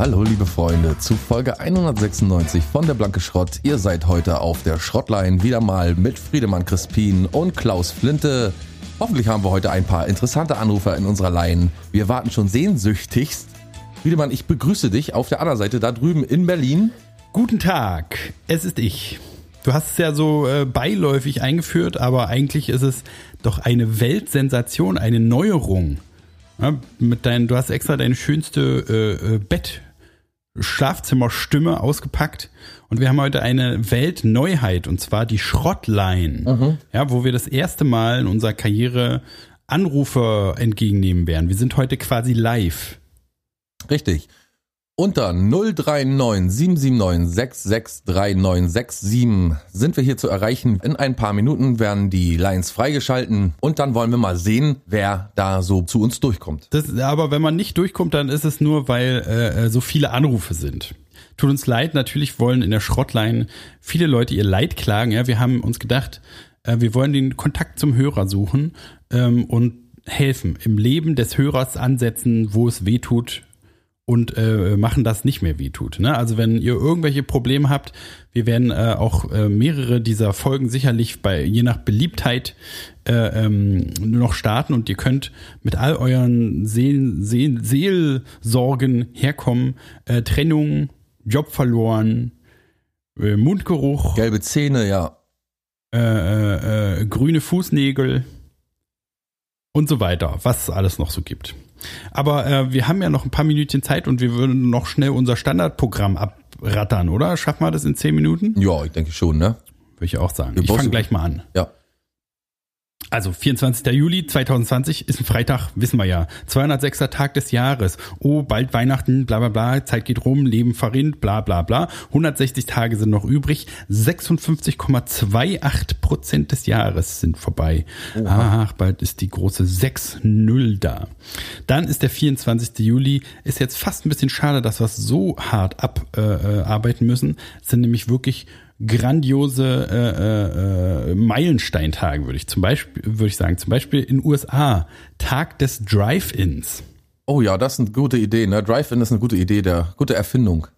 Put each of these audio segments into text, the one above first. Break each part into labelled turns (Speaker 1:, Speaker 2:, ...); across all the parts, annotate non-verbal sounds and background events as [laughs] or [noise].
Speaker 1: Hallo liebe Freunde, zu Folge 196 von der Blanke Schrott. Ihr seid heute auf der Schrottline wieder mal mit Friedemann Crispin und Klaus Flinte. Hoffentlich haben wir heute ein paar interessante Anrufer in unserer Line. Wir warten schon sehnsüchtigst. Friedemann, ich begrüße dich auf der anderen Seite da drüben in Berlin.
Speaker 2: Guten Tag, es ist ich. Du hast es ja so äh, beiläufig eingeführt, aber eigentlich ist es doch eine Weltsensation, eine Neuerung. Ja, mit dein, du hast extra deine schönste äh, äh Bett Schlafzimmerstimme ausgepackt und wir haben heute eine Weltneuheit und zwar die Schrottline, mhm. ja, wo wir das erste Mal in unserer Karriere Anrufe entgegennehmen werden. Wir sind heute quasi live.
Speaker 1: Richtig. Unter 039 779 663967 sind wir hier zu erreichen. In ein paar Minuten werden die Lines freigeschalten und dann wollen wir mal sehen, wer da so zu uns durchkommt.
Speaker 2: Das, aber wenn man nicht durchkommt, dann ist es nur, weil äh, äh, so viele Anrufe sind. Tut uns leid, natürlich wollen in der Schrottline viele Leute ihr Leid klagen. Ja, wir haben uns gedacht, äh, wir wollen den Kontakt zum Hörer suchen ähm, und helfen, im Leben des Hörers ansetzen, wo es weh tut, und äh, machen, das nicht mehr wehtut. Ne? Also wenn ihr irgendwelche Probleme habt, wir werden äh, auch äh, mehrere dieser Folgen sicherlich bei je nach Beliebtheit äh, ähm, noch starten und ihr könnt mit all euren Seelen, Seel, Seelsorgen herkommen. Äh, Trennung, Job verloren, äh, Mundgeruch,
Speaker 1: gelbe Zähne, ja,
Speaker 2: äh, äh, äh, grüne Fußnägel und so weiter, was es alles noch so gibt. Aber äh, wir haben ja noch ein paar Minütchen Zeit und wir würden noch schnell unser Standardprogramm abrattern, oder? Schaffen wir das in zehn Minuten?
Speaker 1: Ja, ich denke schon, ne?
Speaker 2: Würde ich auch sagen. Wir ich fange gleich mal an.
Speaker 1: Ja.
Speaker 2: Also 24. Juli 2020 ist ein Freitag, wissen wir ja. 206. Tag des Jahres. Oh, bald Weihnachten, bla bla bla, Zeit geht rum, Leben verrinnt, bla bla bla. 160 Tage sind noch übrig. 56,28 Prozent des Jahres sind vorbei. Oha. Ach, bald ist die große 6-0 da. Dann ist der 24. Juli. Ist jetzt fast ein bisschen schade, dass wir so hart abarbeiten äh, müssen. Es sind nämlich wirklich grandiose äh, äh, äh, Meilensteintage, würde ich zum Beispiel, würde ich sagen. Zum Beispiel in USA, Tag des Drive-Ins.
Speaker 1: Oh ja, das ist eine gute Idee. Ne? Drive-In ist eine gute Idee, der gute Erfindung.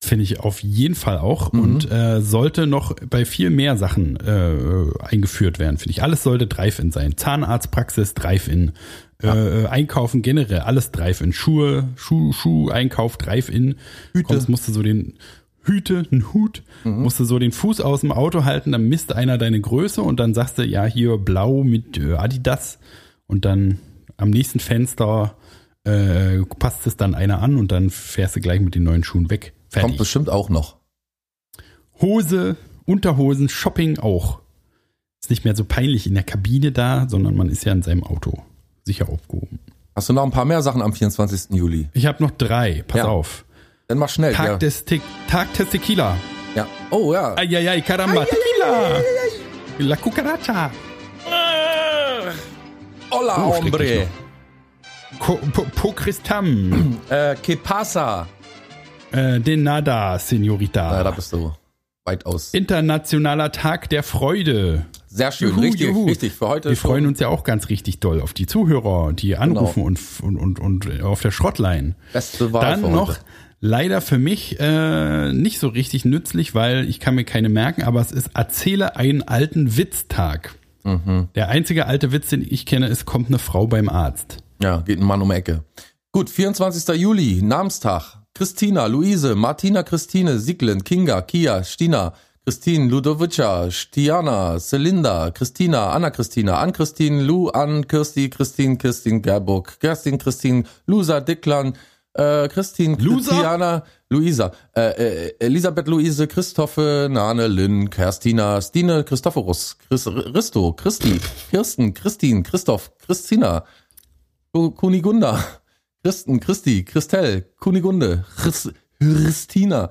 Speaker 2: Finde ich auf jeden Fall auch mhm. und äh, sollte noch bei viel mehr Sachen äh, eingeführt werden, finde ich. Alles sollte Drive-In sein. Zahnarztpraxis, Drive-In, ja. äh, Einkaufen generell, alles Drive-In. Schuhe, Schuh, Schuh, Einkauf, Drive-In. Kommst, musst du so den Hüte, ein Hut, mhm. musst du so den Fuß aus dem Auto halten, dann misst einer deine Größe und dann sagst du, ja, hier blau mit äh, Adidas und dann am nächsten Fenster äh, passt es dann einer an und dann fährst du gleich mit den neuen Schuhen weg.
Speaker 1: Fertig. Kommt bestimmt auch noch.
Speaker 2: Hose, Unterhosen, Shopping auch. Ist nicht mehr so peinlich in der Kabine da, sondern man ist ja in seinem Auto sicher aufgehoben.
Speaker 1: Hast du noch ein paar mehr Sachen am 24. Juli?
Speaker 2: Ich habe noch drei. Pass ja. auf.
Speaker 1: Dann mach schnell.
Speaker 2: Tag, ja. des, Te Tag des Tequila.
Speaker 1: Ja. Oh ja.
Speaker 2: Ayayay, caramba. Ay, Tequila. Ay, ay, La cucaracha.
Speaker 1: Hola, oh, hombre.
Speaker 2: Po, po, po Cristam. [clears throat]
Speaker 1: Äh, que pasa?
Speaker 2: Äh, de nada, Senorita.
Speaker 1: Ja, da bist du weit aus.
Speaker 2: Internationaler Tag der Freude.
Speaker 1: Sehr schön, juhu, richtig, juhu. richtig. Für heute.
Speaker 2: Wir freuen uns ja auch ganz richtig doll auf die Zuhörer, die anrufen genau. und, und, und, und auf der Schrottline.
Speaker 1: Beste Wahl
Speaker 2: Dann noch heute. Leider für mich äh, nicht so richtig nützlich, weil ich kann mir keine merken, aber es ist Erzähle einen alten Witztag. Mhm. Der einzige alte Witz, den ich kenne, ist, kommt eine Frau beim Arzt.
Speaker 1: Ja, geht ein Mann um Ecke. Gut, 24. Juli, Namenstag. Christina, Luise, Martina, Christine, Sieglin, Kinga, Kia, Stina, Christine, Ludovica, Stiana, Celinda, Christina, Anna-Christina, Ann-Christine, Lu, Ann, Kirsti, Christine, Christine, Gerburg, Kerstin, Christine, Lusa, Dicklan, äh, Christine,
Speaker 2: Luisa?
Speaker 1: Christiana, Luisa, äh, äh, Elisabeth Luise, Christophe, Nane, Lynn, Kerstina, Stine, Christophorus, Chris, Christo, Christi, Kirsten, Christine, Christoph, Christina, Kunigunda, Christen, Christi, Christel, Kunigunde, Chris, Christina,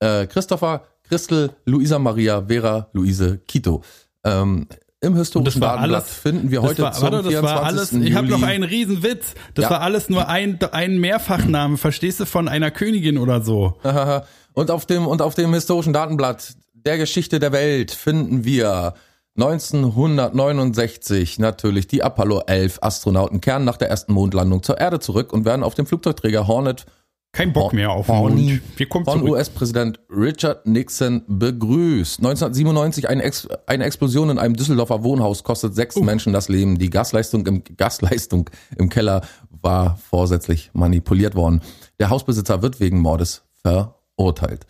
Speaker 1: äh, Christopher, Christel, Luisa Maria, Vera, Luise, Kito. Ähm, im historischen Datenblatt finden wir heute
Speaker 2: war, zum warte, das 24. War alles, ich habe noch einen Riesenwitz. Das ja. war alles nur ein, ein Mehrfachname, verstehst du, von einer Königin oder so. [laughs]
Speaker 1: und auf dem und auf dem historischen Datenblatt der Geschichte der Welt finden wir 1969 natürlich die Apollo 11 Astronauten kehren nach der ersten Mondlandung zur Erde zurück und werden auf dem Flugzeugträger Hornet
Speaker 2: Kein Bock mehr auf den
Speaker 1: Horny.
Speaker 2: Wir kommen
Speaker 1: von. US-Präsident Richard Nixon begrüßt. 1997 eine, Ex eine Explosion in einem Düsseldorfer Wohnhaus kostet sechs Menschen das Leben. Die Gasleistung im, Gasleistung im Keller war vorsätzlich manipuliert worden. Der Hausbesitzer wird wegen Mordes verurteilt.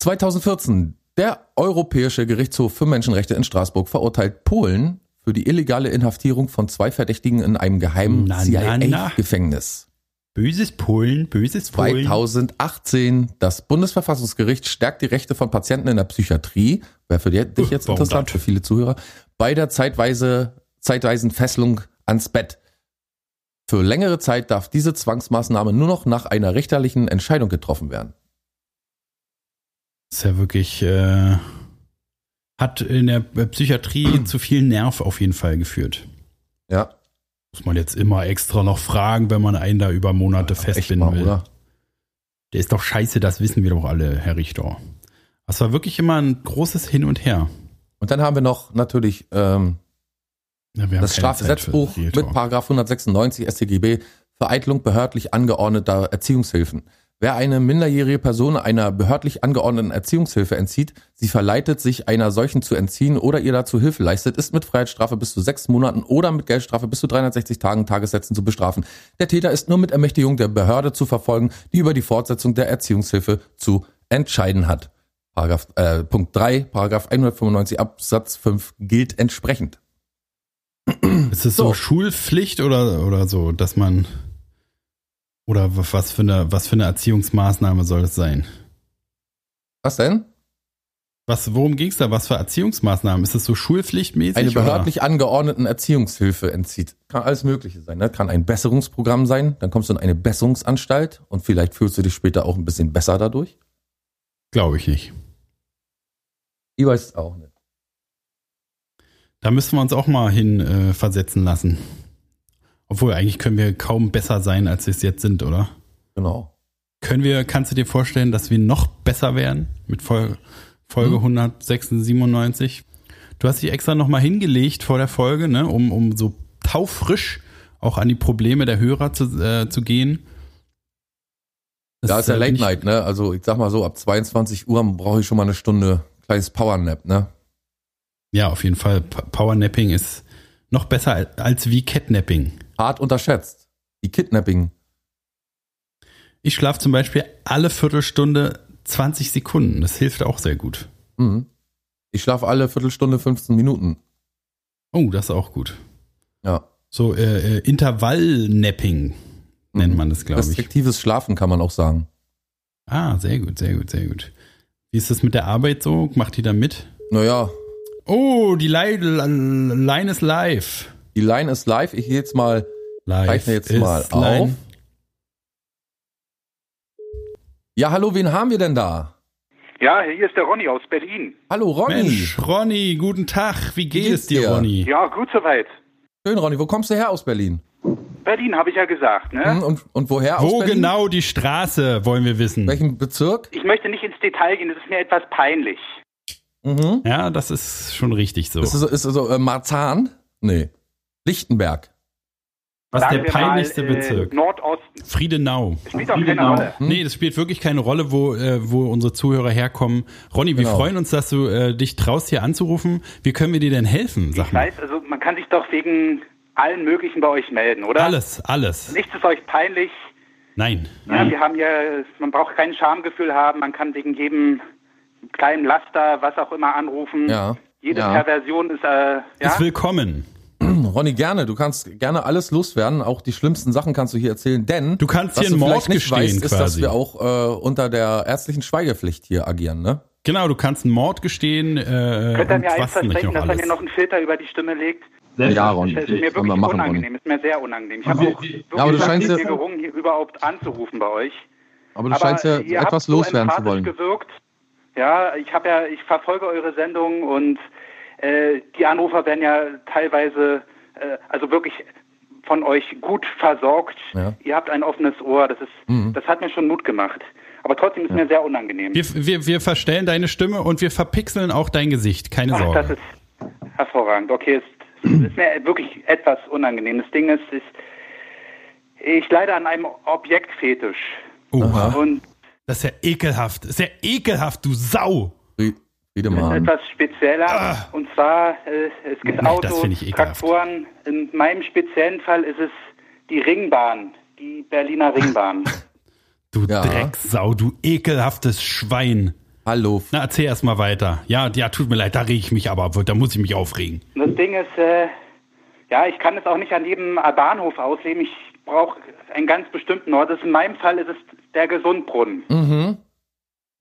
Speaker 1: 2014 der Europäische Gerichtshof für Menschenrechte in Straßburg verurteilt Polen für die illegale Inhaftierung von zwei Verdächtigen in einem geheimen. CIA-Gefängnis.
Speaker 2: Böses Polen, böses Polen.
Speaker 1: 2018, das Bundesverfassungsgericht stärkt die Rechte von Patienten in der Psychiatrie, wäre für dich jetzt [laughs]
Speaker 2: Warum
Speaker 1: interessant,
Speaker 2: das?
Speaker 1: für viele Zuhörer, bei der zeitweise, zeitweisen Fesselung ans Bett. Für längere Zeit darf diese Zwangsmaßnahme nur noch nach einer richterlichen Entscheidung getroffen werden.
Speaker 2: Ist ja wirklich, äh, hat in der Psychiatrie zu viel Nerv auf jeden Fall geführt.
Speaker 1: Ja,
Speaker 2: Muss man jetzt immer extra noch fragen, wenn man einen da über Monate
Speaker 1: echt
Speaker 2: festbinden
Speaker 1: mal,
Speaker 2: will.
Speaker 1: oder?
Speaker 2: Der ist doch scheiße, das wissen wir doch alle, Herr Richter. Das war wirklich immer ein großes Hin und Her.
Speaker 1: Und dann haben wir noch natürlich ähm,
Speaker 2: Ja, wir
Speaker 1: das Strafgesetzbuch mit Paragraph 196 StGB Vereitlung behördlich angeordneter Erziehungshilfen. Wer eine minderjährige Person einer behördlich angeordneten Erziehungshilfe entzieht, sie verleitet, sich einer solchen zu entziehen oder ihr dazu Hilfe leistet, ist mit Freiheitsstrafe bis zu sechs Monaten oder mit Geldstrafe bis zu 360 Tagen Tagessätzen zu bestrafen. Der Täter ist nur mit Ermächtigung der Behörde zu verfolgen, die über die Fortsetzung der Erziehungshilfe zu entscheiden hat. Paragraph, äh, Punkt 3, Paragraph 195 Absatz 5 gilt entsprechend.
Speaker 2: Ist es so,
Speaker 1: So.
Speaker 2: Schulpflicht oder, oder so, dass man oder was für eine was für eine Erziehungsmaßnahme soll es sein?
Speaker 1: Was denn?
Speaker 2: Was, worum ging's da? Was für Erziehungsmaßnahmen? Ist es so schulpflichtmäßig?
Speaker 1: eine
Speaker 2: oder?
Speaker 1: behördlich angeordneten Erziehungshilfe entzieht. Kann alles Mögliche sein. Ne? Kann ein Besserungsprogramm sein, dann kommst du in eine Besserungsanstalt und vielleicht fühlst du dich später auch ein bisschen besser dadurch.
Speaker 2: Glaube ich nicht.
Speaker 1: Ich weiß es auch nicht.
Speaker 2: Da müssen wir uns auch mal hin äh, versetzen lassen. Obwohl, eigentlich können wir kaum besser sein, als wir es jetzt sind, oder?
Speaker 1: Genau.
Speaker 2: Können wir, kannst du dir vorstellen, dass wir noch besser werden mit Folge, Folge
Speaker 1: Hm.
Speaker 2: 196? Du hast dich extra nochmal hingelegt vor der Folge, ne, um, um so taufrisch auch an die Probleme der Hörer zu, äh, zu gehen. Das,
Speaker 1: Da ist ja
Speaker 2: äh,
Speaker 1: Late Night, ne? Also ich sag mal so, ab 22 Uhr brauche ich schon mal eine Stunde kleines Powernap, ne?
Speaker 2: Ja, auf jeden Fall. Powernapping ist noch besser als- als wie Catnapping.
Speaker 1: Hart unterschätzt. Die Kidnapping.
Speaker 2: Ich schlafe zum Beispiel alle Viertelstunde 20 Sekunden. Das hilft auch sehr gut.
Speaker 1: Mhm. Ich schlafe alle Viertelstunde 15 Minuten.
Speaker 2: Oh, das ist auch gut.
Speaker 1: Ja.
Speaker 2: So äh, äh, Intervallnapping nennt man das, glaube ich.
Speaker 1: Restriktives Schlafen kann man auch sagen.
Speaker 2: Ah, sehr gut, sehr gut, sehr gut. Wie ist das mit der Arbeit so? Macht die da mit?
Speaker 1: Naja,
Speaker 2: Oh, die Line, Line ist live.
Speaker 1: die Line ist live. Ich gehe jetzt mal
Speaker 2: Live
Speaker 1: Zeichne jetzt mal
Speaker 2: Line.
Speaker 1: auf. Ja, hallo, wen haben wir denn da?
Speaker 3: Ja, hier ist der Ronny aus Berlin.
Speaker 1: Hallo, Ronny.
Speaker 2: Mensch, Ronny, guten Tag. Wie geht
Speaker 1: geht's
Speaker 2: es dir? Ronny?
Speaker 3: Ja, gut soweit.
Speaker 1: Schön, Ronny. Wo kommst du her aus Berlin?
Speaker 3: Berlin habe ich ja gesagt, ne?
Speaker 1: Hm, Und, und woher aus
Speaker 2: Wo
Speaker 1: Berlin?
Speaker 2: genau die Straße, wollen wir wissen.
Speaker 1: Welchen Bezirk?
Speaker 3: Ich möchte nicht ins Detail gehen, das ist mir etwas peinlich.
Speaker 1: Mhm.
Speaker 2: Ja, das ist schon richtig so.
Speaker 1: Ist es so, ist es so äh, Marzahn? Nee. Lichtenberg.
Speaker 2: Was ist der peinlichste
Speaker 3: mal, äh,
Speaker 2: Bezirk?
Speaker 3: Nordosten.
Speaker 2: Friedenau.
Speaker 3: Das spielt auch keine Rolle.
Speaker 1: Hm?
Speaker 2: Nee, das spielt wirklich keine Rolle, wo, äh, wo unsere Zuhörer herkommen. Ronny, wir
Speaker 1: Genau.
Speaker 2: freuen uns, dass du äh, dich traust, hier anzurufen. Wie können wir dir denn helfen? Sag
Speaker 3: Ich
Speaker 2: mal.
Speaker 3: weiß, also man kann sich doch wegen allen möglichen bei euch melden, oder?
Speaker 2: Alles, alles.
Speaker 3: Nichts ist euch peinlich.
Speaker 2: Nein.
Speaker 3: Ja, wir haben ja, man braucht kein Schamgefühl haben, man kann wegen jedem kleinen Laster, was auch immer anrufen.
Speaker 1: Ja.
Speaker 3: Jede
Speaker 1: ja.
Speaker 3: Perversion ist, äh, ja.
Speaker 2: Ist willkommen.
Speaker 1: Ronny, gerne. Du kannst gerne alles loswerden. Auch die schlimmsten Sachen kannst du hier erzählen. Denn
Speaker 2: Du kannst
Speaker 1: was
Speaker 2: hier einen
Speaker 1: du
Speaker 2: Mord
Speaker 1: vielleicht nicht
Speaker 2: gestehen
Speaker 1: weißt, ist, dass
Speaker 2: quasi.
Speaker 1: wir auch äh, unter der ärztlichen Schweigepflicht hier agieren, ne?
Speaker 2: Genau, du kannst einen Mord gestehen. Äh,
Speaker 3: Könnt ihr
Speaker 2: und
Speaker 3: mir eins
Speaker 2: was nicht
Speaker 3: versprechen, dass er mir noch einen Filter über die Stimme legt?
Speaker 4: Ja, Ron,
Speaker 3: Das ist mir wirklich
Speaker 4: wir machen,
Speaker 3: unangenehm,
Speaker 4: Ron.
Speaker 3: ist mir sehr unangenehm. Ich habe auch
Speaker 4: ja,
Speaker 3: wirklich
Speaker 1: aber du scheinst ja-
Speaker 3: gerungen, hier überhaupt anzurufen bei euch.
Speaker 1: Aber du
Speaker 3: Aber
Speaker 1: scheinst ja etwas
Speaker 3: so
Speaker 1: loswerden zu wollen.
Speaker 3: gewirkt. Ja, ich habe ja, ich verfolge eure Sendung und äh, die Anrufer werden ja teilweise, äh, also wirklich von euch gut versorgt.
Speaker 1: Ja.
Speaker 3: Ihr habt ein offenes Ohr. Das ist,
Speaker 1: Mhm.
Speaker 3: das hat mir schon Mut gemacht. Aber trotzdem ist mir sehr unangenehm.
Speaker 2: Wir, wir, wir verstellen deine Stimme und wir verpixeln auch dein Gesicht. Keine
Speaker 3: Ach,
Speaker 2: Sorge.
Speaker 3: das ist hervorragend. Okay, es es ist mir wirklich etwas unangenehm. Das Ding ist, ist ich leide an einem Objektfetisch.
Speaker 2: Oh,
Speaker 3: Und
Speaker 2: das ist ja ekelhaft. Das ist ja ekelhaft, du Sau.
Speaker 3: Das ist etwas spezieller. Und zwar, äh, es gibt
Speaker 2: Nee,
Speaker 3: Autos. Traktoren. In meinem speziellen Fall ist es die Ringbahn, die Berliner Ringbahn. [laughs]
Speaker 2: Du
Speaker 1: Ja.
Speaker 2: Drecksau, du ekelhaftes Schwein.
Speaker 1: Hallo.
Speaker 2: Na, erzähl erst mal weiter. Ja, ja, tut mir leid, da reg ich mich aber, da muss ich mich aufregen.
Speaker 3: Das Ding ist, äh, ja, ich kann es auch nicht an jedem Bahnhof ausleben. Ich brauche einen ganz bestimmten Ort. Das in meinem Fall ist es der Gesundbrunnen.
Speaker 1: Mhm.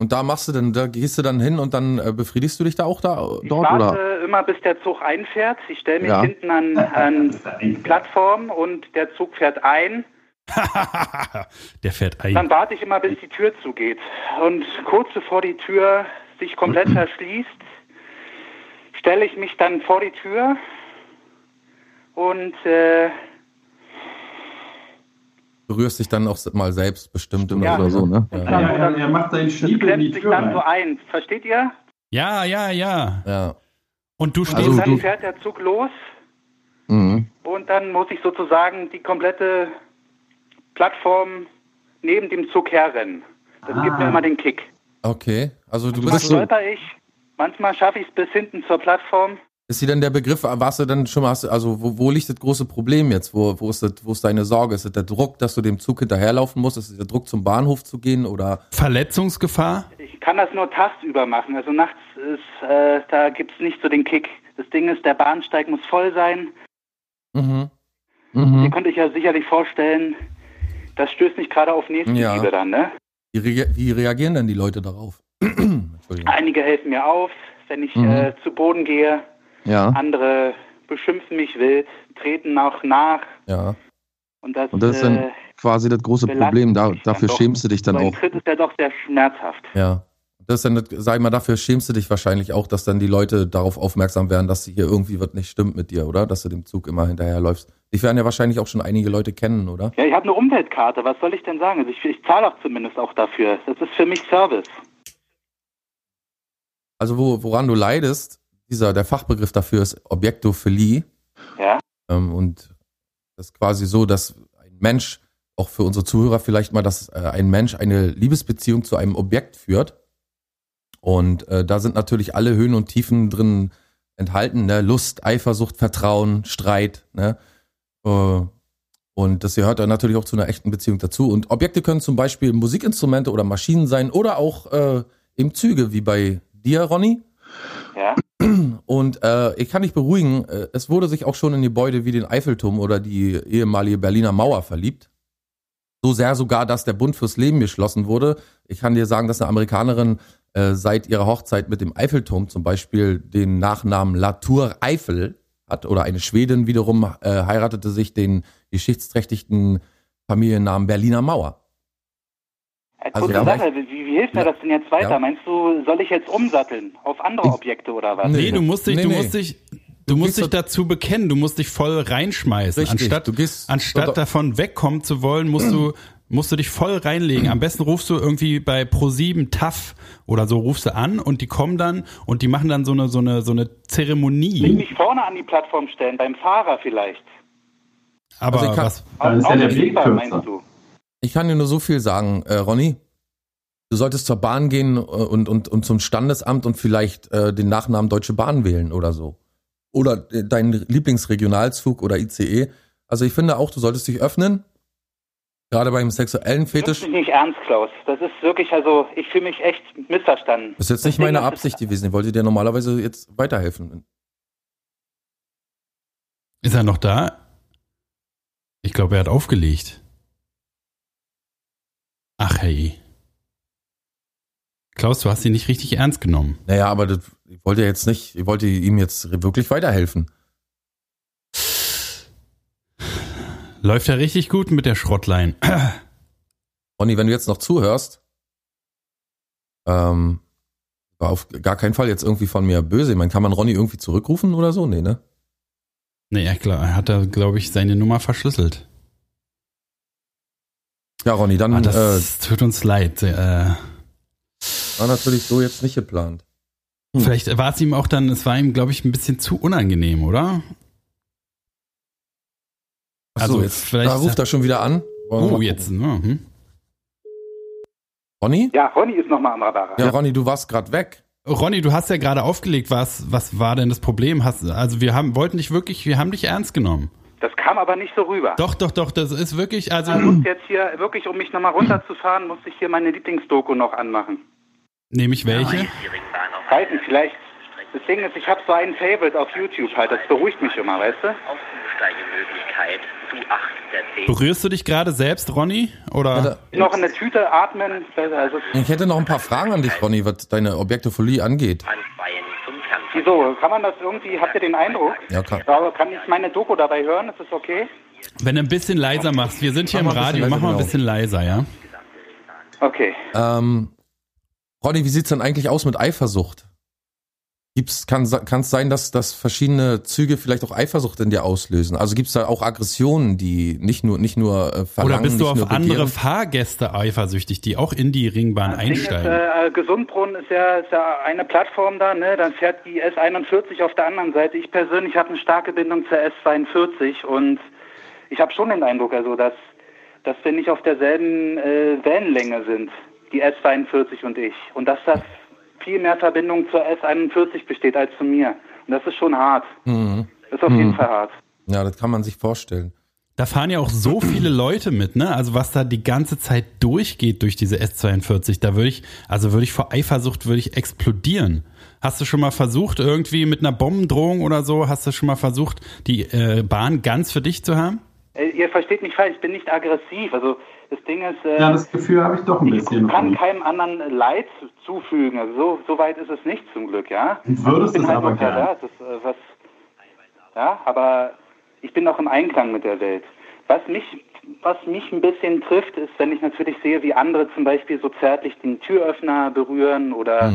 Speaker 1: Und da machst du dann, da gehst du dann hin und dann äh, befriedigst du dich da auch da
Speaker 3: Ich
Speaker 1: dort
Speaker 3: warte
Speaker 1: oder?
Speaker 3: immer, bis der Zug einfährt. Ich stelle mich
Speaker 1: Ja.
Speaker 3: hinten an, an die Plattform und der Zug fährt ein. [laughs]
Speaker 2: Der fährt ein.
Speaker 3: Dann warte ich immer, bis die Tür zugeht. Und kurz bevor die Tür sich komplett [clears throat] verschließt, stelle ich mich dann vor die Tür und äh,
Speaker 1: Berührst dich dann auch mal selbst bestimmt immer
Speaker 3: Ja.
Speaker 1: oder so, ne?
Speaker 3: dann
Speaker 1: Ja.
Speaker 3: so
Speaker 4: Er, macht seinen Schniebel in die
Speaker 3: klemmt sich
Speaker 4: Tür
Speaker 3: dann so ein. Versteht ihr?
Speaker 2: Ja, ja, ja.
Speaker 1: ja.
Speaker 2: Und du stehst
Speaker 1: Also
Speaker 3: und dann
Speaker 1: du-
Speaker 3: fährt der Zug los
Speaker 1: Mhm.
Speaker 3: und dann muss ich sozusagen die komplette Plattform neben dem Zug herrennen. Das gibt mir immer den Kick.
Speaker 1: Okay. Also du
Speaker 3: Manchmal
Speaker 1: bist so.
Speaker 3: stolper ich, manchmal schaffe ich es bis hinten zur Plattform.
Speaker 1: Ist hier denn der Begriff, warst du denn schon mal, hast also wo, wo liegt das große Problem jetzt? Wo, wo, ist das, wo ist deine Sorge? Ist es der Druck, dass du dem Zug hinterherlaufen musst? Ist es der Druck, zum Bahnhof zu gehen? Oder
Speaker 2: Verletzungsgefahr?
Speaker 3: Ich kann das nur tagsüber machen. Also nachts ist, äh, da gibt's nicht so den Kick. Das Ding ist, der Bahnsteig muss voll sein.
Speaker 1: mhm.
Speaker 3: Ihr
Speaker 1: Mhm.
Speaker 3: könnt euch ja sicherlich vorstellen, das stößt nicht gerade auf Nächstenliebe
Speaker 1: Ja.
Speaker 3: dann, ne?
Speaker 1: Wie, rea wie reagieren denn die Leute darauf? [clears throat]
Speaker 3: Einige helfen mir auf, wenn ich
Speaker 1: Mhm.
Speaker 3: äh, zu Boden gehe.
Speaker 1: Ja,
Speaker 3: Andere beschimpfen mich wild, treten auch nach.
Speaker 1: ja.
Speaker 3: Und das,
Speaker 5: Und das ist
Speaker 3: äh,
Speaker 5: dann quasi das große Problem. Da, dafür
Speaker 3: doch.
Speaker 5: schämst du dich dann
Speaker 3: ein
Speaker 5: auch.
Speaker 3: Tritt ist ja doch sehr schmerzhaft.
Speaker 1: Ja. Das ist dann, sag ich mal, dafür schämst du dich wahrscheinlich auch, dass dann die Leute darauf aufmerksam werden, dass hier irgendwie was nicht stimmt mit dir, oder? Dass du dem Zug immer hinterherläufst. Ich werden ja wahrscheinlich auch schon einige Leute kennen, oder?
Speaker 3: Ja, ich habe eine Umweltkarte. Was soll ich denn sagen? Also ich, ich zahle auch zumindest auch dafür. Das ist für mich Service.
Speaker 1: Also wo, woran du leidest, dieser, der Fachbegriff dafür ist Objektophilie.
Speaker 3: Ja.
Speaker 1: Ähm, und das ist quasi so, dass ein Mensch, auch für unsere Zuhörer vielleicht mal, dass äh, ein Mensch eine Liebesbeziehung zu einem Objekt führt. Und äh, da sind natürlich alle Höhen und Tiefen drin enthalten, ne? Lust, Eifersucht, Vertrauen, Streit, ne? Äh, und das gehört dann natürlich auch zu einer echten Beziehung dazu. Und Objekte können zum Beispiel Musikinstrumente oder Maschinen sein oder auch äh, eben Züge, wie bei dir, Ronny.
Speaker 3: Ja.
Speaker 1: Und äh, ich kann dich beruhigen, äh, es wurde sich auch schon in Gebäude wie den Eiffelturm oder die ehemalige Berliner Mauer verliebt. So sehr sogar, dass der Bund fürs Leben geschlossen wurde. Ich kann dir sagen, dass eine Amerikanerin äh, seit ihrer Hochzeit mit dem Eiffelturm zum Beispiel den Nachnamen Latour Eiffel hat oder eine Schwedin wiederum äh, heiratete sich den geschichtsträchtigen Familiennamen Berliner Mauer. Also
Speaker 3: kurze
Speaker 1: ja,
Speaker 3: Sache, wie, hilft mir das denn jetzt weiter?
Speaker 1: Ja.
Speaker 3: Meinst du, soll ich jetzt umsatteln auf andere Objekte oder was?
Speaker 1: Nee.
Speaker 2: Du musst dich,
Speaker 1: Nee,
Speaker 2: du
Speaker 1: nee.
Speaker 2: musst dich, du musst dich dazu bekennen, du musst dich voll reinschmeißen.
Speaker 1: Richtig,
Speaker 2: anstatt
Speaker 1: du gehst-
Speaker 2: anstatt davon wegkommen zu wollen, musst du, musst du dich voll reinlegen. Am besten rufst du irgendwie bei Pro7 TAF oder so rufst du an und die kommen dann und die machen dann so eine, so eine, so eine Zeremonie.
Speaker 3: mich vorne an die Plattform stellen, beim Fahrer vielleicht?
Speaker 2: Aber
Speaker 1: Also ich kann-
Speaker 2: was,
Speaker 4: Dann ist ja der Weg kürzer.
Speaker 3: meinst du?
Speaker 1: Ich kann dir nur so viel sagen, äh, Ronny. Du solltest zur Bahn gehen äh, und, und, und zum Standesamt und vielleicht äh, den Nachnamen Deutsche Bahn wählen oder so. Oder äh, deinen Lieblingsregionalzug oder ICE. Also ich finde auch, du solltest dich öffnen. Gerade beim sexuellen
Speaker 3: Das
Speaker 1: Fetisch.
Speaker 3: ist nicht ernst, Klaus. Das ist wirklich, also ich fühle mich echt missverstanden.
Speaker 1: Das ist jetzt nicht
Speaker 3: Deswegen
Speaker 1: meine Absicht gewesen. Ich wollte dir normalerweise jetzt weiterhelfen.
Speaker 2: ist er noch da? Ich glaube, er hat aufgelegt. Ach hey. Klaus, du hast ihn nicht richtig ernst genommen.
Speaker 1: Naja, aber das, ich wollte jetzt nicht, ich wollte ihm jetzt wirklich weiterhelfen.
Speaker 2: Läuft ja richtig gut mit der Schrottlein. [clears throat]
Speaker 1: Ronny, wenn du jetzt noch zuhörst, ähm, war auf gar keinen Fall jetzt irgendwie von mir böse. Ich meine, kann man Ronny irgendwie zurückrufen oder so? Nee, ne?
Speaker 2: Nee, ja, klar, er hat da, glaube ich, seine Nummer verschlüsselt.
Speaker 1: Ja, Ronny, dann
Speaker 2: Ah,
Speaker 1: äh,
Speaker 2: das tut uns leid. Äh,
Speaker 1: war natürlich so jetzt nicht geplant. Hm.
Speaker 2: vielleicht war es ihm auch dann, es war ihm, glaube ich, ein bisschen zu unangenehm, oder?
Speaker 1: So,
Speaker 2: Also
Speaker 1: jetzt
Speaker 2: vielleicht-
Speaker 1: da ruft er schon wieder an. Wollen wir
Speaker 2: Oh, jetzt. ja, hm.
Speaker 1: Ronny?
Speaker 3: Ja, Ronny ist nochmal am Radar.
Speaker 1: Ja, Ronny, du warst gerade weg.
Speaker 2: Ronny, du hast ja gerade aufgelegt, was, was war denn das Problem? Hast, also wir haben, wollten dich wirklich, wir haben dich ernst genommen.
Speaker 3: Das kam aber nicht so rüber.
Speaker 2: Doch, doch, doch, das ist wirklich, also.
Speaker 3: Ich muss jetzt hier, wirklich, um mich nochmal runterzufahren, musste ich hier meine Lieblingsdoku noch anmachen.
Speaker 2: Nehme ich welche?
Speaker 3: Weiß nicht, vielleicht. Das Ding ist, ich habe so einen Favorite auf YouTube halt, das beruhigt mich immer, weißt du?
Speaker 4: Aufsteigemöglichkeit zu 8 der 10.
Speaker 2: Berührst du dich gerade selbst, Ronny? Oder?
Speaker 3: Noch in der Tüte atmen, also
Speaker 1: Ich hätte noch ein paar Fragen an dich, Ronny, was deine Objektophilie angeht.
Speaker 3: Wieso? Kann man das irgendwie, habt ihr den Eindruck?
Speaker 1: Ja, klar.
Speaker 3: Aber kann ich meine Doku dabei hören? Ist das okay?
Speaker 2: Wenn du ein bisschen leiser machst, wir sind hier im
Speaker 1: Mach ein
Speaker 2: Radio, mach mal ein
Speaker 1: leiser,
Speaker 2: bisschen leiser, ja?
Speaker 3: Okay.
Speaker 1: Ähm, Ronny, wie sieht's denn eigentlich aus mit Eifersucht? Gibt's, kann es sein, dass, dass verschiedene Züge vielleicht auch Eifersucht in dir auslösen? Also gibt's da auch Aggressionen, die nicht nur nicht nur äh, verlangen,
Speaker 2: Oder bist du
Speaker 1: nicht
Speaker 2: auf andere? Fahrgäste eifersüchtig, die auch in die Ringbahn
Speaker 3: Das Ding ist,
Speaker 2: einsteigen?
Speaker 3: äh, Gesundbrunnen ist ja, ist ja eine Plattform da, ne? Dann fährt die S41 auf der anderen Seite. Ich persönlich habe eine starke Bindung zur S42 und ich habe schon den Eindruck, also dass, dass wir nicht auf derselben äh, Wellenlänge sind, die S42 und ich. Und dass das viel mehr Verbindung zur S41 besteht als zu mir. Und das ist schon hart.
Speaker 1: Mhm.
Speaker 3: Das ist auf jeden Fall hart.
Speaker 1: Ja, das kann man sich vorstellen.
Speaker 2: Da fahren ja auch so viele Leute mit, ne? Also was da die ganze Zeit durchgeht durch diese S42, da würde ich, also würde ich vor Eifersucht würde ich explodieren. Hast du schon mal versucht, irgendwie mit einer Bombendrohung oder so, hast du schon mal versucht, die äh, Bahn ganz für dich zu haben?
Speaker 3: Äh, ihr versteht mich falsch, ich bin nicht aggressiv. Also das Ding ist, äh,
Speaker 5: Ja, das Gefühl habe ich doch ein
Speaker 3: ich
Speaker 5: bisschen.
Speaker 3: kann
Speaker 5: Ronny.
Speaker 3: keinem anderen Leid zufügen. Also so, so weit ist es nicht zum Glück, ja.
Speaker 5: Und würdest
Speaker 3: ich bin
Speaker 5: es
Speaker 3: halt
Speaker 5: aber
Speaker 3: noch da, das, äh, was, ja, aber ich bin auch im Einklang mit der Welt. Was mich, was mich ein bisschen trifft, ist, wenn ich natürlich sehe, wie andere zum Beispiel so zärtlich den Türöffner berühren oder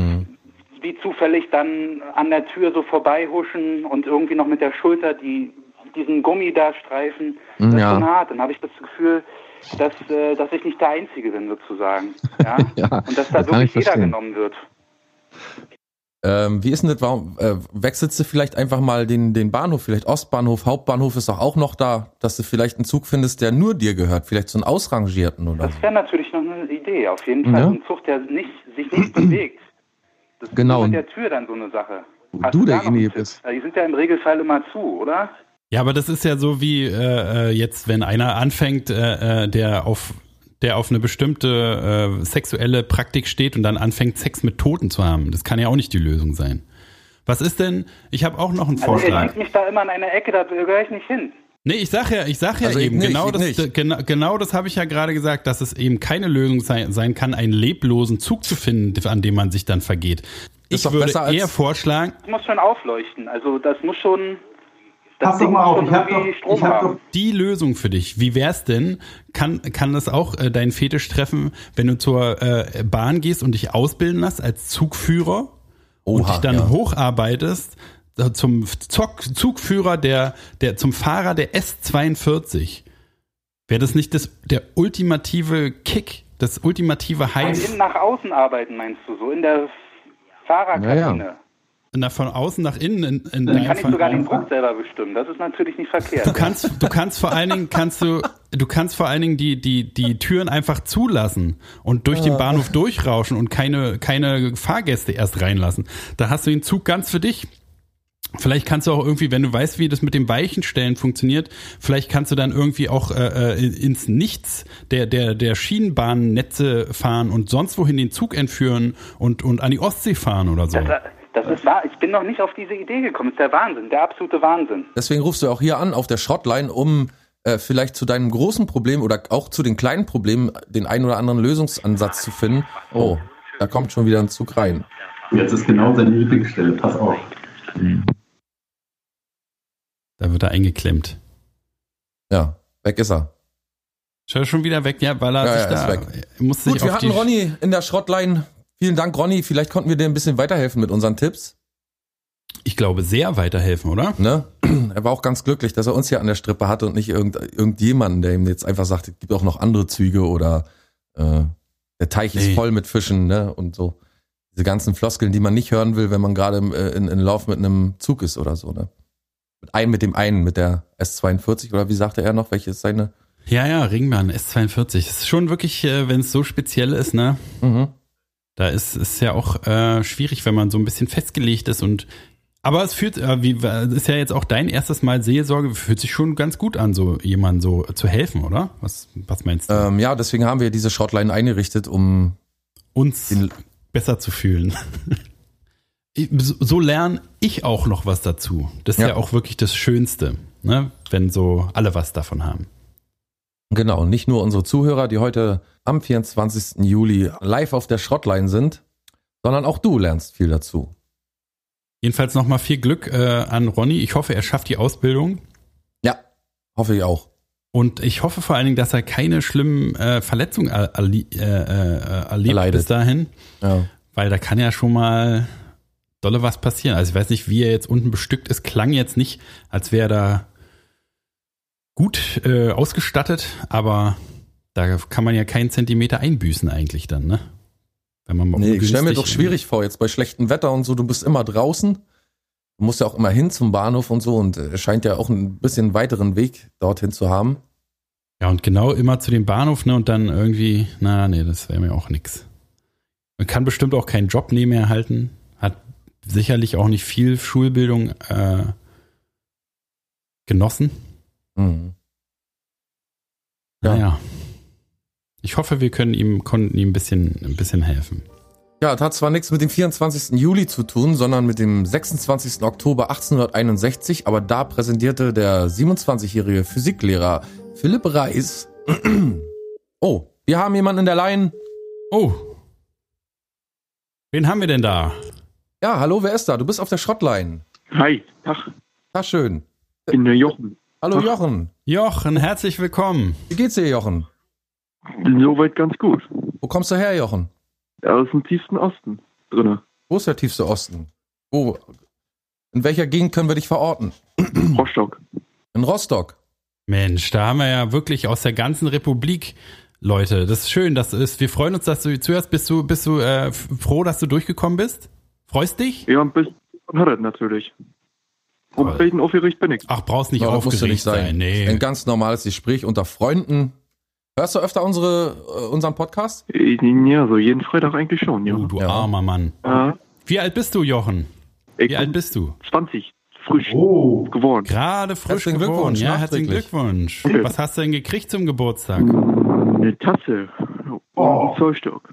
Speaker 3: wie zufällig dann an der Tür so vorbeihuschen und irgendwie noch mit der Schulter die diesen Gummi da streifen. Das
Speaker 1: Ja.
Speaker 3: ist schon hart. Dann habe ich das Gefühl, dass, äh, dass ich nicht der Einzige bin, sozusagen. Ja? [laughs]
Speaker 6: Ja,
Speaker 3: und dass da
Speaker 6: das
Speaker 3: wirklich
Speaker 6: ich
Speaker 3: jeder genommen wird.
Speaker 1: Ähm, wie ist denn das? Warum äh, wechselst du vielleicht einfach mal den, den Bahnhof? Vielleicht Ostbahnhof, Hauptbahnhof ist doch auch noch da, dass du vielleicht einen Zug findest, der nur dir gehört. Vielleicht so einen ausrangierten oder so.
Speaker 3: Das wäre natürlich noch eine Idee. Auf jeden Fall
Speaker 6: Ja.
Speaker 3: ein Zug, der nicht, sich nicht bewegt. Das ist
Speaker 6: Genau.
Speaker 3: nur mit der Tür dann so eine Sache.
Speaker 6: Wo
Speaker 3: Hast
Speaker 6: du
Speaker 3: noch
Speaker 6: derjenige bist.
Speaker 3: Die sind ja im Regelfall immer zu, oder?
Speaker 2: Ja, aber das ist ja so wie äh, äh, jetzt, wenn einer anfängt, äh, äh, der auf der auf eine bestimmte äh, sexuelle Praktik steht und dann anfängt, Sex mit Toten zu haben. Das kann ja auch nicht die Lösung sein. Was ist denn? Ich habe auch noch einen
Speaker 3: Also
Speaker 2: Vorschlag.
Speaker 3: lenkt mich da immer in eine Ecke, da gehöre ich nicht hin.
Speaker 2: Nee, ich sag ja, ich sag ja
Speaker 1: Also ich
Speaker 2: eben,
Speaker 1: nicht,
Speaker 2: genau
Speaker 1: ich
Speaker 2: das,
Speaker 1: nicht.
Speaker 2: genau, genau das habe ich ja gerade gesagt, dass es eben keine Lösung sein, sein kann, einen leblosen Zug zu finden, an dem man sich dann vergeht. Ich
Speaker 1: doch
Speaker 2: würde eher vorschlagen,
Speaker 3: Das muss schon aufleuchten. Also das muss schon. Das
Speaker 5: Pass doch mal auf, ich habe doch,
Speaker 3: Strom
Speaker 5: ich hab
Speaker 3: haben.
Speaker 5: doch
Speaker 2: die Lösung für dich. Wie wär's denn? Kann, kann das auch äh, deinen Fetisch treffen, wenn du zur äh, Bahn gehst und dich ausbilden lässt als Zugführer und
Speaker 1: Oha,
Speaker 2: dich dann
Speaker 1: ja.
Speaker 2: hocharbeitest äh, zum Zug, Zugführer der, der, zum Fahrer der S42? Wäre das nicht das, der ultimative Kick, das ultimative
Speaker 3: Ein
Speaker 2: High
Speaker 3: Innen nach außen arbeiten, meinst du, so in der Fahrerkabine.
Speaker 6: Ja,
Speaker 2: na, von außen nach innen in, in
Speaker 3: Dann
Speaker 2: deinem
Speaker 3: kann ich sogar den Druck selber bestimmen. Das ist natürlich nicht verkehrt.
Speaker 2: Du kannst, du kannst vor allen Dingen, kannst du, du kannst vor allen Dingen die, die, die Türen einfach zulassen und durch den Bahnhof durchrauschen und keine, keine Fahrgäste erst reinlassen. Da hast du den Zug ganz für dich. Vielleicht kannst du auch irgendwie, wenn du weißt, wie das mit dem Weichenstellen funktioniert, vielleicht kannst du dann irgendwie auch äh, äh, ins Nichts der, der, der Schienenbahnnetze fahren und sonst wohin den Zug entführen und, und an die Ostsee fahren oder so.
Speaker 3: Das, das ist wahr. Ich bin noch nicht auf diese Idee gekommen. Das ist der Wahnsinn, der absolute Wahnsinn.
Speaker 1: Deswegen rufst du auch hier an auf der Schrottline, um äh, vielleicht zu deinem großen Problem oder auch zu den kleinen Problemen den einen oder anderen Lösungsansatz zu finden. Oh, da kommt schon wieder ein Zug rein.
Speaker 5: Jetzt ist genau seine Lieblingsstelle. Pass auf.
Speaker 2: Da wird er eingeklemmt.
Speaker 1: Ja, weg ist er.
Speaker 2: Schau schon wieder weg, ja, weil er
Speaker 1: Ja,
Speaker 2: sich
Speaker 1: ja,
Speaker 2: da
Speaker 1: ist weg.
Speaker 2: muss sich
Speaker 1: Gut, wir hatten
Speaker 2: die
Speaker 1: Ronny in der Schrottline. Vielen Dank, Ronny. Vielleicht konnten wir dir ein bisschen weiterhelfen mit unseren Tipps.
Speaker 2: ich glaube, sehr weiterhelfen, oder?
Speaker 1: Ne? [clears throat] Er war auch ganz glücklich, dass er uns hier an der Strippe hatte und nicht irgend, irgendjemanden, der ihm jetzt einfach sagt, es gibt auch noch andere Züge oder äh, der Teich
Speaker 2: Nee.
Speaker 1: ist voll mit Fischen, ne? Und so. Diese ganzen Floskeln, die man nicht hören will, wenn man gerade im, äh, in, in Lauf mit einem Zug ist oder so, ne? Mit einem, mit dem einen, mit der S42 oder wie sagte er noch, welche ist seine?
Speaker 2: Ja, ja, Ringbahn, S42. Das ist schon wirklich, äh, wenn es so speziell ist, ne?
Speaker 1: Mhm.
Speaker 2: Da ist es ja auch äh, schwierig, wenn man so ein bisschen festgelegt ist und aber es fühlt, äh, wie, das ist ja jetzt auch dein erstes Mal Seelsorge, fühlt sich schon ganz gut an, so jemandem so zu helfen, oder? Was, was meinst du?
Speaker 1: Ähm, ja, deswegen haben wir diese Shortline eingerichtet, um
Speaker 2: Uns besser zu fühlen. [laughs] So lerne ich auch noch was dazu. Das ist ja,
Speaker 1: Ja.
Speaker 2: auch wirklich das Schönste, ne? wenn so alle was davon haben.
Speaker 1: genau, nicht nur unsere Zuhörer, die heute am 24. Juli live auf der Schrottline sind, sondern auch du lernst viel dazu.
Speaker 2: Jedenfalls nochmal viel Glück äh, an Ronny. Ich hoffe, er schafft die Ausbildung.
Speaker 1: Ja, hoffe ich auch.
Speaker 2: Und ich hoffe vor allen Dingen, dass er keine schlimmen äh, Verletzungen er, äh, äh, erlebt
Speaker 1: Erleidet.
Speaker 2: bis dahin.
Speaker 1: Ja.
Speaker 2: Weil da kann ja schon mal dolle was passieren. Also ich weiß nicht, wie er jetzt unten bestückt ist. Klang jetzt nicht, als wäre er da gut äh, ausgestattet, aber da kann man ja keinen Zentimeter einbüßen eigentlich dann, ne? Wenn man mal
Speaker 1: Nee, ich stelle mir doch schwierig vor, jetzt bei schlechtem Wetter und so, du bist immer draußen, du musst ja auch immer hin zum Bahnhof und so und es scheint ja auch ein bisschen weiteren Weg dorthin zu haben.
Speaker 2: Ja, und genau immer zu dem Bahnhof, ne? Und dann irgendwie, na, nee, das wäre mir auch nix. Man kann bestimmt auch keinen Job nebenher halten, hat sicherlich auch nicht viel Schulbildung äh, genossen.
Speaker 1: Mhm. Ja.
Speaker 2: Naja. Ich hoffe, wir können ihm, konnten ihm ein bisschen, ein bisschen helfen.
Speaker 1: Ja, das hat zwar nichts mit dem 24. Juli zu tun, sondern mit dem 26. Oktober 1861, aber da präsentierte der 27-jährige Physiklehrer Philipp Reis. [clears throat] oh, wir haben jemanden in der Line.
Speaker 2: Oh. Wen haben wir denn da?
Speaker 1: Ja, hallo, wer ist da? Du bist auf der Schrottline.
Speaker 6: Hi, Tag,
Speaker 1: Ja, schön.
Speaker 6: ich bin der Jochen.
Speaker 1: Hallo
Speaker 6: Ach.
Speaker 1: Jochen.
Speaker 2: Jochen, herzlich willkommen.
Speaker 1: Wie geht's dir, Jochen?
Speaker 6: Soweit ganz gut.
Speaker 1: Wo kommst du her, Jochen?
Speaker 6: Aus dem tiefsten Osten drinne.
Speaker 1: Wo ist der tiefste Osten? Wo? In welcher Gegend können wir dich verorten? [clears throat]
Speaker 6: Rostock.
Speaker 1: In Rostock.
Speaker 2: Mensch, da haben wir ja wirklich aus der ganzen Republik Leute. Das ist schön, das ist. Wir freuen uns, dass du zuerst bist du bist du äh, froh, dass du durchgekommen bist. Freust dich?
Speaker 6: Ja, ein bisschen hat er natürlich. Und bisschen aufgeregt bin ich.
Speaker 2: Ach, brauchst nicht
Speaker 1: das
Speaker 2: aufgeregt
Speaker 1: musst du nicht sein.
Speaker 2: sein. Nee.
Speaker 1: Ein ganz normales Gespräch unter Freunden. Hörst du öfter unsere, äh, unseren Podcast?
Speaker 6: Ja, so jeden Freitag eigentlich schon, ja.
Speaker 2: Du, du
Speaker 1: Ja.
Speaker 2: armer Mann.
Speaker 6: ja.
Speaker 2: Wie alt bist du, Jochen?
Speaker 6: Ich
Speaker 2: Wie alt bist du?
Speaker 6: 20, frisch
Speaker 5: Oh,
Speaker 6: geworden.
Speaker 2: Gerade frisch
Speaker 1: Herzlichen
Speaker 2: geboren.
Speaker 1: Glückwunsch,
Speaker 2: Ja, herzlichen
Speaker 1: nachträglich.
Speaker 2: Glückwunsch.
Speaker 6: Okay.
Speaker 2: Was hast du denn gekriegt zum Geburtstag?
Speaker 6: Eine Tasse.
Speaker 5: Oh.
Speaker 6: Ein Zollstock.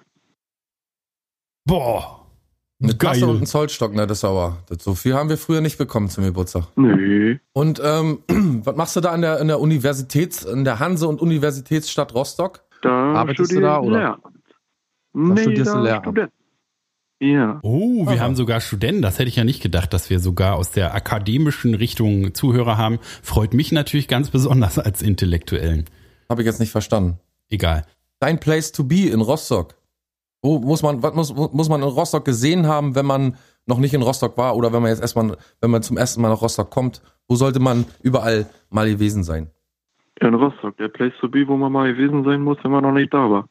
Speaker 2: Boah.
Speaker 1: Eine Tasse
Speaker 2: Geil.
Speaker 1: und ein Zollstock, ne, das ist aber. Das, so viel haben wir früher nicht bekommen zum Geburtstag.
Speaker 6: Nö.
Speaker 1: Und ähm, [clears throat] was machst du da in der, in der Universitäts, in der Hanse- und Universitätsstadt Rostock?
Speaker 6: Da
Speaker 5: Arbeitest du da, oder?
Speaker 6: Lehramt. Nee,
Speaker 5: studierst du
Speaker 6: da
Speaker 5: Lehramt?
Speaker 6: Student. Ja.
Speaker 2: Oh, wir
Speaker 1: Aha.
Speaker 2: haben sogar Studenten. Das hätte ich ja nicht gedacht, dass wir sogar aus der akademischen Richtung Zuhörer haben. Freut mich natürlich ganz besonders als Intellektuellen.
Speaker 1: Habe ich jetzt nicht verstanden.
Speaker 2: Egal.
Speaker 1: Dein Place to be in Rostock. Wo muss man, was muss, muss man in Rostock gesehen haben, wenn man noch nicht in Rostock war oder wenn man jetzt erstmal, wenn man zum ersten Mal nach Rostock kommt? Wo sollte man überall mal gewesen sein?
Speaker 6: In Rostock, der Place to be, wo man mal gewesen sein muss, wenn man noch nicht da war.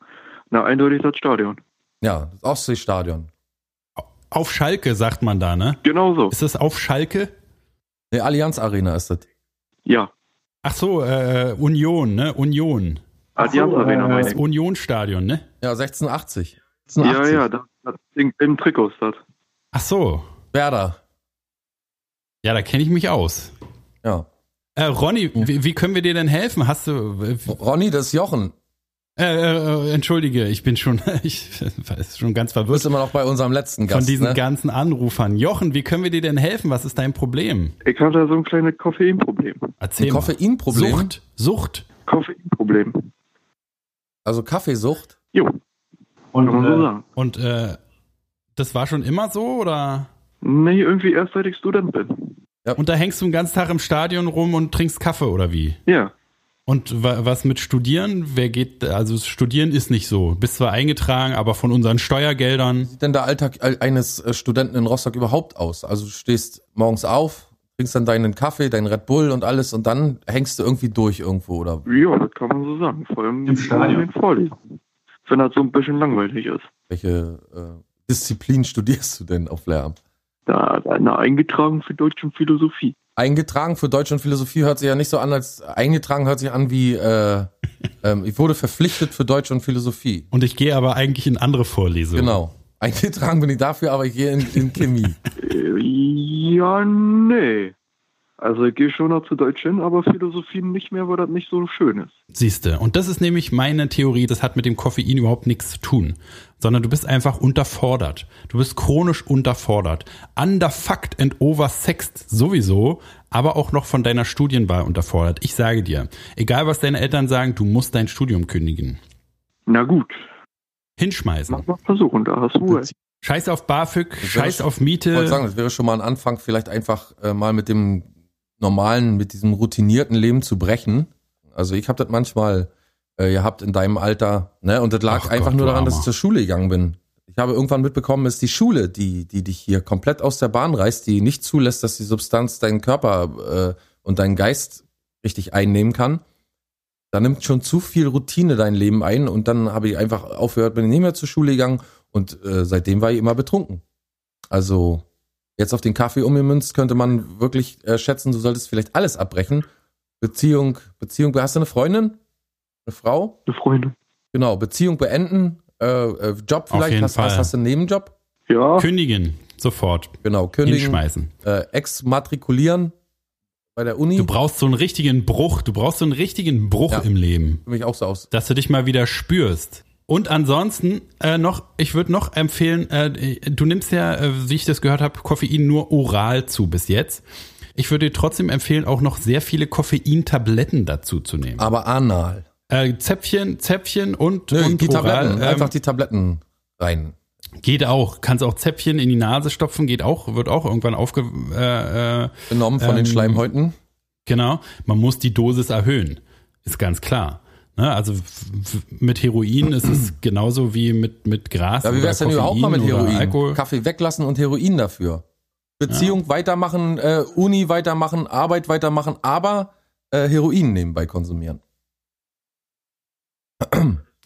Speaker 6: Na, eindeutig das Stadion.
Speaker 1: Ja, das Ostseestadion.
Speaker 2: Auf Schalke sagt man da, ne?
Speaker 6: Genau so.
Speaker 2: Ist das auf Schalke?
Speaker 1: Die Allianz Arena ist das.
Speaker 6: Ja.
Speaker 2: Ach so, äh, Union, ne? Union.
Speaker 6: Allianz Arena,
Speaker 5: äh,
Speaker 6: meine
Speaker 2: Das
Speaker 6: ich.
Speaker 2: Unionsstadion, ne?
Speaker 1: Ja, 1680.
Speaker 6: Ja, ja, das, das Ding im Trikot ist das.
Speaker 2: Ach so.
Speaker 1: Werder.
Speaker 2: Ja, da kenne ich mich aus.
Speaker 1: Ja.
Speaker 2: Äh, Ronny, wie, wie können wir dir denn helfen? Hast du. Äh,
Speaker 1: Ronny, das ist Jochen.
Speaker 2: äh, äh, entschuldige, ich bin schon, [laughs] ich ist schon ganz
Speaker 1: Du bist
Speaker 2: verwirrt
Speaker 1: immer noch bei unserem letzten Gast.
Speaker 2: von diesen
Speaker 1: ne?
Speaker 2: ganzen Anrufern. Jochen, wie können wir dir denn helfen? Was ist dein Problem?
Speaker 6: Ich hatte so ein kleines Koffeinproblem.
Speaker 2: Erzähl
Speaker 1: Ein. Koffeinproblem?
Speaker 2: Sucht, Sucht.
Speaker 6: Koffeinproblem.
Speaker 1: Also Kaffeesucht.
Speaker 6: Jo,
Speaker 5: Und
Speaker 6: kann man so
Speaker 5: äh,
Speaker 6: sagen.
Speaker 2: Und äh, das war schon immer so oder?
Speaker 6: Nee, irgendwie erst seit ich Student bin.
Speaker 2: Und da hängst du den ganzen Tag im Stadion rum und trinkst Kaffee oder wie?
Speaker 6: Ja.
Speaker 2: Und wa was mit Studieren? Wer geht, also Studieren ist nicht so. Bist zwar eingetragen, aber von unseren Steuergeldern.
Speaker 1: Wie sieht denn der Alltag eines äh, Studenten in Rostock überhaupt aus? Also du stehst morgens auf, trinkst dann deinen Kaffee, deinen Red Bull und alles und dann hängst du irgendwie durch irgendwo oder
Speaker 6: Ja, das kann man so sagen. Vor allem
Speaker 5: Im Stadion.
Speaker 6: in den Vorlesungen. Wenn das so ein bisschen langweilig ist.
Speaker 1: welche äh, Disziplin studierst du denn auf Lehramt?
Speaker 6: Da einer eingetragen für Deutsch und Philosophie.
Speaker 1: Eingetragen für Deutsch und Philosophie hört sich ja nicht so an, als eingetragen hört sich an wie äh, [laughs] Ähm, ich wurde verpflichtet für Deutsch und Philosophie.
Speaker 2: Und ich gehe aber eigentlich in andere Vorlesungen.
Speaker 1: Genau. Eingetragen bin ich dafür, aber ich gehe in, in Chemie. [laughs]
Speaker 6: Äh, Ja, nee. Also ich gehe schon noch zu Deutsch hin, aber Philosophie nicht mehr, weil das nicht so schön ist.
Speaker 2: Siehste. Und das ist nämlich meine Theorie, das hat mit dem Koffein überhaupt nichts zu tun. Sondern du bist einfach unterfordert. Du bist chronisch unterfordert. Underfucked and oversexed sowieso, aber auch noch von deiner Studienwahl unterfordert. Ich sage dir, egal was deine Eltern sagen, du musst dein Studium kündigen.
Speaker 6: Na gut,
Speaker 2: Hinschmeißen.
Speaker 6: mach mal versuchen, da hast du.
Speaker 2: Scheiß auf BAföG, scheiß auf
Speaker 1: Ich wollte
Speaker 2: Miete.
Speaker 1: sagen, das wäre schon mal ein Anfang, vielleicht einfach äh, mal mit dem normalen, mit diesem routinierten Leben zu brechen. Also ich habe das manchmal äh, gehabt in deinem Alter, ne? Und das lag
Speaker 2: Ach
Speaker 1: einfach
Speaker 2: Gott,
Speaker 1: nur daran, dass ich zur Schule gegangen bin. Ich habe irgendwann mitbekommen, es ist die Schule, die, die dich hier komplett aus der Bahn reißt, die nicht zulässt, dass die Substanz deinen Körper äh, und deinen Geist richtig einnehmen kann. Da nimmt schon zu viel Routine dein Leben ein und dann habe ich einfach aufgehört, bin nicht mehr zur Schule gegangen und äh, seitdem war ich immer betrunken. Also jetzt auf den Kaffee umgemünzt könnte man wirklich äh, schätzen, du solltest vielleicht alles abbrechen. Beziehung, Beziehung, hast du eine Freundin? Eine Frau?
Speaker 6: Eine Freundin.
Speaker 1: Genau, Beziehung beenden, äh, äh, Job
Speaker 2: Auf
Speaker 1: vielleicht,
Speaker 2: jeden
Speaker 1: hast,
Speaker 2: Fall.
Speaker 1: hast, hast du einen Nebenjob?
Speaker 6: Ja,
Speaker 2: Kündigen. Sofort.
Speaker 1: Genau, kündigen,
Speaker 2: Hinschmeißen.
Speaker 1: äh, exmatrikulieren bei der Uni.
Speaker 2: Du brauchst so einen richtigen Bruch. Du brauchst so einen richtigen Bruch
Speaker 1: Ja.
Speaker 2: im Leben.
Speaker 1: für mich auch so aus.
Speaker 2: dass du dich mal wieder spürst. Und ansonsten äh, noch, ich würde noch empfehlen, äh, du nimmst ja, äh, wie ich das gehört habe, Koffein nur oral zu bis jetzt. Ich würde dir trotzdem empfehlen, auch noch sehr viele Koffeintabletten dazu zu nehmen.
Speaker 1: Aber anal.
Speaker 2: Äh, Zäpfchen, Zäpfchen und,
Speaker 1: Nö,
Speaker 2: und
Speaker 1: die Tabletten,
Speaker 2: oral,
Speaker 1: einfach
Speaker 2: ähm,
Speaker 1: die Tabletten rein.
Speaker 2: geht auch. Kannst auch Zäpfchen in die Nase stopfen, geht auch, wird auch irgendwann aufge... Äh, äh,
Speaker 1: Genommen von den
Speaker 2: ähm,
Speaker 1: Schleimhäuten.
Speaker 2: Genau, man muss die Dosis erhöhen, ist ganz klar. Ne? Also mit Heroin ist es [clears throat] genauso wie mit, mit Gras.
Speaker 1: Ja, wie
Speaker 2: oder
Speaker 1: wär's denn überhaupt mal mit Heroin?
Speaker 2: Alkohol.
Speaker 1: Kaffee weglassen und Heroin dafür. Beziehung weitermachen, äh, Uni weitermachen, Arbeit weitermachen, aber äh, Heroin nebenbei konsumieren.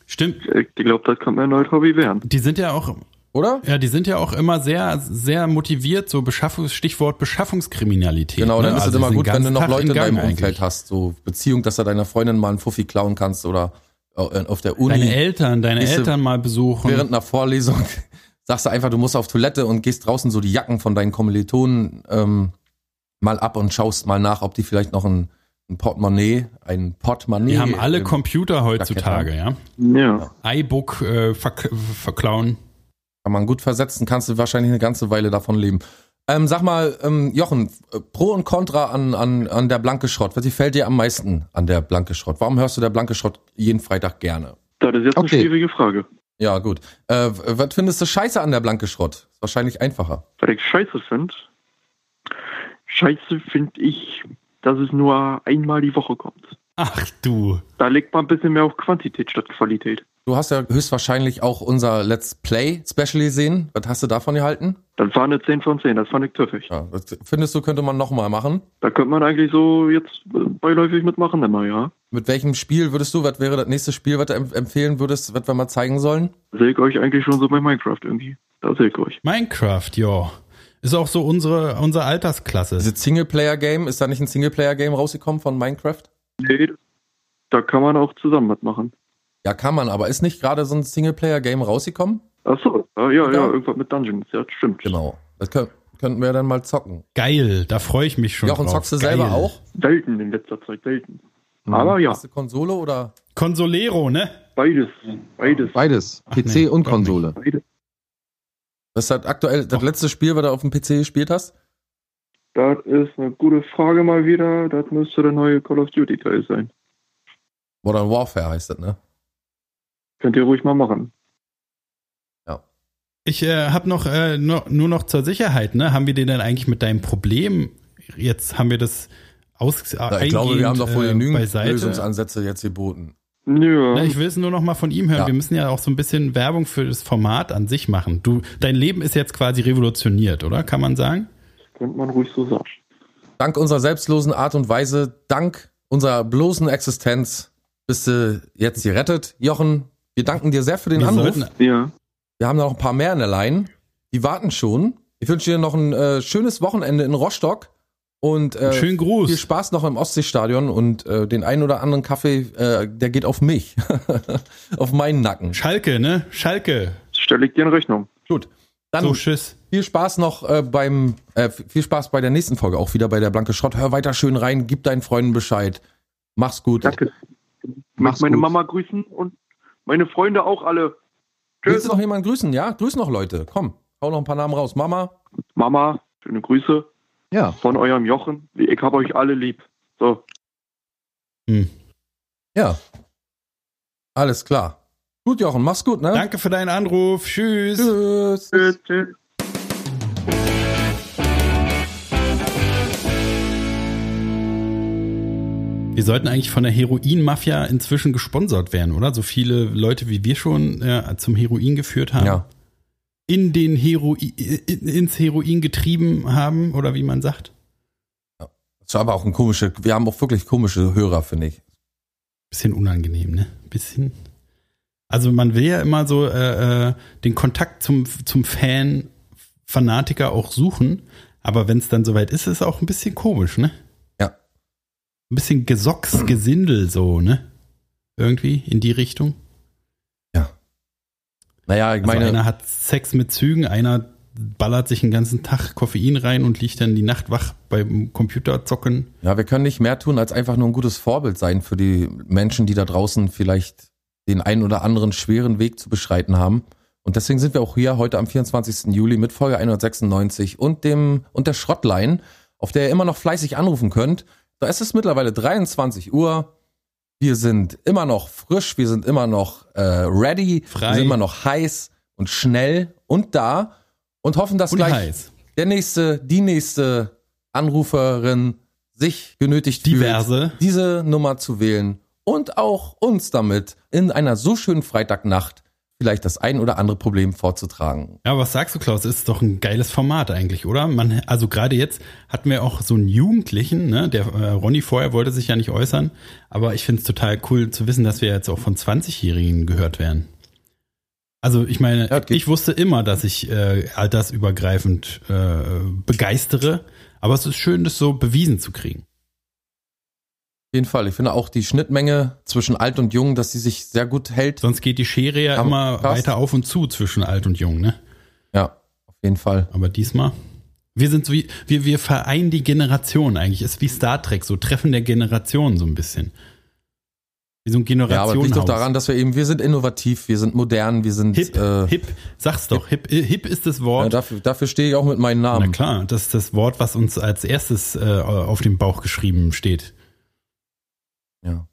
Speaker 2: Stimmt,
Speaker 6: ich glaube, das kann mein neues Hobby werden.
Speaker 2: die sind ja auch,
Speaker 1: Oder?
Speaker 2: ja, die sind ja auch immer sehr, sehr motiviert, so Beshaffungs, Stichwort Beschaffungskriminalität.
Speaker 1: Genau, dann
Speaker 2: ne?
Speaker 1: ist
Speaker 2: Also
Speaker 1: es immer gut, wenn du noch Leute in
Speaker 2: Tag
Speaker 1: deinem Umfeld
Speaker 2: eigentlich.
Speaker 1: hast, so Beziehung, dass du deiner Freundin mal einen Fuffi klauen kannst oder äh, auf der Uni
Speaker 2: Deine Eltern, deine Eltern mal besuchen.
Speaker 1: während einer Vorlesung [laughs] sagst du einfach, du musst auf Toilette und gehst draußen so die Jacken von deinen Kommilitonen ähm, mal ab und schaust mal nach, ob die vielleicht noch ein, ein Portemonnaie, ein Portemonnaie.
Speaker 2: die haben alle Computer heutzutage, ja.
Speaker 6: Ja.
Speaker 2: iBook äh, verk verklauen.
Speaker 1: Kann man gut versetzen, kannst du wahrscheinlich eine ganze Weile davon leben. Ähm, sag mal, ähm, Jochen, äh, Pro und Contra an, an, an der Blanke Schrott. Was gefällt dir am meisten an der Blanke Schrott? Warum hörst du der Blanke Schrott jeden Freitag gerne?
Speaker 6: Das ist jetzt
Speaker 1: Okay.
Speaker 6: eine schwierige Frage.
Speaker 1: Ja, gut. Äh, was findest du scheiße an der Blanke Schrott? Ist wahrscheinlich einfacher.
Speaker 6: Was ich scheiße finde, scheiße finde ich, dass es nur einmal die Woche kommt.
Speaker 2: Ach du.
Speaker 6: Da legt man ein bisschen mehr auf Quantität statt Qualität.
Speaker 1: Du hast ja höchstwahrscheinlich auch unser Let's Play Special gesehen. Was hast du davon gehalten?
Speaker 6: Das war eine 10 von 10, das fand ich töffig.
Speaker 1: Ja, findest du, könnte man nochmal machen?
Speaker 6: Da könnte man eigentlich so jetzt äh, beiläufig mitmachen immer, ja.
Speaker 1: Mit welchem Spiel würdest du, was wäre das nächste Spiel, was du em- empfehlen würdest, was wir mal zeigen sollen?
Speaker 6: Sehe ich euch eigentlich schon so bei Minecraft irgendwie. Da sehe ich euch.
Speaker 2: Minecraft, ja. Ist auch so unsere, unsere Altersklasse.
Speaker 1: Dieses Singleplayer-Game, ist da nicht ein Singleplayer-Game rausgekommen von Minecraft?
Speaker 6: Nee, da kann man auch zusammen mitmachen.
Speaker 1: Ja, kann man, aber ist nicht gerade so ein Singleplayer-Game rausgekommen?
Speaker 6: Achso, ja, ja,
Speaker 1: Ja.
Speaker 6: ja, irgendwas mit Dungeons, ja, stimmt.
Speaker 1: Genau. Das könnt, könnten wir dann mal zocken.
Speaker 2: Geil, da freue ich mich schon
Speaker 1: Jochen,
Speaker 2: drauf.
Speaker 1: zockst du
Speaker 2: Geil.
Speaker 1: selber auch?
Speaker 6: Selten in letzter Zeit, selten. Aber ja,
Speaker 1: Hast du Konsole oder?
Speaker 2: Consolero, ne?
Speaker 6: beides, beides,
Speaker 7: Beides.
Speaker 2: Ach
Speaker 7: PC
Speaker 2: nee,
Speaker 7: und Konsole.
Speaker 6: beides.
Speaker 1: Das ist halt aktuell das letzte Spiel, was du auf dem PC gespielt hast?
Speaker 6: Das ist eine gute Frage mal wieder. Das müsste der neue Call of Duty Teil sein.
Speaker 1: Modern Warfare heißt das, ne?
Speaker 6: Könnt ihr ruhig mal machen.
Speaker 2: Ich äh, habe noch äh, nur, nur noch zur Sicherheit, ne? Haben wir dir denn eigentlich mit deinem Problem jetzt haben wir das aus
Speaker 1: Ja, ich glaube, wir haben doch wohl
Speaker 2: äh,
Speaker 1: genügend
Speaker 2: beiseite.
Speaker 1: Lösungsansätze jetzt geboten.
Speaker 6: Ja,
Speaker 2: Na, ich will es nur noch mal von ihm hören.
Speaker 1: Ja.
Speaker 2: Wir müssen ja auch so ein bisschen Werbung für das Format an sich machen. Du, dein Leben ist jetzt quasi revolutioniert, oder? Kann man sagen?
Speaker 6: könnte man ruhig so sagen.
Speaker 1: Dank unserer selbstlosen Art und Weise, dank unserer bloßen Existenz bist du jetzt gerettet. Jochen, wir danken dir sehr für den
Speaker 2: Wir
Speaker 1: Anruf.
Speaker 2: sollten,
Speaker 6: Ja,
Speaker 1: Wir haben noch ein paar mehr in der Line. Die warten schon. Ich wünsche dir noch ein äh, schönes Wochenende in Rostock Und äh,
Speaker 2: Schönen Gruß.
Speaker 1: viel Spaß noch im Ostseestadion und äh, den einen oder anderen Kaffee, äh, der geht auf mich, [laughs] auf meinen Nacken.
Speaker 2: Schalke, ne? Schalke.
Speaker 6: Stelle ich dir in Rechnung.
Speaker 1: Gut, dann
Speaker 2: So, tschüss.
Speaker 1: viel Spaß noch äh, beim, äh, viel Spaß bei der nächsten Folge, auch wieder bei der Blanke Schrott. Hör weiter schön rein, gib deinen Freunden Bescheid. Mach's gut.
Speaker 6: Danke. Möchte meine
Speaker 1: gut.
Speaker 6: Mama grüßen und meine Freunde auch alle.
Speaker 1: Willst
Speaker 6: Tschüss.
Speaker 1: du noch jemanden grüßen? Ja, grüß noch Leute. Komm, hau noch ein paar Namen raus. Mama.
Speaker 6: Mama, schöne Grüße
Speaker 1: Ja.
Speaker 6: von eurem Jochen. Ich habe euch alle lieb. So.
Speaker 2: Hm.
Speaker 1: Ja. Alles klar. Gut, Jochen, mach's gut, ne?
Speaker 2: Danke für deinen Anruf. Tschüss.
Speaker 1: Tschüss.
Speaker 6: Tschüss. tschüss.
Speaker 2: Wir sollten eigentlich von der Heroin-Mafia inzwischen gesponsert werden, oder? So viele Leute wie wir schon äh, zum Heroin geführt haben.
Speaker 1: Ja.
Speaker 2: In den Heroin, in, ins Heroin getrieben haben, oder wie man sagt.
Speaker 1: Das ist aber auch ein komische, wir haben auch wirklich komische Hörer, finde ich.
Speaker 2: Bisschen unangenehm, ne? Bisschen. Also man will ja immer so äh, äh, den Kontakt zum, zum Fan, Fanatiker auch suchen, aber wenn es dann soweit ist, ist es auch ein bisschen komisch, ne?
Speaker 1: Ja.
Speaker 2: Ein bisschen Gesocks, Gesindel so, ne? Irgendwie in die Richtung.
Speaker 1: Naja, ich
Speaker 2: Also
Speaker 1: meine,
Speaker 2: einer hat Sex mit Zügen, einer ballert sich den ganzen Tag Koffein rein und liegt dann die Nacht wach beim Computer zocken.
Speaker 1: ja, wir können nicht mehr tun, als einfach nur ein gutes Vorbild sein für die Menschen, die da draußen vielleicht den einen oder anderen schweren Weg zu beschreiten haben. Und deswegen sind wir auch hier heute am 24. Juli mit Folge 196 und dem und der Schrottline, auf der ihr immer noch fleißig anrufen könnt. Da ist es mittlerweile 23 Uhr. Wir sind immer noch frisch, wir sind immer noch äh, ready,
Speaker 2: Frei.
Speaker 1: wir sind immer noch heiß und schnell und da und hoffen, dass
Speaker 2: Und
Speaker 1: gleich
Speaker 2: heiß.
Speaker 1: der nächste, die nächste Anruferin sich genötigt
Speaker 2: Diverse.
Speaker 1: fühlt, diese Nummer zu wählen und auch uns damit in einer so schönen Freitagnacht vielleicht das ein oder andere Problem vorzutragen.
Speaker 2: Ja, was sagst du, Klaus? Ist doch ein geiles Format eigentlich, oder? Man, also gerade jetzt hatten wir auch so einen Jugendlichen, ne? Der äh, Ronny vorher wollte sich ja nicht äußern, aber ich finde es total cool zu wissen, dass wir jetzt auch von 20-Jährigen gehört werden. Also ich meine,
Speaker 1: Ja,
Speaker 2: ich wusste immer, dass ich äh, altersübergreifend äh, begeistere, aber es ist schön, das so bewiesen zu kriegen.
Speaker 1: Auf jeden Fall. Ich finde auch die Schnittmenge zwischen alt und jung, dass sie sich sehr gut hält.
Speaker 2: Sonst geht die Schere ja
Speaker 1: Ja,
Speaker 2: immer
Speaker 1: krass.
Speaker 2: weiter auf und zu zwischen alt und jung, ne?
Speaker 1: Ja, auf jeden Fall.
Speaker 2: Aber diesmal. Wir sind so wie, wir, wir vereinen die Generation eigentlich. Ist wie Star Trek, so Treffen der Generation so ein bisschen. Wie so ein
Speaker 1: Ja, aber liegt doch daran, dass wir eben, wir sind innovativ, wir sind modern, wir sind
Speaker 2: hip,
Speaker 1: äh,
Speaker 2: hip, sag's doch, hip, hip ist das
Speaker 1: ja,
Speaker 2: Wort.
Speaker 1: dafür, dafür stehe ich auch mit meinem
Speaker 2: Na
Speaker 1: Namen.
Speaker 2: klar, das ist das Wort, was uns als erstes äh, auf dem Bauch geschrieben steht.
Speaker 1: Ja.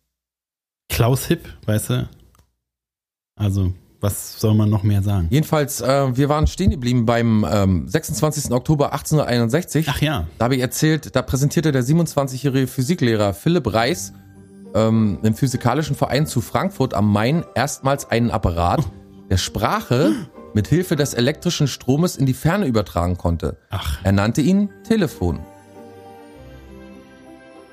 Speaker 2: Klaus Hip, weißt du? Also, was soll man noch mehr sagen?
Speaker 1: Jedenfalls, äh, wir waren stehen geblieben beim ähm, 26. Oktober 1861.
Speaker 2: Ach ja,
Speaker 1: Da habe ich erzählt, da präsentierte der 27-jährige Physiklehrer Philipp Reis ähm, im Physikalischen Verein zu Frankfurt am Main erstmals einen Apparat, der Sprache mit Hilfe des elektrischen Stromes in die Ferne übertragen konnte.
Speaker 2: ach,
Speaker 1: Er nannte ihn Telefon.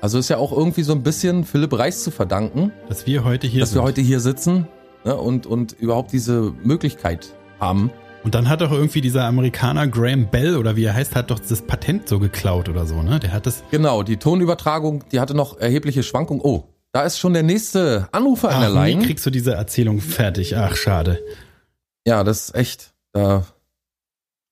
Speaker 1: Also ist ja auch irgendwie so ein bisschen Philipp Reis zu verdanken,
Speaker 2: dass wir heute hier
Speaker 1: dass
Speaker 2: sind.
Speaker 1: wir heute hier sitzen ne, und, und überhaupt diese Möglichkeit haben.
Speaker 2: Und dann hat doch irgendwie dieser Amerikaner Graham Bell oder wie er heißt, hat doch das Patent so geklaut oder so, ne? Der hat das.
Speaker 1: Genau, die Tonübertragung, die hatte noch erhebliche Schwankungen. Oh, da ist schon der nächste Anrufer an der
Speaker 2: Ach,
Speaker 1: Line.
Speaker 2: kriegst du diese Erzählung fertig. Ach, schade.
Speaker 1: Ja, das ist echt. Da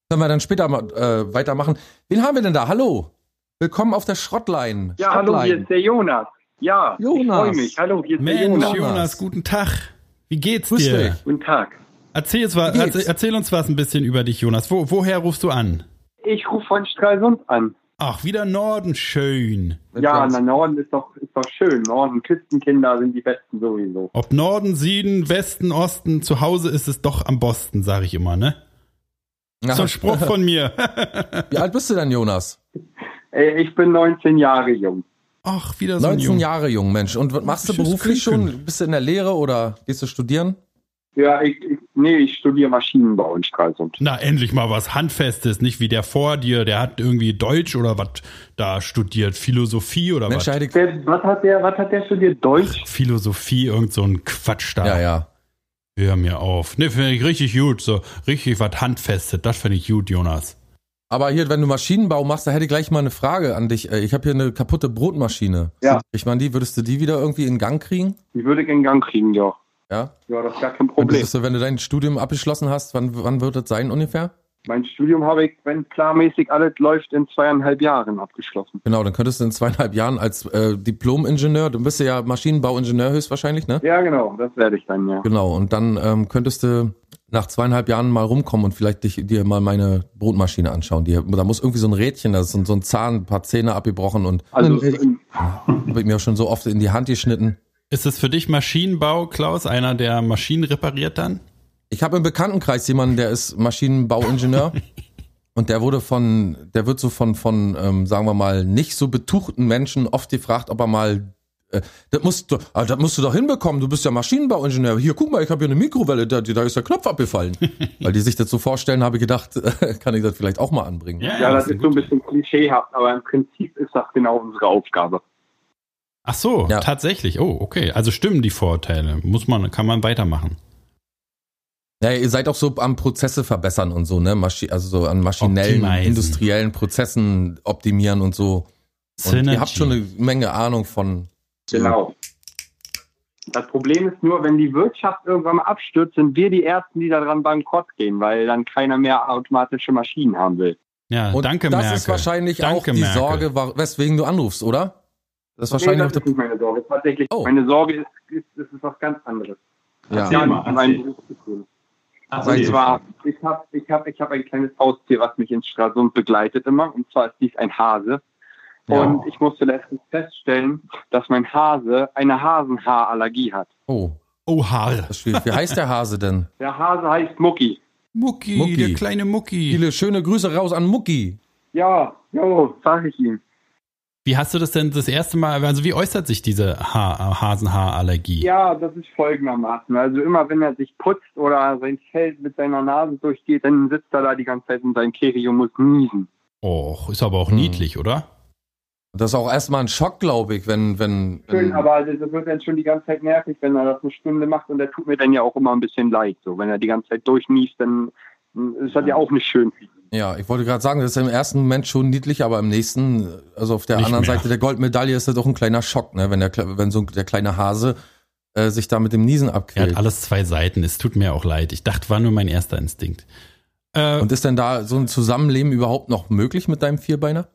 Speaker 1: können wir dann später mal äh, weitermachen. Wen haben wir denn da? Hallo. Willkommen auf der Schrottline.
Speaker 5: Ja, hallo, hier
Speaker 1: Schrottline.
Speaker 5: ist der Jonas. Ja,
Speaker 1: Jonas.
Speaker 5: ich freue mich. Hallo, hier ist der
Speaker 2: Mensch,
Speaker 5: Jonas.
Speaker 2: Jonas. guten Tag. Wie geht's
Speaker 1: Grüß
Speaker 2: dir?
Speaker 1: dich.
Speaker 5: Guten Tag.
Speaker 2: Erzähl, jetzt erzähl, erzähl uns was ein bisschen über dich, Jonas. Wo, woher rufst du an?
Speaker 5: Ich rufe von Stralsund an.
Speaker 2: Ach, wieder Norden, schön.
Speaker 5: Ja, na, Norden ist doch, ist doch schön. Norden, Küstenkinder sind die Besten sowieso.
Speaker 2: Ob Norden, Süden, Westen, Osten, zu Hause ist es doch am Boston, sag ich immer, ne?
Speaker 1: Ja.
Speaker 2: So ein Spruch von [laughs] mir.
Speaker 1: Wie alt bist du denn, Jonas? [laughs]
Speaker 5: Äh, Ich bin 19 Jahre jung.
Speaker 2: Ach, wieder so ein
Speaker 1: 19
Speaker 2: Jung.
Speaker 1: Jahre jung, Mensch. Und was machst du beruflich schon? Bist du in der Lehre oder gehst du studieren?
Speaker 5: Ja, ich, ich, nee, ich studiere Maschinenbau in Stralsund.
Speaker 2: Na, endlich mal was Handfestes, nicht wie der vor dir, der hat irgendwie Deutsch oder was da studiert, Philosophie oder
Speaker 1: Mensch,
Speaker 2: was?
Speaker 5: Was hat der, was hat der studiert? Deutsch?
Speaker 2: Philosophie, irgend so ein Quatsch da.
Speaker 1: Ja, ja.
Speaker 2: Hör mir auf. Ne, finde ich richtig gut, so richtig was Handfestes, das finde ich gut, Jonas.
Speaker 1: Aber hier, wenn du Maschinenbau machst, da hätte ich gleich mal eine Frage an dich. Äh, Ich habe hier eine kaputte Brotmaschine.
Speaker 5: Ja.
Speaker 1: Ich meine, die würdest du die wieder irgendwie in Gang kriegen?
Speaker 5: Die würde ich in Gang kriegen, ja.
Speaker 1: Ja.
Speaker 5: Ja, das ist gar kein Problem.
Speaker 1: Du, wenn du dein Studium abgeschlossen hast, wann, wann wird das sein ungefähr?
Speaker 5: Mein Studium habe ich, wenn planmäßig alles läuft, in zweieinhalb Jahren abgeschlossen.
Speaker 1: Genau, dann könntest du in zweieinhalb Jahren als äh, Diplom-Ingenieur, du bist ja Maschinenbauingenieur höchstwahrscheinlich, ne?
Speaker 5: Ja, genau, das werde ich dann, ja.
Speaker 1: Genau, und dann ähm, könntest du nach zweieinhalb Jahren mal rumkommen und vielleicht dich, dir mal meine Brotmaschine anschauen. Die, da muss irgendwie so ein Rädchen, da ist so, so ein Zahn, ein paar Zähne abgebrochen und
Speaker 5: Also,
Speaker 1: wird mir schon so oft in die Hand geschnitten.
Speaker 2: Ist es für dich Maschinenbau, Klaus, einer, der Maschinen repariert dann?
Speaker 1: Ich habe im Bekanntenkreis jemanden, der ist Maschinenbauingenieur [laughs] und der wurde von, der wird so von, von ähm, sagen wir mal, nicht so betuchten Menschen oft gefragt, ob er mal äh, das musst, du, ah, das musst du doch hinbekommen, du bist ja Maschinenbauingenieur. Hier, guck mal, ich habe hier eine Mikrowelle, da, da ist der Knopf abgefallen. [laughs] Weil die sich das so vorstellen, habe ich gedacht, [laughs] kann ich das vielleicht auch mal anbringen.
Speaker 5: ja, das ist so ein bisschen klischeehaft, aber im Prinzip ist das genau unsere Aufgabe.
Speaker 2: Ach so,
Speaker 1: Ja.
Speaker 2: tatsächlich. Oh, okay. Also stimmen die Vorteile. Muss man, kann man weitermachen.
Speaker 1: Ja, ihr seid auch so am Prozesse verbessern und so, ne? Maschi also so an maschinellen,
Speaker 2: Optimizen.
Speaker 1: industriellen Prozessen optimieren und so. Und
Speaker 2: Synergy.
Speaker 1: ihr habt schon eine Menge Ahnung von.
Speaker 5: Genau. Das Problem ist nur, wenn die Wirtschaft irgendwann mal abstürzt, sind wir die Ersten, die daran bankrott gehen, weil dann keiner mehr automatische Maschinen haben will.
Speaker 2: Ja,
Speaker 1: Und
Speaker 2: danke,
Speaker 1: das
Speaker 2: Merkel.
Speaker 1: ist wahrscheinlich
Speaker 2: Danke,
Speaker 1: auch die
Speaker 2: Merkel.
Speaker 1: Sorge, weswegen du anrufst, oder? Das ist wahrscheinlich
Speaker 5: nee,
Speaker 1: auch
Speaker 5: das ist
Speaker 1: der.
Speaker 5: nicht meine Sorge. Tatsächlich,
Speaker 1: Oh.
Speaker 5: meine Sorge ist, ist, ist, ist was ganz anderes.
Speaker 1: Ja.
Speaker 5: Ja,
Speaker 7: mal, erzähl. Ach,
Speaker 5: Und zwar, ich habe ich hab, ich hab ein kleines Haustier, was mich in Stralsund begleitet immer. Und zwar ist dies ein Hase.
Speaker 1: Ja.
Speaker 5: Und ich musste letztens feststellen, dass mein Hase eine Hasenhaarallergie hat.
Speaker 1: Oh,
Speaker 2: Oh, Haar.
Speaker 1: das ist schwierig. Wie heißt der Hase denn?
Speaker 5: Der Hase heißt Mucki.
Speaker 2: Mucki,
Speaker 1: Mucki.
Speaker 2: der kleine Mucki.
Speaker 1: Viele schöne Grüße raus an Mucki.
Speaker 5: Ja, jo, sag ich ihm.
Speaker 2: Wie hast du das denn das erste Mal, also wie äußert sich diese ha Hasenhaarallergie?
Speaker 5: Ja, das ist folgendermaßen. Also immer wenn er sich putzt oder sein Fell mit seiner Nase durchgeht, dann sitzt er da die ganze Zeit in seinem Keri und muss niesen.
Speaker 2: Och, ist aber auch
Speaker 1: Hm.
Speaker 2: niedlich, oder?
Speaker 1: Das ist auch erstmal ein Schock, glaube ich, wenn, wenn.
Speaker 5: Schön,
Speaker 1: wenn
Speaker 5: aber das wird dann schon die ganze Zeit nervig, wenn er das eine Stunde macht und der tut mir dann ja auch immer ein bisschen leid. So, wenn er die ganze Zeit durchniest, dann ist das ja auch nicht schön für ihn.
Speaker 1: Ja, ich wollte gerade sagen, das ist im ersten Moment schon niedlich, aber im nächsten, also auf der
Speaker 2: Nicht
Speaker 1: anderen
Speaker 2: mehr.
Speaker 1: Seite der Goldmedaille ist das doch ein kleiner Schock, ne? Wenn der, wenn so der kleine Hase äh, sich da mit dem Niesen
Speaker 2: Er hat
Speaker 1: abquält.
Speaker 2: alles zwei Seiten. Es tut mir auch leid. Ich dachte, war nur mein erster Instinkt. Äh,
Speaker 1: Und ist denn da so ein Zusammenleben überhaupt noch möglich mit deinem Vierbeiner?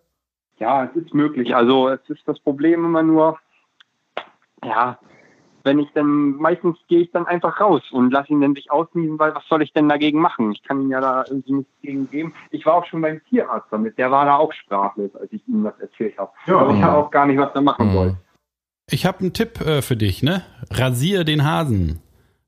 Speaker 5: Ja, es ist möglich. Also es ist das Problem immer nur, ja, wenn ich dann, meistens gehe ich dann einfach raus und lasse ihn dann sich ausniesen, weil was soll ich denn dagegen machen? Ich kann ihm ja da irgendwie nichts gegen geben. Ich war auch schon beim Tierarzt damit, der war da auch sprachlos, als ich ihm das erzählt habe.
Speaker 7: Ja,
Speaker 5: Aber ich habe auch gar nicht, was er machen
Speaker 1: Mhm.
Speaker 5: soll.
Speaker 2: ich habe einen Tipp äh, für dich, ne? Rasier den Hasen.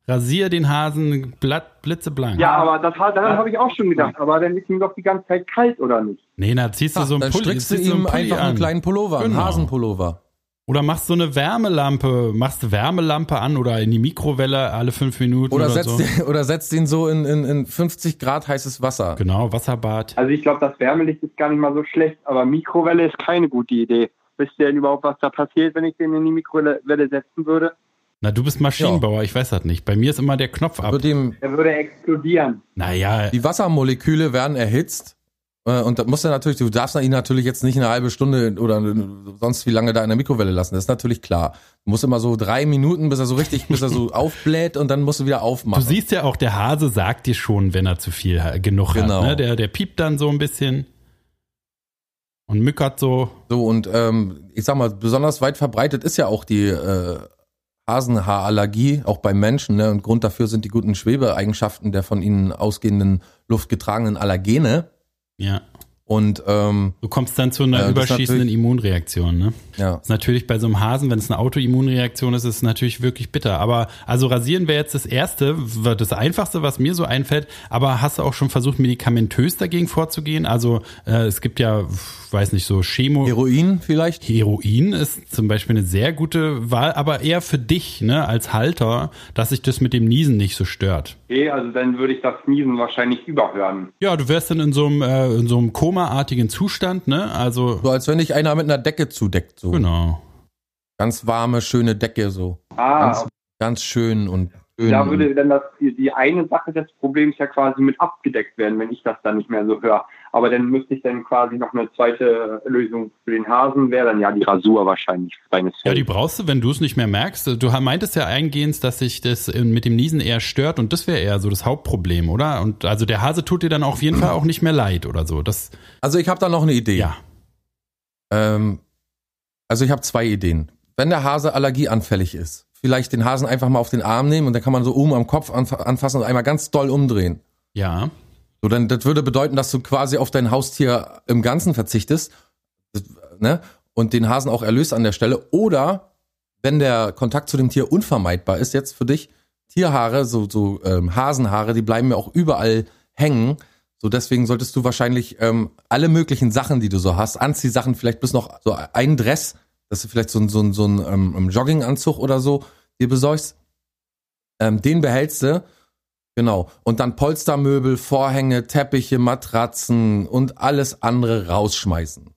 Speaker 2: Rasier den Hasen blatt, blitzeblank.
Speaker 5: Ja, aber das, daran habe ich auch schon gedacht. Aber dann ist ihm doch die ganze Zeit kalt, oder nicht?
Speaker 2: Nee, na, ziehst du so einen
Speaker 1: dann
Speaker 2: Pulli,
Speaker 1: strickst du ihm
Speaker 2: Pulli
Speaker 1: einfach einen
Speaker 2: an.
Speaker 1: kleinen Pullover, einen
Speaker 2: Genau.
Speaker 1: Hasenpullover.
Speaker 2: Oder machst so eine Wärmelampe, machst Wärmelampe an oder in die Mikrowelle alle fünf Minuten
Speaker 1: Oder
Speaker 2: oder,
Speaker 1: setzt,
Speaker 2: so.
Speaker 1: ihn, [laughs] oder setzt ihn so in, in, in 50 Grad heißes Wasser.
Speaker 2: Genau, Wasserbad.
Speaker 5: Also ich glaube, das Wärmelicht ist gar nicht mal so schlecht, aber Mikrowelle ist keine gute Idee. Wisst ihr denn überhaupt, was da passiert, wenn ich den in die Mikrowelle setzen würde?
Speaker 2: Na, du bist Maschinenbauer, ich weiß das nicht. Bei mir ist immer der Knopf ab.
Speaker 5: Er würde explodieren.
Speaker 2: Naja,
Speaker 1: die Wassermoleküle werden erhitzt. Äh, Und da musst du natürlich, du darfst ihn natürlich jetzt nicht eine halbe Stunde oder sonst wie lange da in der Mikrowelle lassen. Das ist natürlich klar. Du musst immer so drei Minuten, bis er so richtig, bis er so [laughs] aufbläht und dann musst du wieder
Speaker 2: du
Speaker 1: aufmachen.
Speaker 2: siehst ja auch, der Hase sagt dir schon, wenn er zu viel genug
Speaker 1: Genau.
Speaker 2: hat. Ne? Der, der piept dann so ein bisschen und mückert so.
Speaker 1: So, und ähm, ich sag mal, besonders weit verbreitet ist ja auch die äh, Hasenhaarallergie, auch beim Menschen. Ne? Und Grund dafür sind die guten Schwebeeigenschaften der von ihnen ausgehenden luftgetragenen Allergene.
Speaker 2: Ja.
Speaker 1: Und ähm,
Speaker 2: Du kommst dann zu einer
Speaker 1: ist
Speaker 2: überschießenden Immunreaktion, ne?
Speaker 1: ja,
Speaker 2: ist natürlich bei so einem Hasen, wenn es eine Autoimmunreaktion ist, ist es natürlich wirklich bitter. Aber also rasieren wäre jetzt das erste, das einfachste, was mir so einfällt. Aber hast du auch schon versucht, medikamentös dagegen vorzugehen? Also äh, es gibt ja, weiß nicht, so Chemo.
Speaker 1: Heroin vielleicht?
Speaker 2: Heroin ist zum Beispiel eine sehr gute Wahl, aber eher für dich, ne, als Halter, dass sich das mit dem Niesen nicht so stört.
Speaker 5: Okay, also dann würde ich das Niesen wahrscheinlich überhören.
Speaker 2: Ja, du wärst dann in so einem, äh, in so einem komaartigen Zustand, ne? Also,
Speaker 1: So als wenn dich einer mit einer Decke zudeckt. So.
Speaker 2: genau.
Speaker 1: Ganz warme, schöne Decke so.
Speaker 5: Ah,
Speaker 1: Ganz, ganz schön und
Speaker 5: da würde dann das, die, die eine Sache des Problems ja quasi mit abgedeckt werden, wenn ich das dann nicht mehr so höre. Aber dann müsste ich dann quasi noch eine zweite Lösung für den Hasen, wäre dann ja die Rasur wahrscheinlich
Speaker 2: Ja, die brauchst du, wenn du es nicht mehr merkst. Du meintest ja eingehend, dass sich das mit dem Niesen eher stört und das wäre eher so das Hauptproblem, oder? Und also der Hase tut dir dann auf jeden Fall auch nicht mehr leid oder so. Das,
Speaker 1: Also ich habe da noch eine Idee.
Speaker 2: ja.
Speaker 1: Ähm, also ich habe zwei Ideen. Wenn der Hase allergieanfällig ist, vielleicht den Hasen einfach mal auf den Arm nehmen und dann kann man so oben am Kopf anf anfassen und einmal ganz doll umdrehen.
Speaker 2: Ja.
Speaker 1: So, dann, das würde bedeuten, dass du quasi auf dein Haustier im Ganzen verzichtest, ne? Und den Hasen auch erlöst an der Stelle. Oder wenn der Kontakt zu dem Tier unvermeidbar ist, jetzt für dich, Tierhaare, so, so ähm, Hasenhaare, die bleiben ja auch überall hängen. So, deswegen solltest du wahrscheinlich ähm, alle möglichen Sachen, die du so hast, Anziehsachen, vielleicht bis noch so ein Dress, dass du vielleicht so ein, so ein, so ein ähm, Jogginganzug oder so dir besorgst. Ähm, den behältst du. Genau. Und dann Polstermöbel, Vorhänge, Teppiche, Matratzen und alles andere rausschmeißen.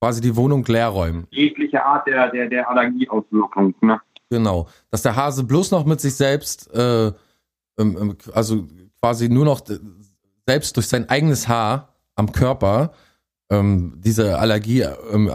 Speaker 1: Quasi die Wohnung leer räumen.
Speaker 5: Jegliche Art der, der, der Allergieauswirkung. Ne?
Speaker 1: Genau. Dass der Hase bloß noch mit sich selbst, äh, ähm, ähm, also quasi nur noch äh, selbst durch sein eigenes Haar am Körper ähm, diese Allergie ähm,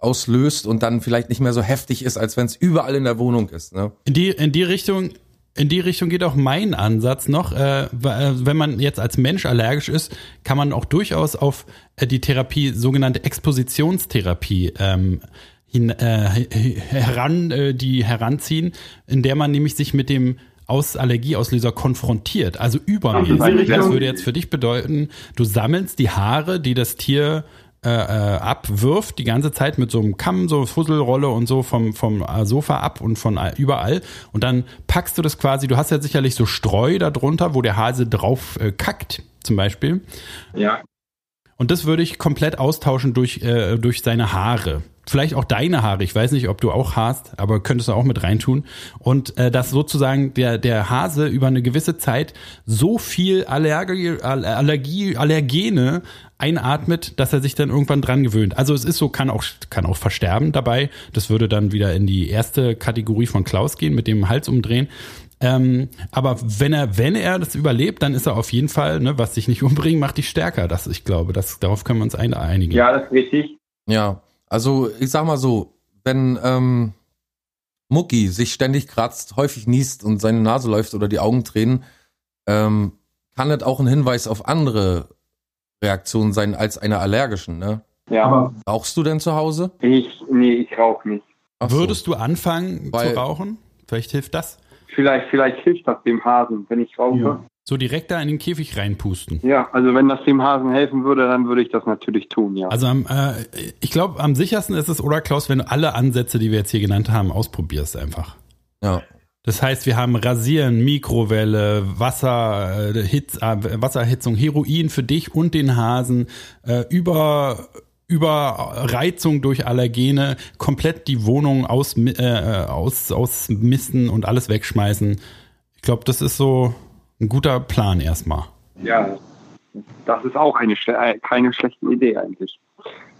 Speaker 1: auslöst und dann vielleicht nicht mehr so heftig ist, als wenn es überall in der Wohnung ist. Ne?
Speaker 2: In die, in die Richtung, in die Richtung geht auch mein Ansatz noch. Äh, wenn man jetzt als Mensch allergisch ist, kann man auch durchaus auf äh, die Therapie, sogenannte Expositionstherapie, ähm, hin, äh, heran, äh, die heranziehen, in der man nämlich sich mit dem aus Allergieauslöser konfrontiert, also übermäßig. Das würde jetzt für dich bedeuten, du sammelst die Haare, die das Tier äh, äh, abwirft, die ganze Zeit mit so einem Kamm, so Fusselrolle und so vom, vom äh, Sofa ab und von überall. Und dann packst du das quasi, du hast ja sicherlich so Streu darunter, wo der Hase drauf äh, kackt, zum Beispiel.
Speaker 5: Ja.
Speaker 2: Und das würde ich komplett austauschen durch, äh, durch seine Haare. Vielleicht auch deine Haare. Ich weiß nicht, ob du auch hast, aber könntest du auch mit reintun. Und äh, dass sozusagen der, der Hase über eine gewisse Zeit so viel Allergie, Allergie, Allergene einatmet, dass er sich dann irgendwann dran gewöhnt. Also es ist so, kann auch, kann auch versterben dabei. Das würde dann wieder in die erste Kategorie von Klaus gehen, mit dem Hals umdrehen. Ähm, aber wenn er, wenn er das überlebt, dann ist er auf jeden Fall, ne, was dich nicht [laughs] umbringt, macht dich stärker. Das, ich glaube, das, darauf können wir uns ein, einigen.
Speaker 5: Ja, das ist richtig.
Speaker 1: Ja, also ich sag mal so, wenn ähm, Mucki sich ständig kratzt, häufig niest und seine Nase läuft oder die Augen tränen, ähm, kann das auch ein Hinweis auf andere Reaktionen sein als einer allergischen, ne?
Speaker 5: Ja.
Speaker 1: Rauchst du denn zu Hause?
Speaker 5: Ich, nee, ich rauche nicht.
Speaker 1: Ach so.
Speaker 2: Würdest du anfangen
Speaker 1: Weil-
Speaker 2: zu rauchen? Vielleicht hilft das.
Speaker 5: Vielleicht, vielleicht hilft das dem Hasen, wenn ich rauche.
Speaker 6: Ja.
Speaker 2: So direkt da in den Käfig reinpusten.
Speaker 5: Ja, also wenn das dem Hasen helfen würde, dann würde ich das natürlich tun, ja.
Speaker 2: Also am, äh, ich glaube, am sichersten ist es, oder Klaus, wenn du alle Ansätze, die wir jetzt hier genannt haben, ausprobierst einfach.
Speaker 1: Ja.
Speaker 2: Das heißt, wir haben Rasieren, Mikrowelle, Wasser, äh, Hitz, äh, Wasserhitzung, Heroin für dich und den Hasen, äh, über Überreizung durch Allergene, komplett die Wohnung aus, äh, aus, ausmisten und alles wegschmeißen. Ich glaube, das ist so ein guter Plan erstmal.
Speaker 5: Ja, das ist auch eine äh, keine schlechte Idee eigentlich.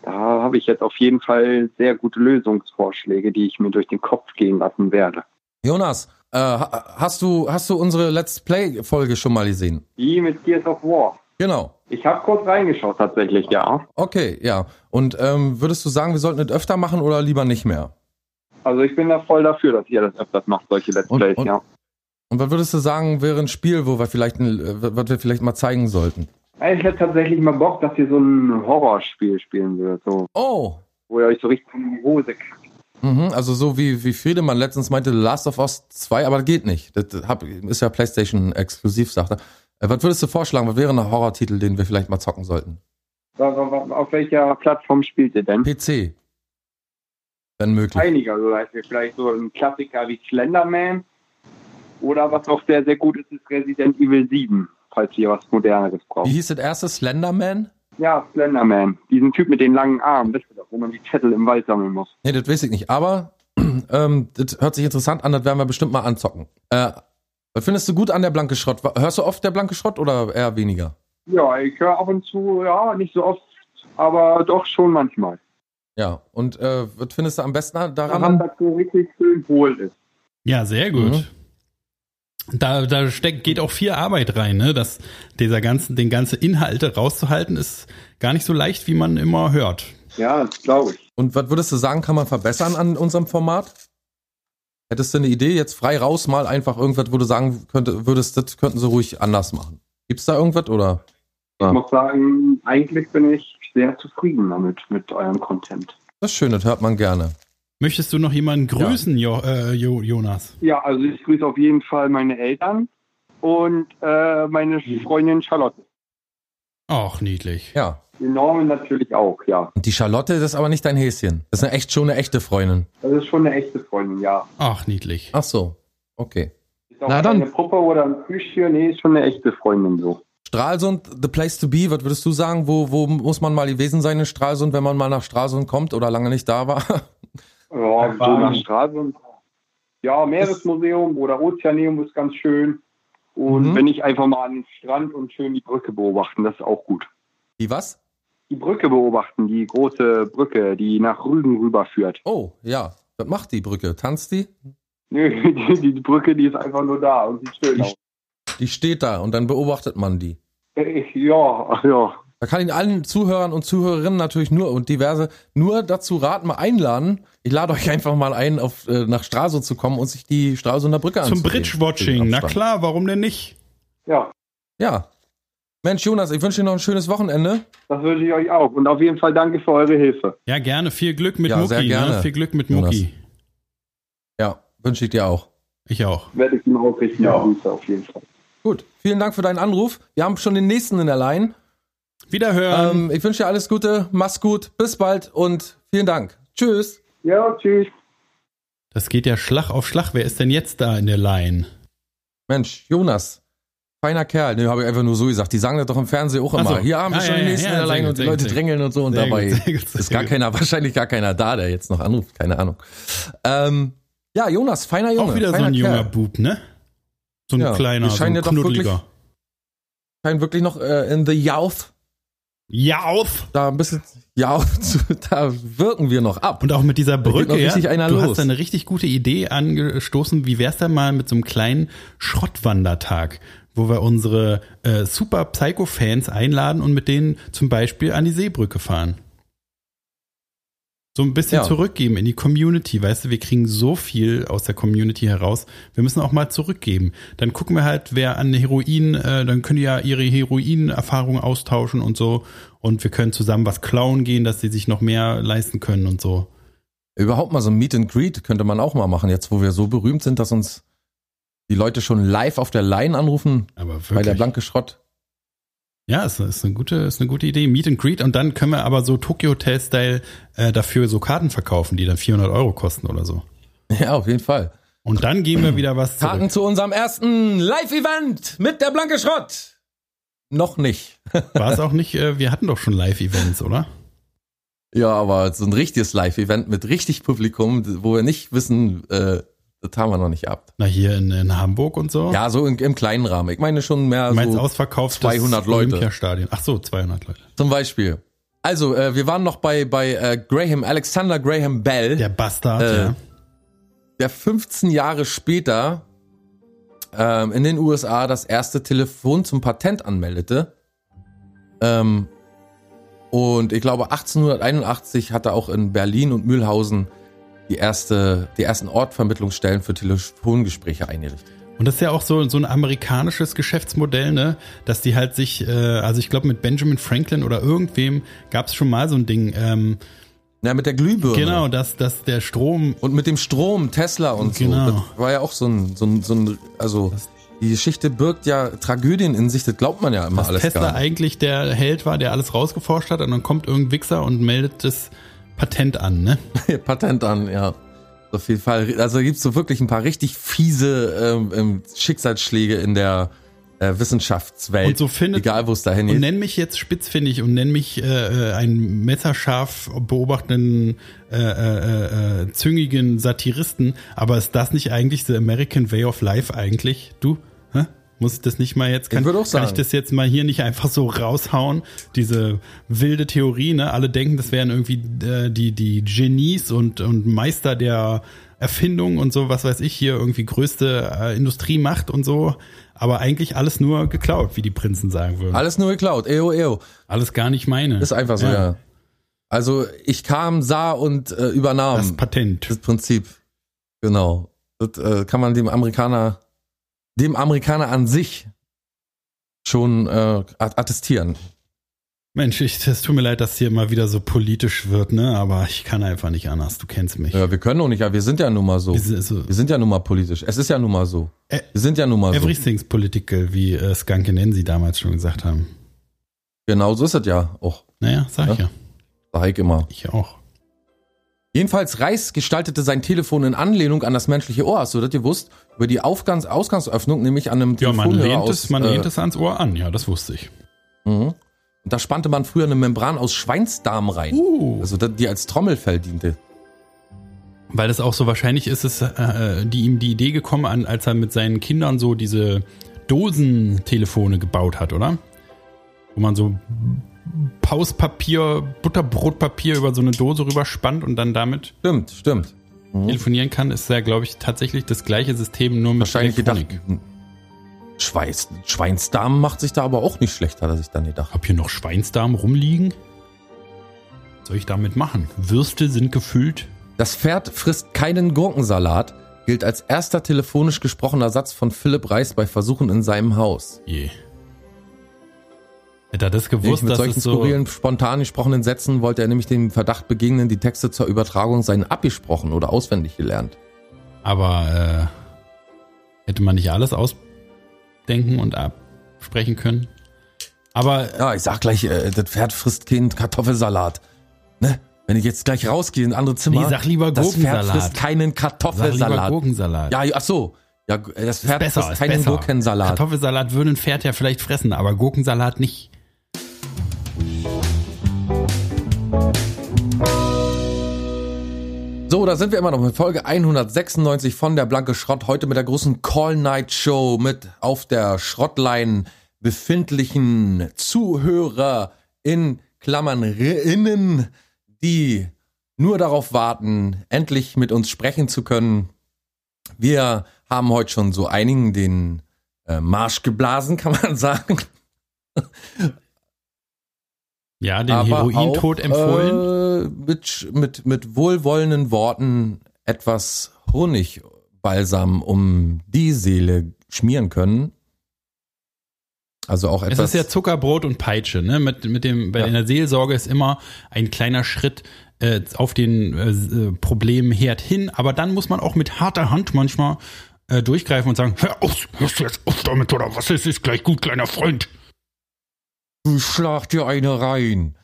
Speaker 5: Da habe ich jetzt auf jeden Fall sehr gute Lösungsvorschläge, die ich mir durch den Kopf gehen lassen werde.
Speaker 1: Jonas, äh, ha- hast du hast du unsere Let's Play Folge schon mal gesehen?
Speaker 5: Wie mit Gears of War.
Speaker 1: Genau.
Speaker 5: Ich habe kurz reingeschaut tatsächlich, ja.
Speaker 1: Okay, ja. Und ähm, würdest du sagen, wir sollten es öfter machen oder lieber nicht mehr?
Speaker 5: Also ich bin da voll dafür, dass ihr das öfters macht, solche Let's
Speaker 1: Und-
Speaker 5: Plays,
Speaker 1: und-
Speaker 5: ja.
Speaker 1: Und was würdest du sagen, wäre ein Spiel, wo wir vielleicht, ein, äh, was wir vielleicht mal zeigen sollten?
Speaker 5: Ich hätte tatsächlich mal Bock, dass ihr so ein Horrorspiel spielen würdet, so,
Speaker 1: Oh,
Speaker 5: wo ihr euch so richtig in die Hose kackt.
Speaker 1: mhm, also so wie, wie Friedemann letztens meinte, Last of Us 2, aber das geht nicht. Das ist ja PlayStation exklusiv, sagt er. Äh, was würdest du vorschlagen? Was wäre ein Horrortitel, den wir vielleicht mal zocken sollten?
Speaker 5: Auf welcher Plattform spielt ihr denn?
Speaker 1: PC. Wenn möglich.
Speaker 5: Einige, also vielleicht so ein Klassiker wie Slenderman. Oder was auch sehr, sehr gut ist, ist Resident Evil 7, falls ihr was Moderneres
Speaker 1: Wie
Speaker 5: braucht.
Speaker 1: hieß das erste? Slenderman?
Speaker 5: Ja, Slenderman. Diesen Typ mit den langen Armen, wisst ihr doch, wo man die Zettel im Wald sammeln muss.
Speaker 1: Nee, das weiß ich nicht. Aber [clears throat] ähm, das hört sich interessant an, das werden wir bestimmt mal anzocken. Äh, was findest du gut an der Blanke Schrott? Hörst du oft der Blanke Schrott oder eher weniger?
Speaker 5: Ja, ich höre ab und zu, ja, nicht so oft, aber doch schon manchmal.
Speaker 1: Ja. Und äh, was findest du am besten daran?
Speaker 5: Daran, dass so richtig schön hohl ist.
Speaker 2: Ja, sehr gut.
Speaker 1: Mhm.
Speaker 2: Da, da steckt, geht auch viel Arbeit rein, ne? Das, dieser ganzen, den ganze Inhalte rauszuhalten, ist gar nicht so leicht, wie man immer hört.
Speaker 5: Ja, das glaube ich.
Speaker 1: Und was würdest du sagen, kann man verbessern an unserem Format? Hättest du eine Idee, jetzt frei raus mal einfach irgendwas, wo du sagen könnte, würdest, das könnten sie ruhig anders machen. Gibt's da irgendwas oder?
Speaker 5: Ich muss sagen, eigentlich bin ich sehr zufrieden damit, mit eurem Content.
Speaker 1: Das ist schön, das hört man gerne.
Speaker 2: Möchtest du noch jemanden grüßen, jo, äh, jo, Jonas?
Speaker 5: Ja, also ich grüße auf jeden Fall meine Eltern und äh, meine Freundin Charlotte.
Speaker 2: Ach, niedlich.
Speaker 1: Ja.
Speaker 5: Die Norman natürlich auch, ja.
Speaker 1: Und die Charlotte, das ist aber nicht dein Häschen. Das ist eine echt schon eine echte Freundin.
Speaker 5: Das ist schon eine echte Freundin, ja.
Speaker 2: Ach, niedlich.
Speaker 1: Ach so. Okay.
Speaker 5: Ist auch
Speaker 1: Na dann.
Speaker 5: keine Puppe oder ein Plüschtier, nee, ist schon eine echte Freundin so.
Speaker 1: Stralsund, the place to be. Was würdest du sagen? Wo, wo muss man mal gewesen sein in Stralsund, wenn man mal nach Stralsund kommt oder lange nicht da war? [laughs]
Speaker 5: Ja, so nach Straße. Ja, Meeresmuseum oder Ozeaneum ist ganz schön. Und
Speaker 1: Mhm.
Speaker 5: wenn ich einfach mal an den Strand und schön die Brücke beobachten, das ist auch gut.
Speaker 1: Die was?
Speaker 5: Die Brücke beobachten, die große Brücke, die nach Rügen rüberführt.
Speaker 1: Oh, ja. Was macht die Brücke? Tanzt die?
Speaker 5: Nö, [laughs] die, die Brücke, die ist einfach nur da und sieht schön aus.
Speaker 1: Die steht da und dann beobachtet man die.
Speaker 5: Äh, Ja, [laughs] ja.
Speaker 1: Da kann ich allen Zuhörern und Zuhörerinnen natürlich nur und diverse nur dazu raten, mal einladen. Ich lade euch einfach mal ein, auf, äh, nach Stralsund zu kommen und sich die Stralsunder Brücke
Speaker 2: Zum
Speaker 1: anzusehen.
Speaker 2: Bridge-Watching.
Speaker 1: Den
Speaker 2: Na klar, warum denn nicht?
Speaker 5: Ja,
Speaker 1: Ja. Mensch, Jonas, ich wünsche dir noch ein schönes Wochenende.
Speaker 5: das wünsche ich euch auch. Und auf jeden Fall danke für eure Hilfe.
Speaker 2: Ja, gerne. Viel Glück mit
Speaker 1: Ja, sehr
Speaker 2: Mucki.
Speaker 1: gerne,
Speaker 2: Ne? Viel Glück mit
Speaker 1: Jonas.
Speaker 2: Mucki.
Speaker 1: Ja, wünsche ich dir auch.
Speaker 2: Ich auch.
Speaker 5: Werde ich ihm ausrichten, ja. Auf jeden Fall.
Speaker 1: Gut, vielen Dank für deinen Anruf. Wir haben schon den nächsten in der Line.
Speaker 2: Wiederhören.
Speaker 1: Ähm, ich wünsche dir alles Gute, mach's gut, bis bald und vielen Dank. Tschüss.
Speaker 5: Ja, tschüss.
Speaker 2: Das geht ja Schlag auf Schlag. Wer ist denn jetzt da in der Line?
Speaker 1: Mensch, Jonas. Feiner Kerl. Ne, habe ich einfach nur so gesagt. Die sagen das doch im Fernsehen auch immer.
Speaker 2: So.
Speaker 1: Hier haben wir
Speaker 2: Ah,
Speaker 1: schon
Speaker 2: ja,
Speaker 1: den
Speaker 2: ja,
Speaker 1: nächsten
Speaker 2: ja,
Speaker 1: in der Line
Speaker 2: gut,
Speaker 1: und die Leute
Speaker 2: gut,
Speaker 1: drängeln und so und
Speaker 2: Sehr
Speaker 1: dabei
Speaker 2: gut, sehr gut, sehr
Speaker 1: ist gar
Speaker 2: gut.
Speaker 1: keiner, [laughs] wahrscheinlich gar keiner da, der jetzt noch anruft. Keine Ahnung. Ähm, ja, Jonas, feiner Junge.
Speaker 2: Auch wieder so ein junger
Speaker 1: Kerl.
Speaker 2: Bub, ne? So ein
Speaker 1: Ja,
Speaker 2: kleiner, so ein
Speaker 1: ja doch
Speaker 2: knuddeliger.
Speaker 1: Scheint wirklich noch äh, in the Youth.
Speaker 2: Ja, auf!
Speaker 1: Da ein bisschen, ja, [laughs] da wirken wir noch ab.
Speaker 2: Und auch mit dieser Brücke, ja,
Speaker 1: einer
Speaker 2: du
Speaker 1: los.
Speaker 2: hast eine richtig gute Idee angestoßen. Wie wär's denn mal mit so einem kleinen Schrottwandertag, wo wir unsere äh, super Psycho-Fans einladen und mit denen zum Beispiel an die Seebrücke fahren? So ein bisschen
Speaker 1: Ja.
Speaker 2: zurückgeben in die Community, weißt du, wir kriegen so viel aus der Community heraus. Wir müssen auch mal zurückgeben. Dann gucken wir halt, wer an Heroin, äh, dann können die ja ihre Heroin-Erfahrungen austauschen und so. Und wir können zusammen was klauen gehen, dass sie sich noch mehr leisten können und so.
Speaker 1: Überhaupt mal so ein Meet and Greet könnte man auch mal machen, jetzt wo wir so berühmt sind, dass uns die Leute schon live auf der Line anrufen
Speaker 2: Aber wirklich.
Speaker 1: bei der blanke Schrott.
Speaker 2: Ja, ist, ist eine gute, ist eine gute Idee. Meet and Greet und dann können wir aber so Tokyo Hotel Style äh, dafür so Karten verkaufen, die dann 400 Euro kosten oder so.
Speaker 1: Ja, auf jeden Fall.
Speaker 2: Und dann geben wir wieder was
Speaker 1: Karten
Speaker 2: zurück.
Speaker 1: zu unserem ersten Live-Event mit der blanke Schrott. Noch nicht. [laughs]
Speaker 2: War es auch nicht, äh, wir hatten doch schon Live-Events, oder?
Speaker 1: Ja, aber so ein richtiges Live-Event mit richtig Publikum, wo wir nicht wissen, äh, das haben wir noch nicht gehabt.
Speaker 2: Na, hier in, in Hamburg und so.
Speaker 1: Ja, so in, im kleinen Rahmen. Ich meine schon mehr
Speaker 2: meinst
Speaker 1: so
Speaker 2: ausverkauftes
Speaker 1: 200 Leute.
Speaker 2: Olympiastadion. Ach so, 200 Leute.
Speaker 1: zum Beispiel. Also, äh, wir waren noch bei, bei äh, Graham, Alexander Graham Bell.
Speaker 2: Der Bastard,
Speaker 1: Äh,
Speaker 2: ja.
Speaker 1: der 15 Jahre später ähm, in den USA das erste Telefon zum Patent anmeldete. Ähm, und ich glaube 1881 hat er auch in Berlin und Mühlhausen die erste, die ersten Ortvermittlungsstellen für Telefongespräche eingerichtet.
Speaker 2: Und das ist ja auch so, so ein amerikanisches Geschäftsmodell, ne? Dass die halt sich, äh, also ich glaube mit Benjamin Franklin oder irgendwem gab es schon mal so ein Ding. Ähm,
Speaker 1: Ja, mit der Glühbirne.
Speaker 2: genau, dass, dass der Strom
Speaker 1: Und mit dem Strom, Tesla und
Speaker 2: Genau.
Speaker 1: so. Das war ja auch so ein, so ein, so ein also die Geschichte birgt ja Tragödien in sich, das glaubt man ja immer
Speaker 2: dass
Speaker 1: alles
Speaker 2: Tesla
Speaker 1: gar nicht.
Speaker 2: eigentlich der Held war, der alles rausgeforscht hat und dann kommt irgendein Wichser und meldet das Patent an, ne? [laughs]
Speaker 1: Patent an, ja. Auf jeden Fall. Also gibt es so wirklich ein paar richtig fiese ähm, ähm, Schicksalsschläge in der äh, Wissenschaftswelt.
Speaker 2: Und so findet-
Speaker 1: Egal, wo es dahin
Speaker 2: Und
Speaker 1: geht.
Speaker 2: nenn mich jetzt spitzfindig und nenn mich äh, äh, einen messerscharf beobachtenden, äh, äh, äh, züngigen Satiristen. Aber ist das nicht eigentlich the American Way of Life eigentlich? Du? Hä? Muss ich das nicht mal jetzt? Kann,
Speaker 1: Ich auch
Speaker 2: kann ich das jetzt mal hier nicht einfach so raushauen? Diese wilde Theorie, ne? Alle denken, das wären irgendwie äh, die, die Genies und, und Meister der Erfindung und so, was weiß ich, hier irgendwie größte äh, Industriemacht und so. Aber eigentlich alles nur geklaut, wie die Prinzen sagen würden.
Speaker 1: Alles nur geklaut. Eo, eo.
Speaker 2: Alles gar nicht meine.
Speaker 1: Ist einfach so, ja. Also ich kam, sah und äh, übernahm.
Speaker 2: Das Patent.
Speaker 1: Das Prinzip. Genau. Das äh, kann man dem Amerikaner, dem Amerikaner an sich schon äh, attestieren.
Speaker 2: Mensch, ich, es tut mir leid, dass hier mal wieder so politisch wird, ne? Aber ich kann einfach nicht anders. Du kennst mich.
Speaker 1: Ja, wir können auch nicht, aber wir sind ja nun mal so.
Speaker 2: Wir sind so-
Speaker 1: Wir sind ja nun mal politisch. Es ist ja nun mal so.
Speaker 2: Ä-
Speaker 1: Wir sind ja nun mal so.
Speaker 2: Everything's political, wie äh, Skanke Nancy damals schon gesagt haben.
Speaker 1: Genau so ist es ja auch.
Speaker 2: Naja, sag ich ja.
Speaker 1: Sag ich immer.
Speaker 2: Ich auch.
Speaker 1: Jedenfalls Reis gestaltete sein Telefon in Anlehnung an das menschliche Ohr. Hast du das gewusst? Über die Aufgangs Ausgangsöffnung, nämlich an einem
Speaker 2: Ja, man lehnt,
Speaker 1: aus,
Speaker 2: es, man
Speaker 1: äh,
Speaker 2: lehnt es ans Ohr an, ja, das wusste ich.
Speaker 1: Mhm. Und da spannte man früher eine Membran aus Schweinsdarm rein.
Speaker 2: Uh.
Speaker 1: Also die als Trommelfell diente.
Speaker 2: Weil das auch so wahrscheinlich ist, ist äh, die ihm die Idee gekommen, an, als er mit seinen Kindern so diese Dosentelefone gebaut hat, oder? Wo man so Pauspapier, Butterbrotpapier über so eine Dose rüberspannt und dann damit
Speaker 1: Stimmt, stimmt. Mhm.
Speaker 2: telefonieren kann, ist ja, glaube ich, tatsächlich das gleiche System, nur mit
Speaker 1: Wahrscheinlich gedacht,
Speaker 2: Elektronik.
Speaker 1: hm, Schweiß, Schweinsdarm macht sich da aber auch nicht schlecht, hat er sich dann gedacht.
Speaker 2: Hab hier noch Schweinsdarm rumliegen? Was soll ich damit machen? Würste sind gefüllt.
Speaker 1: Das Pferd frisst keinen Gurkensalat gilt als erster telefonisch gesprochener Satz von Philipp Reis bei Versuchen in seinem Haus.
Speaker 2: Je. Hätte er das
Speaker 1: Nämlich
Speaker 2: gewusst,
Speaker 1: mit
Speaker 2: dass
Speaker 1: solchen
Speaker 2: es so...
Speaker 1: skurrilen, spontan gesprochenen Sätzen wollte er nämlich dem Verdacht begegnen, die Texte zur Übertragung seien abgesprochen oder auswendig gelernt.
Speaker 2: Aber äh, hätte man nicht alles ausdenken und absprechen können? Aber
Speaker 1: Ja, ich sag gleich, äh, das Pferd frisst keinen Kartoffelsalat. Ne? Wenn ich jetzt gleich rausgehe in ein anderes Zimmer.
Speaker 2: Nee, sag lieber
Speaker 1: Das Pferd
Speaker 2: Gurkensalat.
Speaker 1: frisst keinen
Speaker 2: sag lieber
Speaker 1: Kartoffelsalat.
Speaker 2: Gurkensalat.
Speaker 1: Ja, ach so. Ja, das Pferd
Speaker 2: besser,
Speaker 1: frisst
Speaker 2: ist
Speaker 1: keinen. Gurkensalat.
Speaker 2: Kartoffelsalat würde ein Pferd ja vielleicht fressen, aber Gurkensalat nicht.
Speaker 1: So, da sind wir immer noch mit Folge 196 von der Blanke Schrott. Heute mit der großen Call Night Show mit auf der Schrottline befindlichen Zuhörer in Klammern innen, die nur darauf warten, endlich mit uns sprechen zu können. Wir haben heute schon so einigen den äh, Marsch geblasen, kann man [laughs] sagen.
Speaker 2: Ja, den Herointod empfohlen.
Speaker 1: Äh, mit, mit, mit wohlwollenden Worten etwas Honigbalsam um die Seele schmieren können. Also auch
Speaker 2: es
Speaker 1: etwas.
Speaker 2: ist ja Zuckerbrot und Peitsche, ne? Mit, mit dem, bei
Speaker 1: Ja.
Speaker 2: der Seelsorge ist immer ein kleiner Schritt äh, auf den äh, äh, Problemherd hin, aber dann muss man auch mit harter Hand manchmal äh, durchgreifen und sagen, hör auf, hörst du jetzt auf damit oder was ist, ist gleich gut, kleiner Freund.
Speaker 1: Du schlag dir eine rein.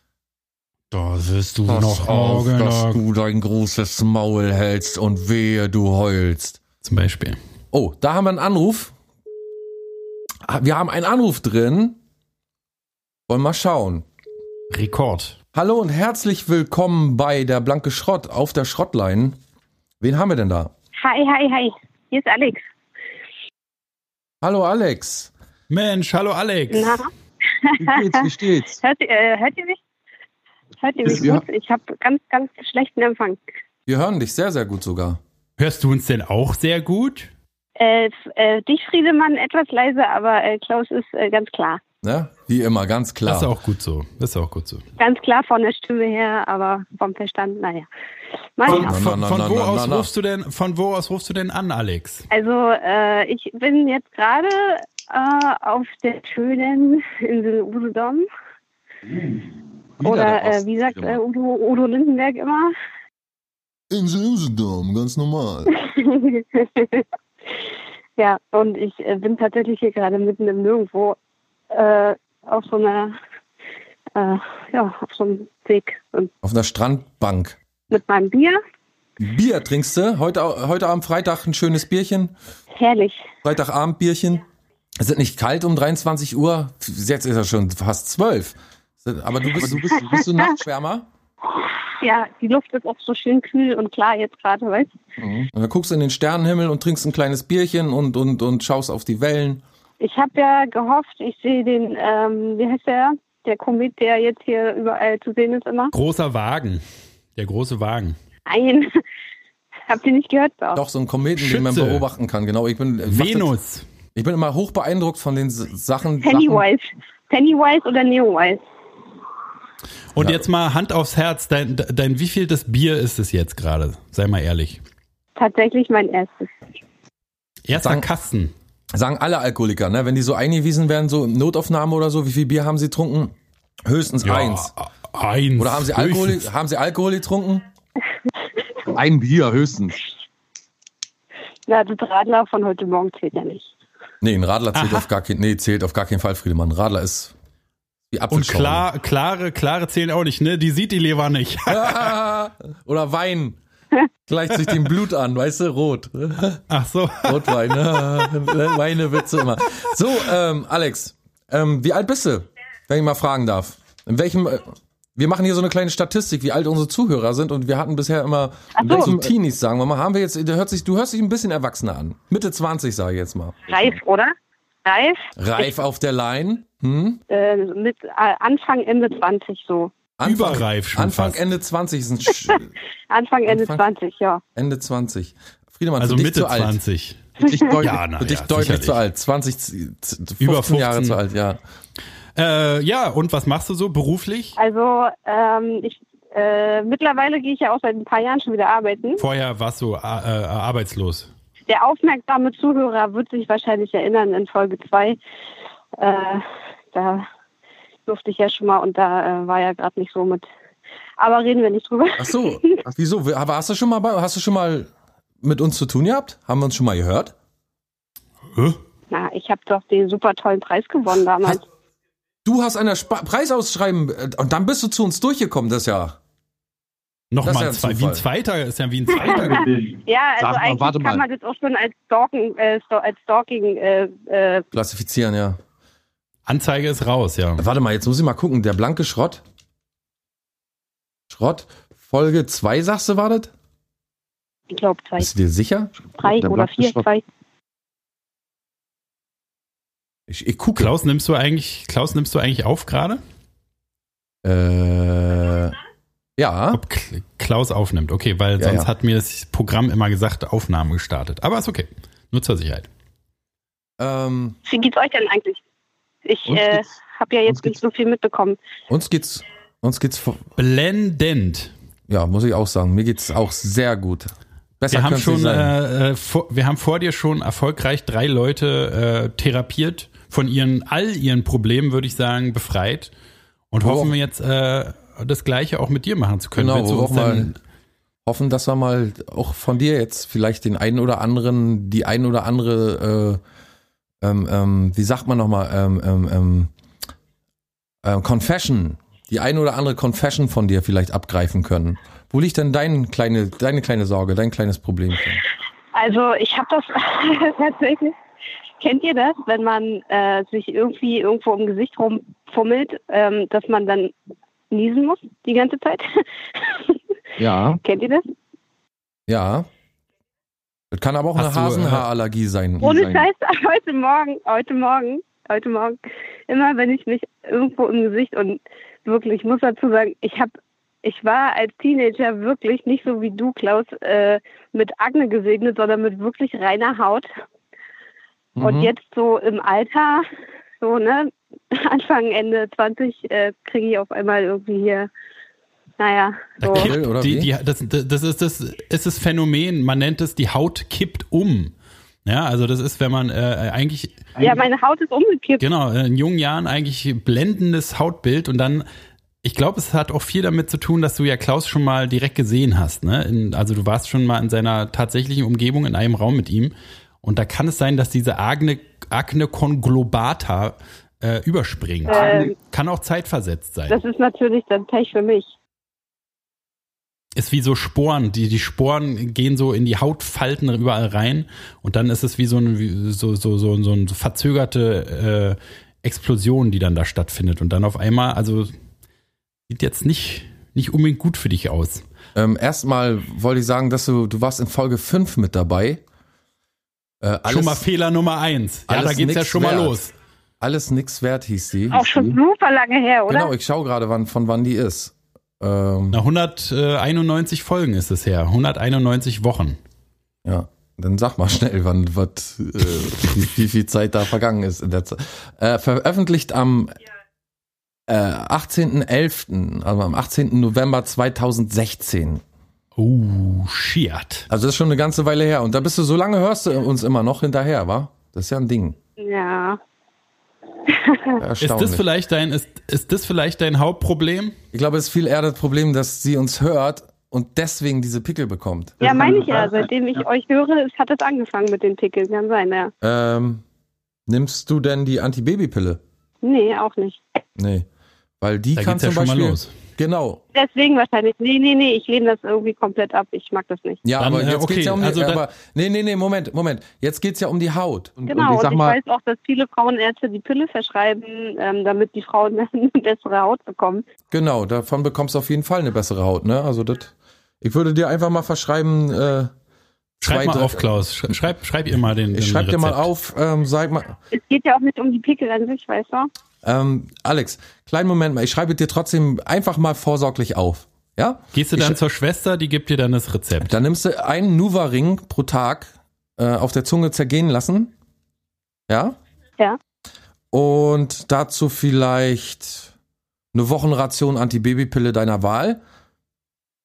Speaker 2: Da wirst du
Speaker 1: Pass
Speaker 2: noch
Speaker 1: auf, dass du dein großes Maul hältst und wehe, du heulst.
Speaker 2: Zum Beispiel.
Speaker 1: Oh, da haben wir einen Anruf. Ah, Wir haben einen Anruf drin. Wollen mal schauen.
Speaker 2: Rekord.
Speaker 1: Hallo und herzlich willkommen bei der Blanke Schrott auf der Schrottline. Wen haben wir denn da?
Speaker 7: Hi, hi, hi. Hier ist Alex.
Speaker 1: Hallo Alex.
Speaker 2: Mensch, hallo Alex.
Speaker 7: Na,
Speaker 1: Wie geht's? Wie steht's? [laughs]
Speaker 7: hört, äh, hört ihr mich? Hört ihr mich
Speaker 1: Ja.
Speaker 7: gut? Ich habe ganz, ganz schlechten Empfang.
Speaker 1: Wir hören dich sehr, sehr gut sogar.
Speaker 2: Hörst du uns denn auch sehr gut?
Speaker 7: Äh, äh, dich, Friedemann, etwas leise, aber äh, Klaus ist äh, ganz klar.
Speaker 1: Ne? Wie immer, ganz klar.
Speaker 2: Das ist auch gut so. Das ist auch gut so.
Speaker 7: Ganz klar von der Stimme her, aber vom Verstand, naja.
Speaker 2: Von, wo aus rufst du denn, von wo aus rufst du denn an, Alex?
Speaker 7: Also, äh, ich bin jetzt gerade äh, auf der schönen Insel Usedom.
Speaker 1: Wieder
Speaker 7: Oder
Speaker 1: der
Speaker 7: äh, wie sagt äh, Udo, Udo Lindenberg immer?
Speaker 1: Insel Usedom, ganz normal. [laughs]
Speaker 7: ja, und ich äh, bin tatsächlich hier gerade mitten im Nirgendwo äh, auf so einer, äh, ja, auf so einem Weg und
Speaker 1: Auf einer Strandbank.
Speaker 7: mit meinem Bier.
Speaker 1: Bier trinkst du? Heute, heute am Freitag ein schönes Bierchen?
Speaker 7: Herrlich.
Speaker 1: Freitagabendbierchen? Es ist nicht kalt um 23 Uhr. Jetzt ist ja schon fast 12. Aber du bist, du bist, bist du Nachtschwärmer? [laughs]
Speaker 7: Ja, die Luft ist auch so schön kühl und klar jetzt gerade, weißt du?
Speaker 1: Und dann guckst du in den Sternenhimmel und trinkst ein kleines Bierchen und, und, und schaust auf die Wellen.
Speaker 7: Ich habe ja gehofft, ich sehe den, ähm, wie heißt der? Der Komet, der jetzt hier überall zu sehen ist immer.
Speaker 2: Großer Wagen. Der große Wagen.
Speaker 7: Ein. [laughs] Habt ihr nicht gehört? Doch.
Speaker 1: Doch, so ein Kometen, den man
Speaker 2: Schütze.
Speaker 1: beobachten kann. Genau, ich bin, das-
Speaker 2: Venus.
Speaker 1: Ich bin immer hoch beeindruckt von den S- Sachen. Sachen
Speaker 7: Pennywise. Pennywise oder Neowise?
Speaker 2: Und
Speaker 1: Ja.
Speaker 2: jetzt mal Hand aufs Herz, dein, dein wievieltes Bier ist es jetzt gerade? Sei mal ehrlich.
Speaker 7: Tatsächlich mein erstes.
Speaker 2: Erster
Speaker 1: Sagen-
Speaker 2: Kasten.
Speaker 1: sagen alle Alkoholiker, ne? Wenn die so eingewiesen werden, so in Notaufnahme oder so, wie viel Bier haben sie getrunken? Höchstens eins.
Speaker 2: Eins.
Speaker 1: Oder haben sie Alkohol,
Speaker 2: höchstens.
Speaker 1: haben sie Alkohol getrunken? Ein Bier höchstens.
Speaker 7: Na, das Radler von heute Morgen zählt ja nicht.
Speaker 1: Nee, ein Radler zählt
Speaker 2: Aha.
Speaker 1: auf gar keinen, nee, zählt auf gar keinen Fall, Friedemann. Ein Radler ist wie
Speaker 2: Und klar, klare, klare zählen auch nicht, ne? Die sieht die Leber nicht. [laughs]
Speaker 1: Oder Wein. Gleicht sich dem Blut an, weißt du, rot.
Speaker 2: Ach so.
Speaker 1: Rotwein. Meine Witze immer. So, ähm, Alex, ähm, wie alt bist du, wenn ich mal fragen darf? In welchem, äh, wir machen hier so eine kleine Statistik, wie alt unsere Zuhörer sind und wir hatten bisher immer,
Speaker 7: so.
Speaker 1: welchem Teenies, sagen wir mal, haben wir jetzt, du hörst dich, du hörst dich ein bisschen erwachsener an. Mitte 20, sage ich jetzt mal.
Speaker 7: Reif, oder? Reif?
Speaker 1: Reif auf der Line. Hm?
Speaker 7: Äh, mit äh, Anfang, Ende 20 so.
Speaker 1: Anfang,
Speaker 2: Überreif schon
Speaker 1: Anfang,
Speaker 2: fast.
Speaker 1: Ende 20 ist ein [laughs] Sch
Speaker 7: Anfang, Ende
Speaker 1: Anfang-
Speaker 7: 20, ja.
Speaker 1: Ende 20. Friedemann,
Speaker 2: Also
Speaker 1: für dich
Speaker 2: Mitte
Speaker 1: zu alt.
Speaker 2: 20.
Speaker 1: Für dich, [laughs] deut
Speaker 2: Ja, na
Speaker 1: für dich
Speaker 2: ja,
Speaker 1: deutlich
Speaker 2: sicherlich.
Speaker 1: zu alt. 20, z- z- 15
Speaker 2: Über
Speaker 1: Jahre
Speaker 2: 15.
Speaker 1: zu alt, ja.
Speaker 2: Äh, ja, und was machst du so beruflich?
Speaker 7: Also, ähm, ich, äh, mittlerweile gehe ich ja auch seit ein paar Jahren schon wieder arbeiten.
Speaker 2: Vorher warst du äh, äh, arbeitslos.
Speaker 7: Der aufmerksame Zuhörer wird sich wahrscheinlich erinnern in Folge 2. Äh, da durfte ich ja schon mal und da äh, war ja gerade nicht so mit. Aber reden wir nicht drüber.
Speaker 1: Ach so, Ach, wieso? Aber hast du schon mal bei, hast du schon mal mit uns zu tun gehabt? Haben wir uns schon mal gehört?
Speaker 2: Hä?
Speaker 7: Na, ich habe doch den super tollen Preis gewonnen damals.
Speaker 1: Du hast eine Spa Preisausschreiben äh, und dann bist du zu uns durchgekommen, das Jahr. Das
Speaker 2: Nochmal
Speaker 1: ist ja
Speaker 2: zwei,
Speaker 1: ein
Speaker 2: wie ein zweiter, ist ja wie ein zweiter. [laughs]
Speaker 7: Ja, also
Speaker 6: mal,
Speaker 7: eigentlich
Speaker 6: warte
Speaker 7: kann
Speaker 6: mal.
Speaker 7: man das auch schon als Stalking, äh, als Stalking äh, äh,
Speaker 1: Klassifizieren, ja.
Speaker 2: Anzeige ist raus, ja.
Speaker 1: Warte mal, jetzt muss ich mal gucken. Der blanke Schrott. Schrott. Folge 2, sagst du, war das?
Speaker 7: ich glaube zwei,
Speaker 1: Bist du dir sicher?
Speaker 7: drei
Speaker 6: der
Speaker 7: oder
Speaker 6: blanke
Speaker 7: vier,
Speaker 6: Schrott.
Speaker 7: zwei.
Speaker 1: Ich, ich gucke.
Speaker 2: Klaus, nimmst du eigentlich, Klaus, nimmst du eigentlich auf gerade?
Speaker 1: Äh, ja.
Speaker 2: Ob Klaus aufnimmt, okay, weil
Speaker 1: Ja,
Speaker 2: sonst
Speaker 1: ja.
Speaker 2: hat mir das Programm immer gesagt, Aufnahme gestartet. Aber ist okay. Nur zur Sicherheit.
Speaker 1: Ähm,
Speaker 7: Wie geht's euch denn eigentlich? Ich äh, habe ja jetzt nicht so viel mitbekommen.
Speaker 1: uns geht's, uns geht's, vor-
Speaker 2: Blendend.
Speaker 1: ja, muss ich auch sagen. Mir geht's auch sehr gut. Besser
Speaker 2: Wir haben schon,
Speaker 1: sein.
Speaker 2: äh, äh, vor, wir haben vor dir schon erfolgreich drei Leute äh, therapiert, von ihren all ihren Problemen, würde ich sagen, befreit und hoffen wir jetzt äh, das Gleiche auch mit dir machen zu können.
Speaker 1: Genau, wir auch mal hoffen, dass wir mal auch von dir jetzt vielleicht den einen oder anderen, die ein oder andere, äh, ähm, ähm, wie sagt man nochmal, ähm, ähm, ähm, äh, Confession, die ein oder andere Confession von dir vielleicht abgreifen können. Wo liegt denn dein kleine, deine kleine Sorge, dein kleines Problem?
Speaker 7: Also ich habe das [laughs] tatsächlich. Kennt ihr das, wenn man äh, sich irgendwie irgendwo im Gesicht rumfummelt, ähm, dass man dann niesen muss die ganze Zeit? [laughs]
Speaker 6: Ja.
Speaker 7: Kennt ihr das?
Speaker 1: Ja. Das kann aber auch
Speaker 2: Hast
Speaker 1: eine
Speaker 2: äh,
Speaker 1: Hasenhaarallergie sein.
Speaker 7: Ohne. Scheiß, [laughs] heute Morgen, heute Morgen, heute Morgen, immer wenn ich mich irgendwo im Gesicht und wirklich, ich muss dazu sagen, ich habe, ich war als Teenager wirklich nicht so wie du, Klaus, äh, mit Akne gesegnet, sondern mit wirklich reiner Haut. Und
Speaker 1: Mhm.
Speaker 7: jetzt so im Alter, so, ne, [laughs] Anfang, Ende 20, äh, kriege ich auf einmal irgendwie hier, naja, so.
Speaker 1: kippt- Oder
Speaker 2: die, die, das, das ist das ist das Phänomen, man nennt es, die Haut kippt um. Ja, also das ist, wenn man äh, eigentlich,
Speaker 7: Ja, meine Haut ist umgekippt.
Speaker 2: genau, in jungen Jahren eigentlich blendendes Hautbild und dann, ich glaube, es hat auch viel damit zu tun, dass du ja Klaus schon mal direkt gesehen hast. Ne? In, also du warst schon mal in seiner tatsächlichen Umgebung in einem Raum mit ihm und da kann es sein, dass diese Akne, Akne conglobata äh, überspringt.
Speaker 7: Ähm,
Speaker 2: kann auch zeitversetzt sein.
Speaker 7: Das ist natürlich dann Pech für mich.
Speaker 2: ist wie so Sporen. Die, die Sporen gehen so in die Hautfalten überall rein und dann ist es wie so eine so, so, so, so eine verzögerte äh, Explosion, die dann da stattfindet. Und dann auf einmal, also sieht jetzt nicht, nicht unbedingt gut für dich aus.
Speaker 1: Ähm, erstmal wollte ich sagen, dass du, du warst in Folge 5 mit dabei. Äh, alles,
Speaker 2: schon mal Fehler Nummer eins. Ja, da geht's ja schon mal
Speaker 1: wert.
Speaker 2: los.
Speaker 1: alles nix wert hieß sie.
Speaker 7: Auch schon super lange her, oder?
Speaker 1: Genau, ich schaue gerade, wann, von wann die ist. Ähm,
Speaker 2: Na, 191 Folgen ist es her. 191 Wochen.
Speaker 1: Ja, dann sag mal schnell, wann, was, äh, wie, wie viel Zeit da vergangen ist in der Zeit. Äh, veröffentlicht am äh, 18.11., also am 18. November 2016.
Speaker 2: Oh, shit.
Speaker 1: Also das ist schon eine ganze Weile her. Und da bist du, so lange hörst du uns immer noch hinterher, wa? Das ist ja ein Ding.
Speaker 7: Ja.
Speaker 2: Ist das vielleicht dein, ist, ist das vielleicht dein Hauptproblem?
Speaker 1: Ich glaube, es ist viel eher das Problem, dass sie uns hört und deswegen diese Pickel bekommt.
Speaker 7: Ja, meine ich ja. Seitdem ich euch höre, es hat es angefangen mit den Pickeln. Kann sein, ja.
Speaker 1: Ähm, nimmst du denn die Antibabypille?
Speaker 7: Nee, auch nicht.
Speaker 1: Nee. Weil die
Speaker 2: Da
Speaker 1: kann
Speaker 2: geht's ja
Speaker 1: zum
Speaker 2: schon mal
Speaker 1: Beispiel. Genau.
Speaker 7: Deswegen wahrscheinlich. Nee, nee, nee, ich lehne das irgendwie komplett ab. Ich mag das nicht.
Speaker 1: Ja,
Speaker 2: Dann,
Speaker 1: aber
Speaker 2: äh,
Speaker 1: jetzt
Speaker 2: okay,
Speaker 1: geht's ja um die,
Speaker 2: also dann-
Speaker 1: aber, nee, nee, nee, Moment, Moment. Jetzt geht's ja um die Haut.
Speaker 6: Und,
Speaker 7: Genau,
Speaker 6: und
Speaker 7: und
Speaker 6: ich
Speaker 7: ich,
Speaker 6: sag mal,
Speaker 7: weiß auch, dass viele Frauenärzte die Pille verschreiben, ähm, damit die Frauen [laughs] eine bessere Haut bekommen.
Speaker 1: Genau, davon bekommst du auf jeden Fall eine bessere Haut, ne? Also das, ich würde dir einfach mal verschreiben, äh,
Speaker 2: Schreib mal auf, Klaus. Sch- Schreib, schreib ihr mal den.
Speaker 1: Ich
Speaker 2: den
Speaker 1: schreib dir mal auf, ähm, sag mal,
Speaker 7: Es geht ja auch nicht um die Pickel an sich, weißt du?
Speaker 1: Ähm, Alex, kleinen Moment mal, ich schreibe dir trotzdem einfach mal vorsorglich auf. Ja?
Speaker 2: Gehst du
Speaker 1: Ich
Speaker 2: dann
Speaker 1: sch-
Speaker 2: zur Schwester, die gibt dir dann das Rezept.
Speaker 1: Dann nimmst du einen Nuva-Ring pro Tag äh, auf der Zunge zergehen lassen. Ja?
Speaker 7: Ja.
Speaker 1: Und dazu vielleicht eine Wochenration Antibabypille deiner Wahl.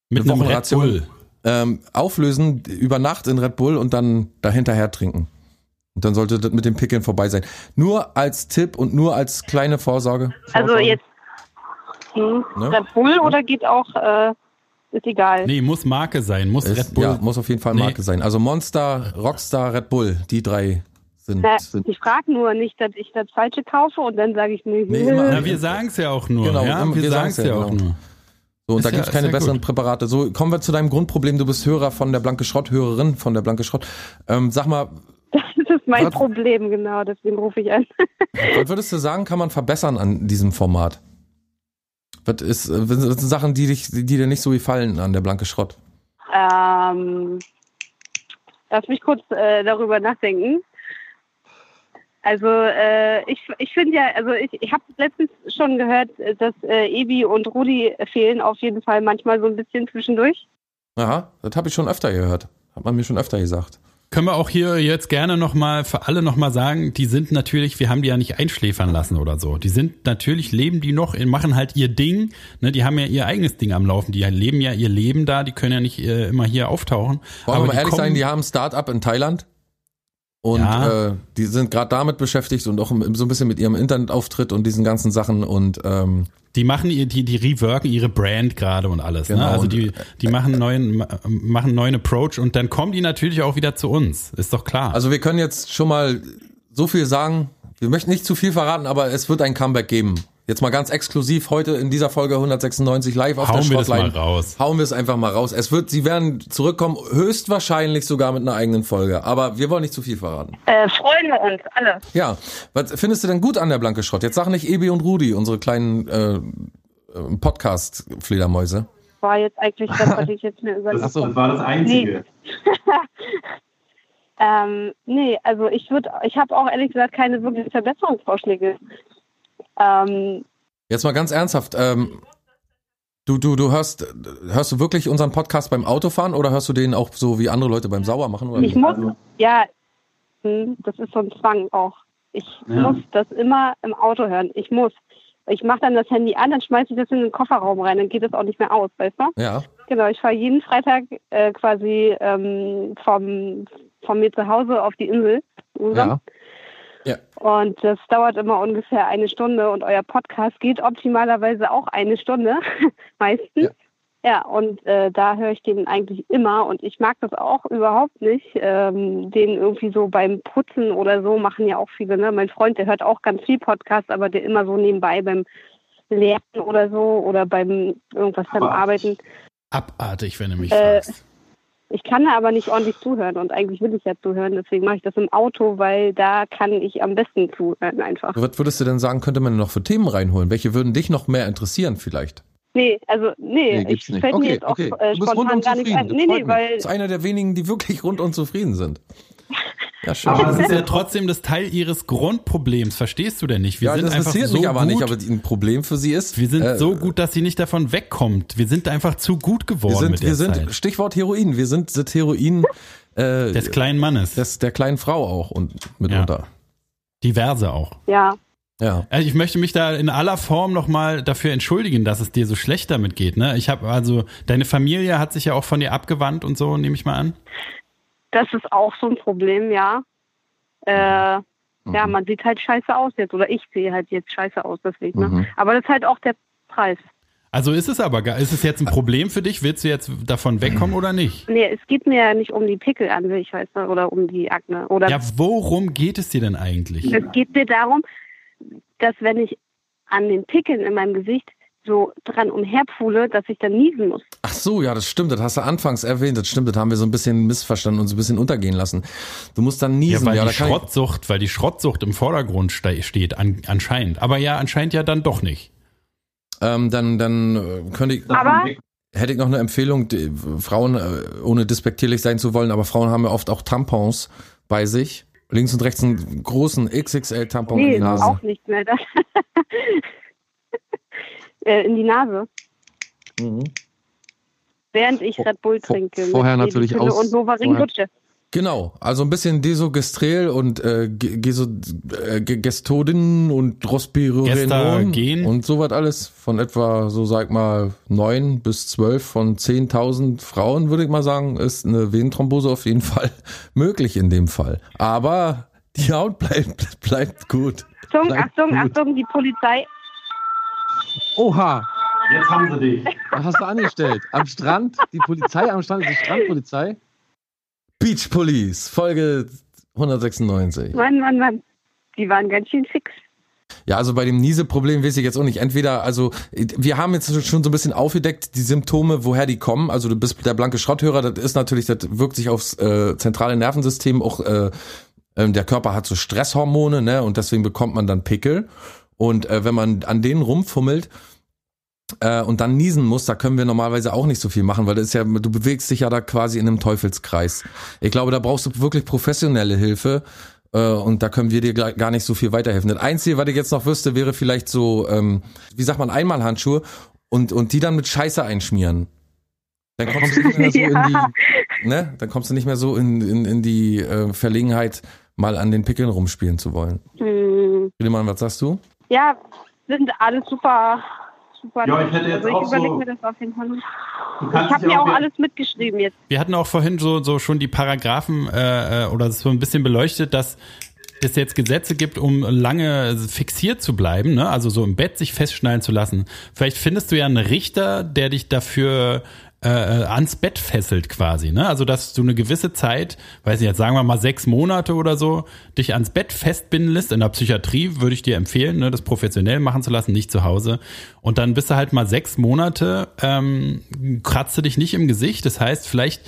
Speaker 2: Mit
Speaker 1: eine
Speaker 2: einem Red
Speaker 1: Wochenration.
Speaker 2: Bull.
Speaker 1: Ähm, auflösen über Nacht in Red Bull und dann dahinterher trinken. Und dann sollte das mit den Pickeln vorbei sein. Nur als Tipp und nur als kleine Vorsorge.
Speaker 7: Also
Speaker 1: Vorsorge.
Speaker 7: jetzt hm,
Speaker 1: Ne?
Speaker 7: Red Bull oder geht auch, äh, ist egal.
Speaker 2: Nee, muss Marke sein. Muss
Speaker 1: Ist,
Speaker 2: Red Bull.
Speaker 1: Ja, muss auf jeden Fall
Speaker 2: Nee.
Speaker 1: Marke sein. Also Monster, Rockstar, Red Bull, die drei sind.
Speaker 7: Na,
Speaker 1: sind
Speaker 7: ich frage nur nicht, dass ich das Falsche kaufe und dann sage ich nee,
Speaker 1: Nee, immer-
Speaker 2: Na, wir sagen es ja auch nur.
Speaker 1: Genau,
Speaker 2: ja, wir,
Speaker 1: wir
Speaker 2: sagen es ja
Speaker 1: ja,
Speaker 2: auch
Speaker 1: genau.
Speaker 2: nur.
Speaker 1: So, und
Speaker 2: Ist
Speaker 1: da
Speaker 2: ja-
Speaker 1: gibt's
Speaker 2: ist
Speaker 1: keine
Speaker 2: ja
Speaker 1: besseren
Speaker 2: gut.
Speaker 1: Präparate. So, kommen wir zu deinem Grundproblem. Du bist Hörer von der Blanke Schrott, Hörerin von der Blanke Schrott. Ähm, sag mal,
Speaker 7: mein
Speaker 1: Was?
Speaker 7: Problem, genau, deswegen rufe ich an. [laughs]
Speaker 1: was würdest du sagen, kann man verbessern an diesem Format? Was ist, äh, was sind Sachen, die dich, die dir nicht so gefallen an der Blanke Schrott?
Speaker 7: Ähm, lass mich kurz äh, darüber nachdenken. Also äh, ich, ich finde ja, also ich, ich habe letztens schon gehört, äh, dass äh, Ebi und Rudi fehlen auf jeden Fall manchmal so ein bisschen zwischendurch.
Speaker 1: Aha, das habe ich schon öfter gehört. Hat man mir schon öfter gesagt.
Speaker 2: Können wir auch hier jetzt gerne nochmal für alle nochmal sagen, die sind natürlich, wir haben die ja nicht einschläfern lassen oder so. Die sind natürlich, leben die noch, machen halt ihr Ding, ne, die haben ja ihr eigenes Ding am Laufen, die leben ja ihr Leben da, die können ja nicht äh, immer hier auftauchen.
Speaker 1: Wollen wir mal ehrlich
Speaker 2: kommen-
Speaker 1: sein, die haben ein Start-up in Thailand. Und
Speaker 2: Ja.
Speaker 1: äh, die sind gerade damit beschäftigt und auch so ein bisschen mit ihrem Internetauftritt und diesen ganzen Sachen und ähm,
Speaker 2: Die machen ihr, die, die reworken ihre Brand gerade und alles.
Speaker 1: Genau,
Speaker 2: ne? Also die, die machen einen neuen, ma- machen einen neuen Approach und dann kommen die natürlich auch wieder zu uns. Ist doch klar.
Speaker 1: Also wir können jetzt schon mal so viel sagen. Wir möchten nicht zu viel verraten, aber es wird ein Comeback geben. Jetzt mal ganz exklusiv heute in dieser Folge 196 live auf
Speaker 2: Hauen
Speaker 1: der
Speaker 2: wir das
Speaker 1: Schrottline.
Speaker 2: mal raus.
Speaker 1: Hauen wir es einfach mal raus. Es wird, sie werden zurückkommen, höchstwahrscheinlich sogar mit einer eigenen Folge. Aber wir wollen nicht zu viel verraten.
Speaker 7: Äh, freuen wir uns alle.
Speaker 1: Ja, was findest du denn gut an der Blanke Schrott? Jetzt sag nicht Ebi und Rudi, unsere kleinen äh, äh, Podcast-Fledermäuse.
Speaker 7: War jetzt eigentlich das, was ich jetzt mir [laughs] überlegt
Speaker 8: Das, das war das Einzige. [laughs]
Speaker 7: Ähm, nee, also ich würde, ich habe auch ehrlich gesagt keine wirklichen Verbesserungsvorschläge. Ähm,
Speaker 1: Jetzt mal ganz ernsthaft. Ähm, du, du, du hörst, hörst du wirklich unseren Podcast beim Autofahren oder hörst du den auch so wie andere Leute beim Saubermachen? Oder
Speaker 7: ich
Speaker 1: wie?
Speaker 7: muss, ja, hm, das ist so ein Zwang auch. Ich
Speaker 8: Ja.
Speaker 7: muss das immer im Auto hören. Ich muss. Ich mache dann das Handy an, dann schmeiße ich das in den Kofferraum rein, dann geht das auch nicht mehr aus, weißt du?
Speaker 1: Ja,
Speaker 7: Genau, ich fahre jeden Freitag äh, quasi ähm, vom, von mir zu Hause auf die Insel. rüber.
Speaker 1: Ja.
Speaker 7: Und das dauert immer ungefähr eine Stunde und euer Podcast geht optimalerweise auch eine Stunde, [laughs] meistens.
Speaker 1: Ja.
Speaker 7: Ja, und äh, da höre ich den eigentlich immer und ich mag das auch überhaupt nicht, ähm, den irgendwie so beim Putzen oder so machen ja auch viele. Ne? Mein Freund, der hört auch ganz viel Podcast, aber der immer so nebenbei beim Lernen oder so oder beim irgendwas beim Arbeiten.
Speaker 2: Abartig, wenn du mich
Speaker 7: Äh,
Speaker 2: fragst.
Speaker 7: Ich kann da aber nicht ordentlich zuhören und eigentlich will ich ja zuhören, deswegen mache ich das im Auto, weil da kann ich am besten zuhören einfach.
Speaker 1: Was würdest du denn sagen, könnte man noch für Themen reinholen? Welche würden dich noch mehr interessieren vielleicht?
Speaker 7: Nee, also nee,
Speaker 6: Nee,
Speaker 7: ich
Speaker 6: nicht.
Speaker 7: fällt mir
Speaker 1: Okay,
Speaker 7: jetzt auch
Speaker 1: okay.
Speaker 7: äh,
Speaker 1: Du bist
Speaker 7: spontan gar
Speaker 1: zufrieden.
Speaker 7: ein. Nee, nee, weil
Speaker 1: Das ist einer der wenigen, die wirklich rundum zufrieden sind. Ja, schön.
Speaker 2: Aber das ist ja [laughs] trotzdem das Teil ihres Grundproblems, verstehst du denn nicht? Wir
Speaker 1: ja,
Speaker 2: sind
Speaker 1: das
Speaker 2: einfach
Speaker 1: interessiert
Speaker 2: so
Speaker 1: mich aber
Speaker 2: gut,
Speaker 1: nicht, aber ein Problem für sie ist.
Speaker 2: wir sind
Speaker 1: äh,
Speaker 2: so gut, dass sie nicht davon wegkommt. Wir sind einfach zu gut geworden
Speaker 1: Wir sind,
Speaker 2: mit der
Speaker 1: wir sind
Speaker 2: Zeit.
Speaker 1: Stichwort Heroin. Wir sind das Heroin äh,
Speaker 2: Des kleinen Mannes.
Speaker 1: des, der kleinen Frau auch und mitunter.
Speaker 2: Diverse auch.
Speaker 7: Ja.
Speaker 1: Ja.
Speaker 2: Also ich möchte mich da in aller Form nochmal dafür entschuldigen, dass es dir so schlecht damit geht. Ne? Ich habe also, deine Familie hat sich ja auch von dir abgewandt und so, nehme ich mal an.
Speaker 7: Das ist auch so ein Problem, ja. Äh, Ja,
Speaker 1: Mhm.
Speaker 7: man sieht halt scheiße aus jetzt. Oder ich sehe halt jetzt scheiße aus, deswegen.
Speaker 1: Mhm.
Speaker 7: Ne? Aber das ist halt auch der Preis.
Speaker 2: Also ist es aber, gar- ist es jetzt ein Problem für dich? Willst du jetzt davon wegkommen oder nicht?
Speaker 7: Nee, es geht mir ja nicht um die Pickel an sich, weißt du, oder um die Akne. Oder
Speaker 2: Ja, worum geht es dir denn eigentlich?
Speaker 7: es geht mir darum, dass wenn ich an den Pickeln in meinem Gesicht so dran umherpfuhle, dass ich dann niesen muss.
Speaker 1: Ach so, ja, das stimmt. Das hast du anfangs erwähnt. Das stimmt. Das haben wir so ein bisschen missverstanden und so ein bisschen untergehen lassen. Du musst dann
Speaker 2: Ja,
Speaker 1: niesen.
Speaker 2: weil
Speaker 1: Ja,
Speaker 2: die
Speaker 1: ich,
Speaker 2: Schrottsucht, weil die Schrottsucht im Vordergrund ste steht, an, anscheinend. Aber ja, anscheinend ja dann doch nicht.
Speaker 1: ähm, dann, dann äh, könnte ich,
Speaker 7: Aber
Speaker 1: hätte ich noch eine Empfehlung. Die, Frauen, äh, ohne despektierlich sein zu wollen, aber Frauen haben ja oft auch Tampons bei sich. Links und rechts einen großen XXL-Tampon in
Speaker 7: nee,
Speaker 1: die Nase.
Speaker 7: auch nicht mehr. [laughs] Äh, in die Nase,
Speaker 1: Mhm.
Speaker 7: während ich Red Bull trinke.
Speaker 1: vorher natürlich aus-
Speaker 7: Und Novarin Lutsche.
Speaker 1: Genau, also ein bisschen Desogestrel und äh, Ge- Geso, äh, Ge- Gestodin und
Speaker 2: Gestagen.
Speaker 1: und sowas alles von etwa, so sag mal, neun bis zwölf von 10.000 Frauen, würde ich mal sagen, ist eine Venenthrombose auf jeden [laughs] Fall möglich in dem Fall. Aber die Haut bleibt, bleibt gut.
Speaker 7: Achtung,
Speaker 1: Bleibt
Speaker 7: Achtung,
Speaker 1: gut.
Speaker 7: Achtung, die Polizei.
Speaker 8: Oha,
Speaker 9: Jetzt haben sie dich.
Speaker 8: was hast du angestellt? Am Strand? Die Polizei am Strand ist die Strandpolizei?
Speaker 1: Beach Police, Folge 196.
Speaker 7: Mann, Mann, Mann. Die waren ganz schön fix.
Speaker 1: Ja, also bei dem Niese-Problem weiß ich jetzt auch nicht. Entweder, also wir haben jetzt schon so ein bisschen aufgedeckt, die Symptome, woher die kommen. Also du bist der blanke Schrotthörer, das ist natürlich, das wirkt sich aufs äh, zentrale Nervensystem. Auch äh, ähm, der Körper hat so Stresshormone, ne? Und deswegen bekommt man dann Pickel. Und äh, wenn man an denen rumfummelt, äh, und dann niesen muss, da können wir normalerweise auch nicht so viel machen, weil das ist ja, du bewegst dich ja da quasi in einem Teufelskreis. Ich glaube, da brauchst du wirklich professionelle Hilfe äh, und da können wir dir gar nicht so viel weiterhelfen. Das Einzige, was ich jetzt noch wüsste, wäre vielleicht so, ähm, wie sagt man, Einmalhandschuhe und, und die dann mit Scheiße einschmieren. Dann kommst du nicht mehr so [laughs] in
Speaker 7: Ja.
Speaker 1: die, ne? Dann kommst du nicht mehr so in, in, in die äh, Verlegenheit, mal an den Pickeln rumspielen zu wollen.
Speaker 7: Hm.
Speaker 1: Friedemann, was sagst du?
Speaker 7: Ja, sind alles super, super.
Speaker 9: Ja, ich hätte jetzt
Speaker 7: also ich
Speaker 9: auch
Speaker 7: überlege
Speaker 9: so-
Speaker 7: mir das auf jeden Fall. Ich habe mir auch
Speaker 9: wie-
Speaker 7: alles mitgeschrieben jetzt.
Speaker 2: Wir hatten auch vorhin so, so schon die Paragraphen äh, äh, oder so ein bisschen beleuchtet, dass es jetzt Gesetze gibt, um lange fixiert zu bleiben, ne? also so im Bett sich festschnallen zu lassen. Vielleicht findest du ja einen Richter, der dich dafür äh, äh, ans Bett fesselt quasi, ne? Also dass du eine gewisse Zeit, weiß ich jetzt, sagen wir mal sechs Monate oder so, dich ans Bett festbinden lässt. In der Psychiatrie würde ich dir empfehlen, ne, das professionell machen zu lassen, nicht zu Hause. Und dann bist du halt mal sechs Monate, ähm, kratzt du dich nicht im Gesicht. Das heißt, vielleicht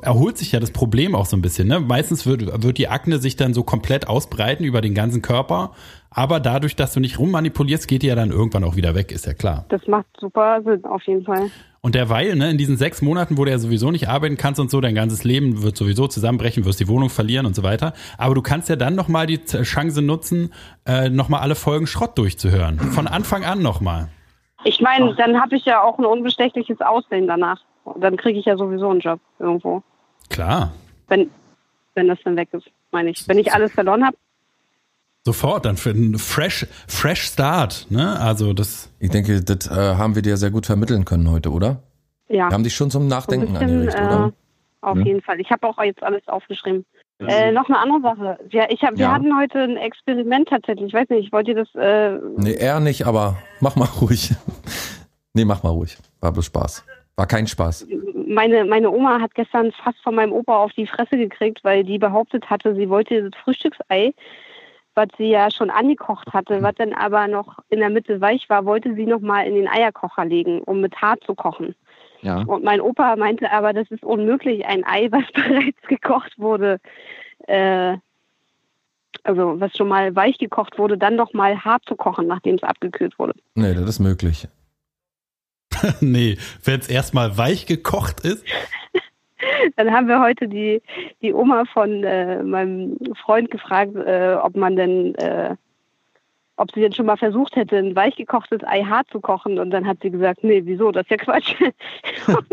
Speaker 2: erholt sich ja das Problem auch so ein bisschen. Ne? Meistens wird, wird die Akne sich dann so komplett ausbreiten über den ganzen Körper. Aber dadurch, dass du nicht rummanipulierst, geht die ja dann irgendwann auch wieder weg, ist ja klar.
Speaker 7: Das macht super Sinn, auf jeden Fall.
Speaker 2: Und derweil, ne, in diesen sechs Monaten, wo du ja sowieso nicht arbeiten kannst und so, dein ganzes Leben wird sowieso zusammenbrechen, wirst die Wohnung verlieren und so weiter. Aber du kannst ja dann nochmal die Chance nutzen, äh, nochmal alle Folgen Schrott durchzuhören. Von Anfang an nochmal.
Speaker 7: Ich meine, dann habe ich ja auch ein unbestechliches Aussehen danach. Dann kriege ich ja sowieso einen Job irgendwo.
Speaker 2: Klar.
Speaker 7: Wenn, wenn das dann weg ist, meine ich. Wenn ich alles verloren habe,
Speaker 2: Sofort, dann für einen fresh, fresh Start, ne? Also das.
Speaker 1: Ich denke, das äh, haben wir dir sehr gut vermitteln können heute, oder?
Speaker 7: ja.
Speaker 1: Wir haben dich schon zum Nachdenken
Speaker 7: bisschen,
Speaker 1: angeregt, oder?
Speaker 7: äh, auf
Speaker 1: Ja.
Speaker 7: jeden Fall. Ich habe auch jetzt alles aufgeschrieben. Äh, noch eine andere Sache. Ja, ich hab, wir
Speaker 1: Ja.
Speaker 7: hatten heute ein Experiment tatsächlich. Ich weiß nicht, wollt ihr das äh,
Speaker 1: Nee, eher nicht, aber mach mal [laughs] ruhig. nee, mach mal ruhig. War bloß Spaß. War kein Spaß.
Speaker 7: meine, meine Oma hat gestern fast von meinem Opa auf die Fresse gekriegt, weil die behauptet hatte, sie wollte das Frühstücksei, was sie ja schon angekocht hatte, was dann aber noch in der Mitte weich war, wollte sie noch mal in den Eierkocher legen, um mit hart zu kochen.
Speaker 8: Ja.
Speaker 7: Und mein Opa meinte aber, das ist unmöglich, ein Ei, was [laughs] bereits gekocht wurde, äh, also was schon mal weich gekocht wurde, dann noch mal hart zu kochen, nachdem es abgekühlt wurde.
Speaker 1: Nee, das ist möglich. [laughs]
Speaker 2: nee, wenn es erstmal weich gekocht ist. [laughs]
Speaker 7: dann haben wir heute die, die Oma von äh, meinem Freund gefragt, äh, ob man denn, äh, ob sie denn schon mal versucht hätte, ein weichgekochtes Ei hart zu kochen. Und dann hat sie gesagt, nee, wieso, das ist ja Quatsch. [laughs] und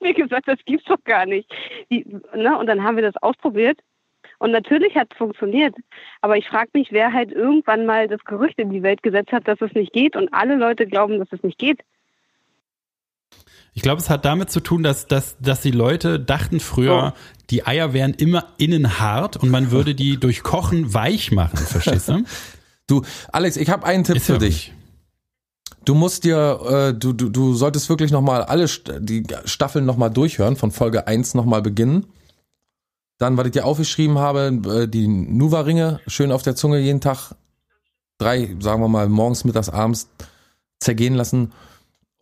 Speaker 7: wir gesagt, das gibt's doch gar nicht. Die, ne? Und dann haben wir das ausprobiert. Und natürlich hat es funktioniert. Aber ich frage mich, wer halt irgendwann mal das Gerücht in die Welt gesetzt hat, dass es nicht geht und alle Leute glauben, dass es nicht geht.
Speaker 2: Ich glaube, es hat damit zu tun, dass, dass, dass die Leute dachten früher, die Eier wären immer innen hart und man würde die durch Kochen weich machen, verstehst du? [laughs]
Speaker 1: Du, Alex, ich habe einen Tipp
Speaker 2: Ist
Speaker 1: für dich. Du musst dir, äh, du, du, du solltest wirklich nochmal alle die Staffeln nochmal durchhören, von Folge 1 nochmal beginnen. Dann, was ich dir aufgeschrieben habe, äh, die Nuva-Ringe schön auf der Zunge jeden Tag drei, sagen wir mal, morgens, mittags, abends zergehen lassen.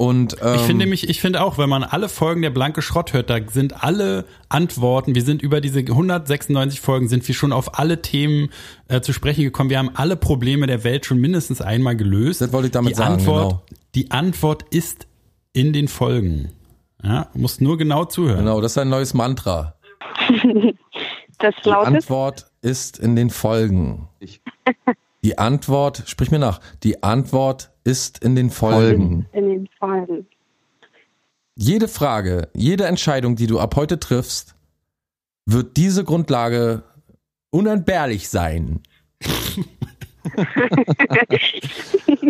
Speaker 1: Und ähm,
Speaker 2: Ich finde mich, ich finde auch, wenn man alle Folgen der Blanke Schrott hört, da sind alle Antworten, wir sind über diese 196 Folgen, sind wir schon auf alle Themen äh, zu sprechen gekommen. Wir haben alle Probleme der Welt schon mindestens einmal gelöst.
Speaker 1: Das wollte ich damit
Speaker 2: die
Speaker 1: sagen,
Speaker 2: Antwort,
Speaker 1: genau.
Speaker 2: Die Antwort ist in den Folgen. Ja, musst nur genau zuhören.
Speaker 1: Genau, das ist ein neues Mantra. [laughs]
Speaker 7: Das
Speaker 1: Die
Speaker 7: lautet,
Speaker 1: Antwort ist in den Folgen. Die Antwort, sprich mir nach, die Antwort ist in den Folgen.
Speaker 7: in den Folgen.
Speaker 1: Jede Frage, jede Entscheidung, die du ab heute triffst, wird diese Grundlage unentbehrlich sein. [laughs]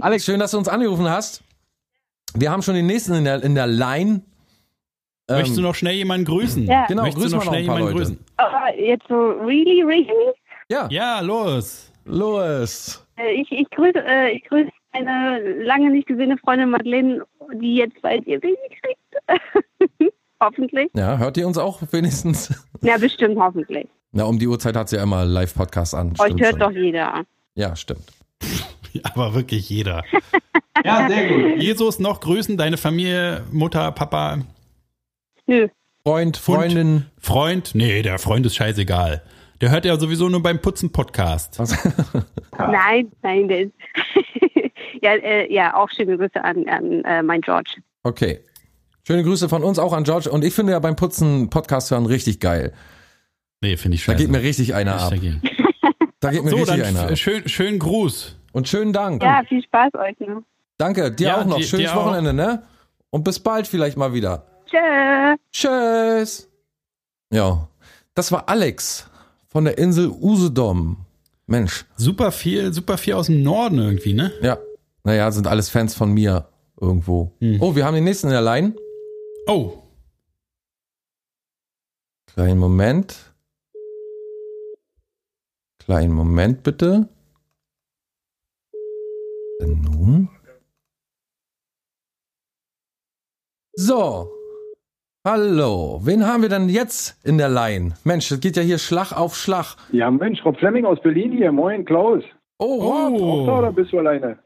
Speaker 1: Alex, schön, dass du uns angerufen hast. Wir haben schon den nächsten in der, in der Line. Ähm,
Speaker 2: Möchtest du noch schnell jemanden grüßen?
Speaker 7: Ja.
Speaker 1: Genau,
Speaker 2: Möchtest
Speaker 1: grüß
Speaker 2: noch
Speaker 1: noch
Speaker 2: schnell
Speaker 1: ein paar
Speaker 2: jemanden
Speaker 1: Leute.
Speaker 2: grüßen?
Speaker 7: Aber jetzt so really, really?
Speaker 1: Ja,
Speaker 2: Ja, los.
Speaker 1: Louis.
Speaker 7: Äh, Ich, ich grüße, äh, ich grüße eine lange nicht gesehene Freundin Madeleine, die jetzt bald ihr Baby kriegt. [laughs] hoffentlich.
Speaker 1: Ja, hört ihr uns auch wenigstens? [laughs]
Speaker 7: Ja, bestimmt hoffentlich.
Speaker 1: Na, um die Uhrzeit hat sie ja immer Live-Podcast an.
Speaker 7: Euch
Speaker 1: Stimmt
Speaker 7: hört
Speaker 1: schon.
Speaker 7: doch jeder.
Speaker 1: Ja, stimmt. [laughs]
Speaker 2: Aber wirklich jeder.
Speaker 9: Ja, sehr gut.
Speaker 2: Jesus noch grüßen, deine Familie, Mutter, Papa,
Speaker 7: Nö.
Speaker 1: Freund, Freundin.
Speaker 2: Freund. Nee, der Freund ist scheißegal. Der hört ja sowieso nur beim Putzen Podcast.
Speaker 7: Nein, nein, der ist. Ja, äh, ja, auch schöne Grüße an, an äh, mein George.
Speaker 1: Okay. Schöne Grüße von uns auch an George. Und ich finde ja beim Putzen Podcast hören richtig geil.
Speaker 2: Nee, finde ich
Speaker 1: Da
Speaker 2: scheiße.
Speaker 1: geht mir richtig einer ab. Da geht mir
Speaker 2: So,
Speaker 1: richtig
Speaker 2: dann
Speaker 1: einer ab.
Speaker 2: schön, schönen Gruß.
Speaker 1: Und schönen Dank.
Speaker 7: Ja, viel Spaß euch noch.
Speaker 1: Danke, dir
Speaker 2: Ja,
Speaker 1: auch noch.
Speaker 2: dir-
Speaker 1: Schönes
Speaker 2: dir auch.
Speaker 1: Wochenende, ne? Und bis bald vielleicht mal wieder.
Speaker 7: Tschö.
Speaker 1: Tschüss. Ja, das war Alex von der Insel Usedom. Mensch,
Speaker 2: Super viel, super viel aus dem Norden irgendwie, ne?
Speaker 1: ja. Naja, sind alles Fans von mir irgendwo.
Speaker 2: Hm.
Speaker 1: Oh, wir haben den nächsten in der Line.
Speaker 2: Oh,
Speaker 1: Kleinen Moment. Kleinen Moment bitte. Denn nun? So. Hallo. Wen haben wir denn jetzt in der Line? Mensch, das geht ja hier Schlag auf Schlag.
Speaker 10: Ja, Mensch, Rob Fleming aus Berlin hier. Moin, Klaus.
Speaker 1: Oh, Rob.
Speaker 10: Auch da,
Speaker 2: oh.
Speaker 10: oder bist du alleine?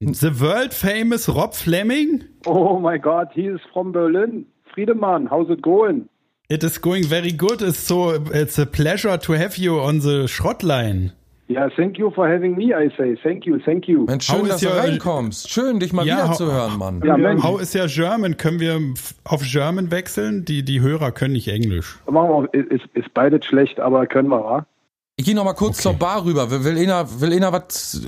Speaker 2: The world famous Rob Fleming?
Speaker 10: Oh my God, he is from Berlin. Friedemann, how's it going?
Speaker 2: It is going very good. It's so, it's a pleasure to have you on the Schrottline.
Speaker 10: Ja, thank you for having me, I say. Thank you, thank you.
Speaker 1: Mensch,
Speaker 2: How
Speaker 1: schön,
Speaker 2: is
Speaker 1: dass du reinkommst. Schön, dich mal
Speaker 2: Ja,
Speaker 1: wieder
Speaker 2: how-
Speaker 1: zu hören, Mann.
Speaker 10: Ja, Mensch.
Speaker 2: How is your German? Können wir f- auf German wechseln? Die, die Hörer können nicht Englisch.
Speaker 10: Machen wir, ist, ist beides schlecht, aber können wir, wa?
Speaker 1: Ich gehe noch mal kurz
Speaker 2: Okay.
Speaker 1: zur Bar rüber. Will, einer, will einer was?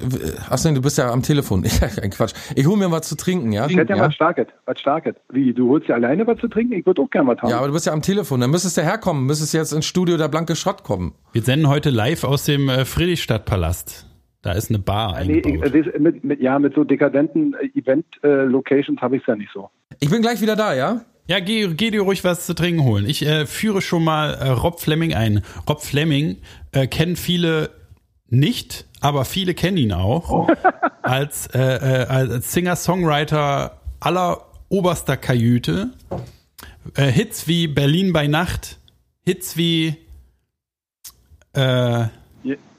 Speaker 1: Achso, du bist ja am Telefon. [laughs] Ein Quatsch. Ich hol mir was zu trinken, ja?
Speaker 10: Ich hätte ja,
Speaker 8: Ja.
Speaker 10: was Starkes. Was Starkes. Wie, du holst dir alleine was zu trinken? Ich würde auch gerne was haben.
Speaker 1: Ja, aber du bist ja am Telefon. Dann müsstest du herkommen. Müsstest jetzt ins Studio der Blanke Schrott kommen.
Speaker 2: Wir senden heute live aus dem äh, Friedrichstadtpalast. Da ist eine Bar
Speaker 10: nee, ich, das- mit, mit, ja, mit so dekadenten äh, Event-Locations habe ich es ja nicht so.
Speaker 1: Ich bin gleich wieder da, ja?
Speaker 2: Ja, geh, geh dir ruhig was zu trinken holen. Ich äh, führe schon mal äh, Rob Fleming ein. Rob Fleming äh, kennen viele nicht, aber viele kennen ihn auch [laughs] als, äh, äh, als Singer-Songwriter aller oberster Kajüte. Äh, Hits wie Berlin bei Nacht, Hits wie äh,
Speaker 10: Ja,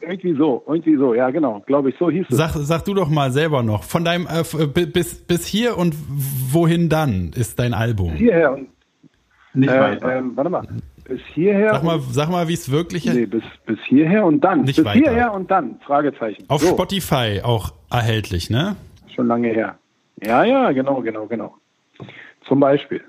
Speaker 10: irgendwie so, irgendwie so, ja genau, glaube ich, so hieß es.
Speaker 2: Sag, sag du doch mal selber noch. Von deinem äh, bis, bis hier und wohin dann ist dein Album.
Speaker 10: Hierher und
Speaker 9: Nicht
Speaker 10: äh,
Speaker 9: weiter.
Speaker 10: ähm, warte mal, bis hierher.
Speaker 2: Sag mal,
Speaker 10: und,
Speaker 2: sag mal, wie es wirklich
Speaker 10: nee, bis, bis hierher und dann.
Speaker 2: Nicht
Speaker 10: bis
Speaker 2: weiter.
Speaker 10: hierher und dann, Fragezeichen.
Speaker 2: auf
Speaker 10: so,
Speaker 2: Spotify auch erhältlich, ne?
Speaker 10: schon lange her. Ja, ja, genau, genau, genau. Zum Beispiel.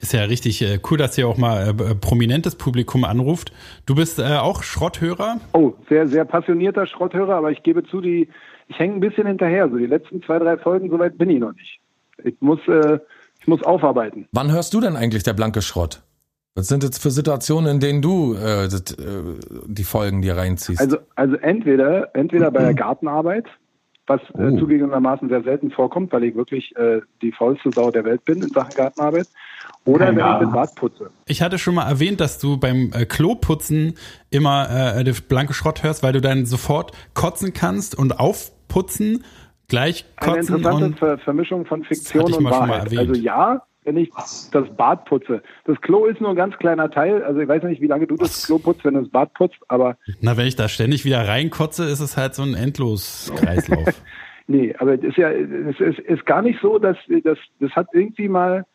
Speaker 2: Ist ja richtig äh, cool, dass ihr auch mal äh, prominentes Publikum anruft. Du bist äh, auch Schrotthörer?
Speaker 10: Oh, sehr, sehr passionierter Schrotthörer, aber ich gebe zu, die, ich hänge ein bisschen hinterher. So die letzten zwei, drei Folgen, soweit bin ich noch nicht. Ich muss, äh, ich muss aufarbeiten.
Speaker 1: Wann hörst du denn eigentlich der blanke Schrott? Was sind jetzt für Situationen, in denen du äh, das, äh, die Folgen dir reinziehst?
Speaker 10: Also, also entweder, entweder bei der Gartenarbeit, was äh,
Speaker 1: Oh.
Speaker 10: zugegebenermaßen sehr selten vorkommt, weil ich wirklich äh, die faulste Sau der Welt bin in Sachen Gartenarbeit, oder wenn
Speaker 2: Ja.
Speaker 10: ich den Bad putze.
Speaker 2: Ich hatte schon mal erwähnt, dass du beim äh, Kloputzen immer äh, den blanke Schrott hörst, weil du dann sofort kotzen kannst und aufputzen, gleich
Speaker 10: Eine
Speaker 2: kotzen
Speaker 10: interessante
Speaker 2: und
Speaker 10: Ver Vermischung von Fiktion
Speaker 2: hatte ich
Speaker 10: und
Speaker 2: mal schon mal
Speaker 10: Wahrheit.
Speaker 2: erwähnt.
Speaker 10: Also ja, wenn ich das Bad putze. Das Klo ist nur ein ganz kleiner Teil. Also ich weiß nicht, wie lange du das Klo putzt, wenn du das Bad putzt, aber
Speaker 2: na, wenn ich da ständig wieder reinkotze, ist es halt so ein Endloskreislauf. [laughs]
Speaker 10: nee, aber es ist ja, es ist, ist gar nicht so, dass das, das hat irgendwie mal,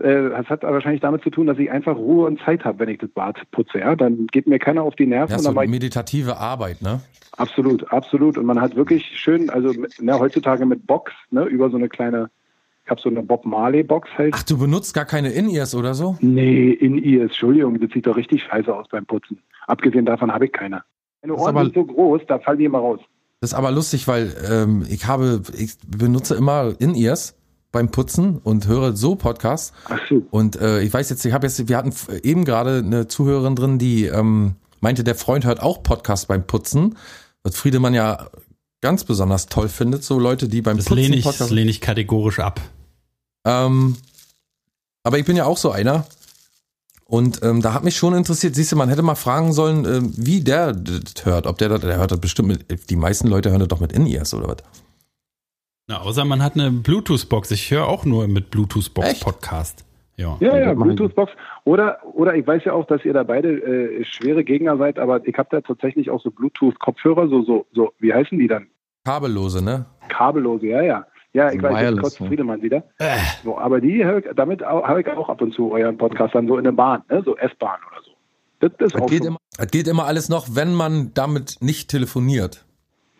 Speaker 10: äh, das hat wahrscheinlich damit zu tun, dass ich einfach Ruhe und Zeit habe, wenn ich das Bad putze. Ja, dann geht mir keiner auf die Nerven
Speaker 1: ja,
Speaker 10: und
Speaker 1: so meditative Arbeit, ne?
Speaker 10: Absolut, absolut. Und man hat wirklich schön, also ne, heutzutage mit Box, ne, über so eine kleine, ich habe so eine Bob Marley Box halt.
Speaker 1: Ach, du benutzt gar keine In-Ears oder so?
Speaker 10: Nee, in ihr, Entschuldigung, das sieht doch richtig scheiße aus beim Putzen. Abgesehen davon habe ich keine. Meine Ohren
Speaker 1: aber-
Speaker 10: sind so groß, da fallen die immer raus.
Speaker 1: Das ist aber lustig, weil ähm, ich habe, ich benutze immer In-Ears beim Putzen und höre so Podcasts.
Speaker 10: Ach so.
Speaker 1: Und äh, ich weiß jetzt, ich habe jetzt, wir hatten eben gerade eine Zuhörerin drin, die ähm, meinte, der Freund hört auch Podcasts beim Putzen. Was Friedemann ja ganz besonders toll findet, so Leute, die beim
Speaker 2: Das
Speaker 1: Putzen
Speaker 2: lehne ich,
Speaker 1: Podcast-
Speaker 2: das lehne ich kategorisch ab.
Speaker 1: Ähm, aber ich bin ja auch so einer. Und ähm, da hat mich schon interessiert, siehst du, man hätte mal fragen sollen, ähm, wie der das hört. Ob der das, der hört das bestimmt mit, die meisten Leute hören das doch mit In-Ears oder was?
Speaker 2: Na, außer man hat eine Bluetooth-Box. Ich höre auch nur mit Bluetooth-Box Podcast. Ja.
Speaker 10: Ja, ja, Bluetooth-Box. Oder, oder ich weiß ja auch, dass ihr da beide äh, schwere Gegner seid, aber ich habe da tatsächlich auch so Bluetooth-Kopfhörer, so, so, so, wie heißen die dann?
Speaker 1: Kabellose, ne?
Speaker 10: Kabellose, ja, ja. Ja, ich weiß, jetzt
Speaker 1: Wireless,
Speaker 10: kotzt
Speaker 1: ne?
Speaker 10: Friedemann wieder. So, aber die, hör ich- damit habe ich auch ab und zu euren Podcast dann so in der Bahn, ne? so S-Bahn oder so. Das ist
Speaker 1: Das
Speaker 10: auch
Speaker 1: geht,
Speaker 10: so.
Speaker 1: immer, das geht immer alles noch, wenn man damit nicht telefoniert.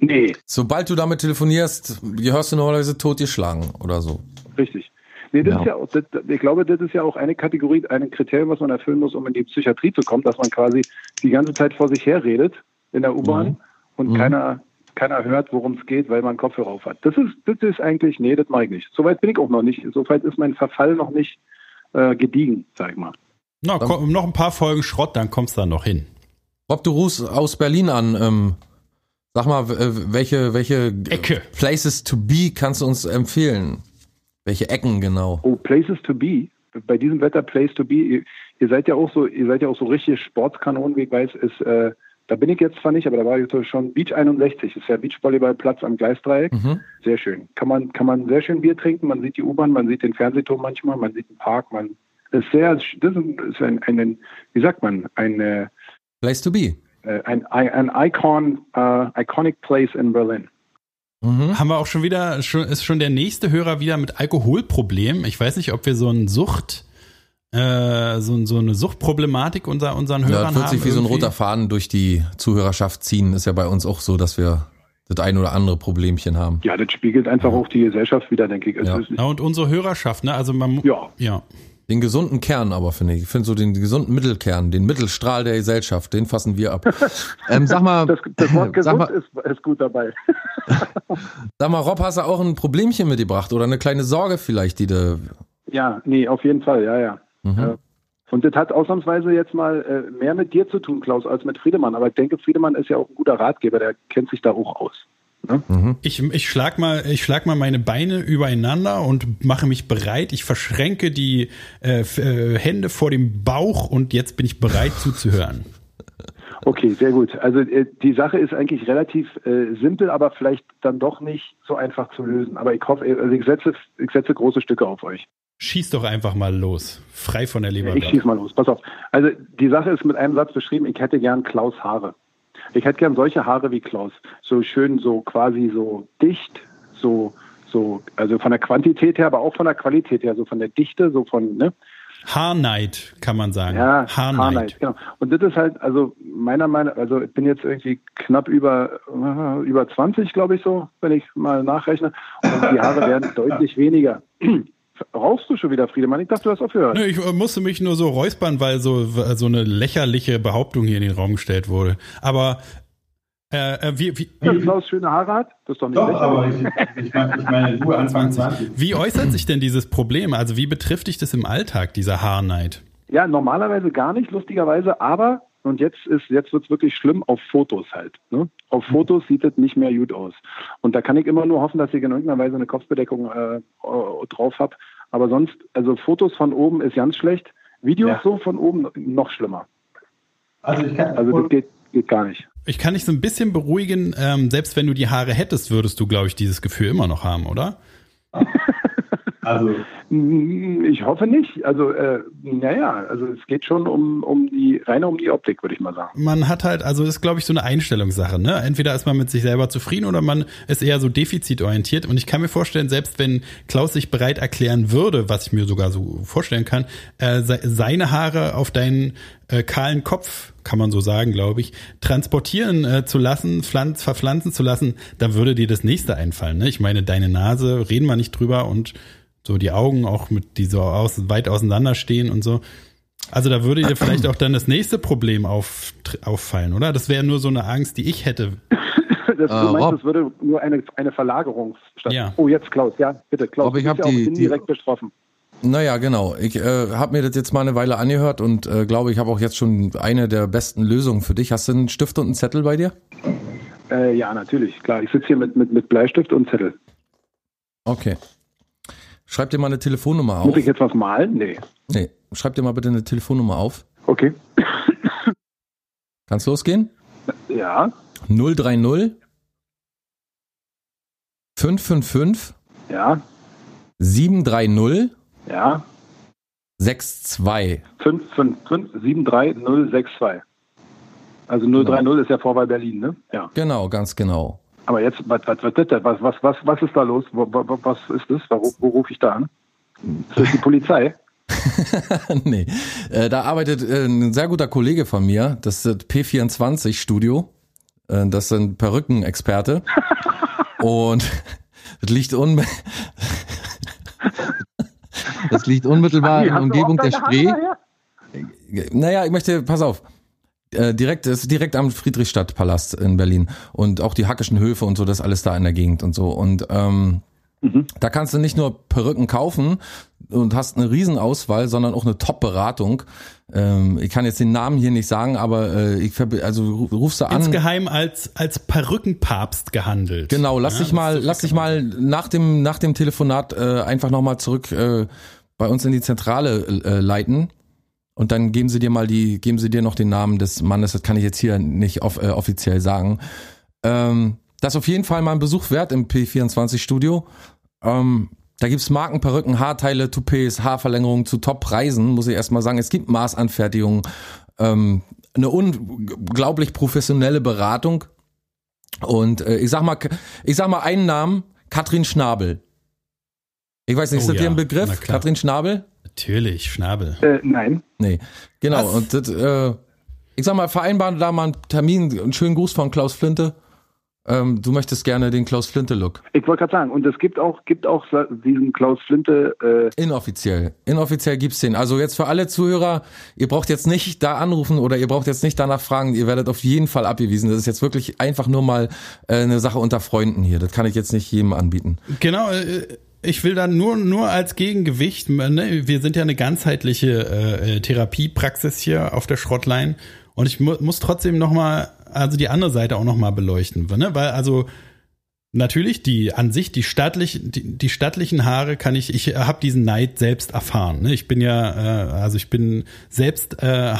Speaker 10: Nee.
Speaker 1: Sobald du damit telefonierst, gehörst du normalerweise totgeschlagen oder so.
Speaker 10: Richtig. Nee, das
Speaker 1: Ja.
Speaker 10: ist ja auch, das, ich glaube, das ist ja auch eine Kategorie, ein Kriterium, was man erfüllen muss, um in die Psychiatrie zu kommen, dass man quasi die ganze Zeit vor sich her redet in der U-Bahn
Speaker 1: Mhm.
Speaker 10: und
Speaker 1: Mhm.
Speaker 10: keiner, keiner hört, worum es geht, weil man Kopfhörer auf hat. Das ist, das ist eigentlich, nee, das mache ich nicht. Soweit bin ich auch noch nicht. Soweit ist mein Verfall noch nicht äh, gediegen, sag ich mal.
Speaker 2: Na, komm, noch ein paar Folgen Schrott, dann kommst du da noch hin.
Speaker 1: Rob, du rufst aus Berlin an. Ähm, sag mal, äh, welche, welche
Speaker 2: Ecke.
Speaker 1: Places to be kannst du uns empfehlen? Welche Ecken genau?
Speaker 10: Oh, Places to be. Bei diesem Wetter Place to be. Ihr, ihr seid ja auch so, ihr seid ja auch so richtige Sportskanonen, wie ich weiß, ist, äh, da bin ich jetzt zwar nicht, aber da war ich so schon Beach 61, ist ja Beachvolleyballplatz am Gleisdreieck.
Speaker 1: Mhm.
Speaker 10: Sehr schön. Kann man, kann man sehr schön Bier trinken, man sieht die U-Bahn, man sieht den Fernsehturm manchmal, man sieht den Park, man ist sehr, das ist ein, ein, wie sagt man, ein, äh,
Speaker 1: Place to be.
Speaker 10: äh, ein, ein Icon, äh, iconic place in Berlin.
Speaker 1: Mhm.
Speaker 2: Haben wir auch schon wieder, schon, ist schon der nächste Hörer wieder mit Alkoholproblem. Ich weiß nicht, ob wir so ein Sucht, äh, so, so eine Suchtproblematik unser, unseren
Speaker 1: Ja,
Speaker 2: Hörern
Speaker 1: das wird sich wie so ein
Speaker 2: irgendwie.
Speaker 1: roter Faden durch die Zuhörerschaft ziehen. Ist ja bei uns auch so, dass wir das ein oder andere Problemchen haben.
Speaker 10: Ja, das spiegelt einfach auch die Gesellschaft wieder, denke ich. Es
Speaker 1: Ja.
Speaker 2: Ja, und unsere Hörerschaft, ne? Also man
Speaker 10: Ja.
Speaker 2: ja.
Speaker 1: Den gesunden Kern aber, finde ich. Ich finde so den gesunden Mittelkern, den Mittelstrahl der Gesellschaft, den fassen wir ab. [laughs]
Speaker 8: Ähm, sag mal,
Speaker 10: das, das Wort [laughs]
Speaker 8: sag
Speaker 10: gesund
Speaker 8: mal,
Speaker 10: ist, ist gut dabei. [laughs]
Speaker 1: Sag mal, Rob, hast du auch ein Problemchen mitgebracht oder eine kleine Sorge vielleicht, die du...
Speaker 10: Ja, nee, auf jeden Fall, ja, ja.
Speaker 1: Mhm.
Speaker 10: Und das hat ausnahmsweise jetzt mal äh, mehr mit dir zu tun, Klaus, als mit Friedemann. Aber ich denke, Friedemann ist ja auch ein guter Ratgeber, der kennt sich da auch aus.
Speaker 1: Mhm.
Speaker 2: Ich, ich schlag mal, ich schlag mal meine Beine übereinander und mache mich bereit. Ich verschränke die äh, äh, Hände vor dem Bauch und jetzt bin ich bereit zuzuhören.
Speaker 10: Okay, sehr gut. Also äh, die Sache ist eigentlich relativ äh, simpel, aber vielleicht dann doch nicht so einfach zu lösen. Aber ich hoffe, also ich setze, ich setze große Stücke auf euch.
Speaker 2: Schieß doch einfach mal los. Frei von der Leber.
Speaker 10: Ich schieß mal los. Pass auf. Also die Sache ist mit einem Satz beschrieben, ich hätte gern Klaus Haare. Ich hätte gern solche Haare wie Klaus. So schön, so quasi so dicht, so, so, also von der Quantität her, aber auch von der Qualität her, so von der Dichte, so von, ne?
Speaker 2: Haarneid, kann man sagen.
Speaker 10: Ja,
Speaker 2: Haarneid.
Speaker 10: Haarneid, genau. Und das ist halt, also meiner Meinung, also ich bin jetzt irgendwie knapp über, über 20, glaube ich so, wenn ich mal nachrechne. Und die Haare werden [laughs] deutlich weniger. [clears throat] Rauchst du schon wieder, Friedemann? Ich dachte, du hast aufgehört.
Speaker 2: Nö, ich äh, musste mich nur so räuspern, weil so, so eine lächerliche Behauptung hier in den Raum gestellt wurde. Aber äh, äh, wie, wie,
Speaker 10: Dass Klaus schöne Haare hat? Das ist doch nicht
Speaker 9: Doch,
Speaker 10: lächerlich.
Speaker 9: aber ich, ich, meine, ich meine, du Anfang 20.
Speaker 2: wie äußert sich denn dieses Problem? Also wie betrifft dich das im Alltag, dieser Haarneid?
Speaker 10: Ja, normalerweise gar nicht, lustigerweise, aber, und jetzt ist, jetzt wird's wirklich schlimm, auf Fotos halt. Ne? Auf Fotos sieht es nicht mehr gut aus. Und da kann ich immer nur hoffen, dass ich in irgendeiner Weise eine Kopfbedeckung äh, äh, drauf habe. Aber sonst, also Fotos von oben ist ganz schlecht. Videos
Speaker 9: Ja.
Speaker 10: so von oben noch schlimmer.
Speaker 9: Also ich kann,
Speaker 10: Also das geht, geht gar nicht.
Speaker 2: Ich kann dich so ein bisschen beruhigen, ähm, selbst wenn du die Haare hättest, würdest du, glaube ich, dieses Gefühl immer noch haben, oder?
Speaker 9: also
Speaker 10: Ich hoffe nicht. Also, äh, naja, also es geht schon um, um die, rein um die Optik, würde ich mal sagen.
Speaker 2: Man hat halt, also ist, glaube ich, so eine Einstellungssache, ne? Entweder ist man mit sich selber zufrieden oder man ist eher so defizitorientiert. Und ich kann mir vorstellen, selbst wenn Klaus sich bereit erklären würde, was ich mir sogar so vorstellen kann, äh, se seine Haare auf deinen äh, kahlen Kopf, kann man so sagen, glaube ich, transportieren äh, zu lassen, pflanz, verpflanzen zu lassen, dann würde dir das nächste einfallen. Ne? Ich meine, deine Nase, reden wir nicht drüber und so die Augen auch mit die so aus, weit auseinander stehen und so. Also da würde dir vielleicht auch dann das nächste Problem auf, auffallen, oder? Das wäre nur so eine Angst, die ich hätte. [laughs]
Speaker 10: Das,
Speaker 1: Äh,
Speaker 10: du meinst,
Speaker 1: Rob.
Speaker 10: es würde nur eine, eine Verlagerung statt.
Speaker 2: Ja.
Speaker 10: Oh, jetzt Klaus, ja, bitte, Klaus.
Speaker 1: Rob, ich
Speaker 10: du
Speaker 1: hab
Speaker 10: bist ja
Speaker 1: die-
Speaker 10: auch
Speaker 1: die-
Speaker 10: indirekt betroffen.
Speaker 1: Naja, genau. Ich äh, habe mir das jetzt mal eine Weile angehört und äh, glaube, ich habe auch jetzt schon eine der besten Lösungen für dich. Hast du einen Stift und einen Zettel bei dir?
Speaker 10: Äh, ja, natürlich, klar. Ich sitze hier mit, mit, mit Bleistift und Zettel.
Speaker 1: Okay. Schreib dir mal eine Telefonnummer auf.
Speaker 10: Muss ich jetzt was malen? Nee.
Speaker 1: Nee, schreib dir mal bitte eine Telefonnummer auf.
Speaker 10: Okay.
Speaker 1: Kann's losgehen?
Speaker 10: Ja,
Speaker 1: 030 555
Speaker 10: ja,
Speaker 1: 730
Speaker 10: ja.
Speaker 1: 62.
Speaker 10: 555 73062. Also 030 ist ja Vorwahl Berlin, ne? Ja.
Speaker 1: Genau, ganz genau.
Speaker 10: Aber jetzt, was, was, was, was, was, was, was ist da los? Was ist das? Wo, wo rufe ich da an? Ist das die Polizei? [laughs]
Speaker 1: nee, äh, da arbeitet äh, ein sehr guter Kollege von mir, das ist das P24 Studio. Äh, das sind Perückenexperte. [laughs] Und das liegt un [laughs]
Speaker 8: Das liegt unmittelbar in der Umgebung der Spree.
Speaker 10: Daher?
Speaker 1: Naja, ich möchte, pass auf. Äh, direkt, ist direkt am Friedrichstadtpalast in Berlin. Und auch die Hackischen Höfe und so, das alles da in der Gegend und so. Und ähm, da kannst du nicht nur Perücken kaufen und hast eine Riesenauswahl, sondern auch eine Top-Beratung. Ähm, ich kann jetzt den Namen hier nicht sagen, aber äh, ich verbi- also ru- rufst du an.
Speaker 2: Insgeheim als, als Perückenpapst gehandelt.
Speaker 1: Genau, lass
Speaker 2: Ja,
Speaker 1: dich mal, lass dich mal nach dem nach dem Telefonat äh, einfach noch mal zurück äh, bei uns in die Zentrale äh, leiten und dann geben sie dir mal die, geben sie dir noch den Namen des Mannes. Das kann ich jetzt hier nicht off, äh, offiziell sagen. Ähm, das ist auf jeden Fall mal ein Besuch wert im P24 Studio. Ähm, da gibt's Marken, Perücken, Haarteile, Toupets, Haarverlängerungen zu Top-Preisen, muss ich erstmal sagen. Es gibt Maßanfertigungen, ähm, eine unglaublich professionelle Beratung. Und äh, ich sag mal, ich sag mal einen Namen, Katrin Schnabel. Ich weiß nicht, ist
Speaker 2: Oh
Speaker 1: das dir
Speaker 2: ja,
Speaker 1: ein
Speaker 2: na
Speaker 1: Begriff? Katrin Schnabel?
Speaker 2: Natürlich, Schnabel.
Speaker 10: Äh, nein.
Speaker 1: Nee. Genau.
Speaker 2: Was?
Speaker 1: Und das, äh, ich sag mal, vereinbaren da mal einen Termin, einen schönen Gruß von Klaus Flinte. Ähm, du möchtest gerne den Klaus Flinte-Look.
Speaker 10: Ich wollte gerade sagen, und es gibt auch, gibt auch diesen Klaus Flinte, äh,
Speaker 1: Inoffiziell. Inoffiziell gibt's den. Also jetzt für alle Zuhörer, ihr braucht jetzt nicht da anrufen oder ihr braucht jetzt nicht danach fragen, ihr werdet auf jeden Fall abgewiesen. Das ist jetzt wirklich einfach nur mal äh, eine Sache unter Freunden hier. Das kann ich jetzt nicht jedem anbieten.
Speaker 2: Genau, äh, ich will dann nur, nur als Gegengewicht, ne, wir sind ja eine ganzheitliche äh, äh, Therapiepraxis hier auf der Schrottlein und ich mu muss trotzdem nochmal, also die andere Seite auch nochmal beleuchten, ne, weil also Natürlich, die an sich, die stattlichen, die, die stattlichen Haare kann ich, ich habe diesen Neid selbst erfahren. Ne? Ich bin ja, äh, also ich bin selbst äh,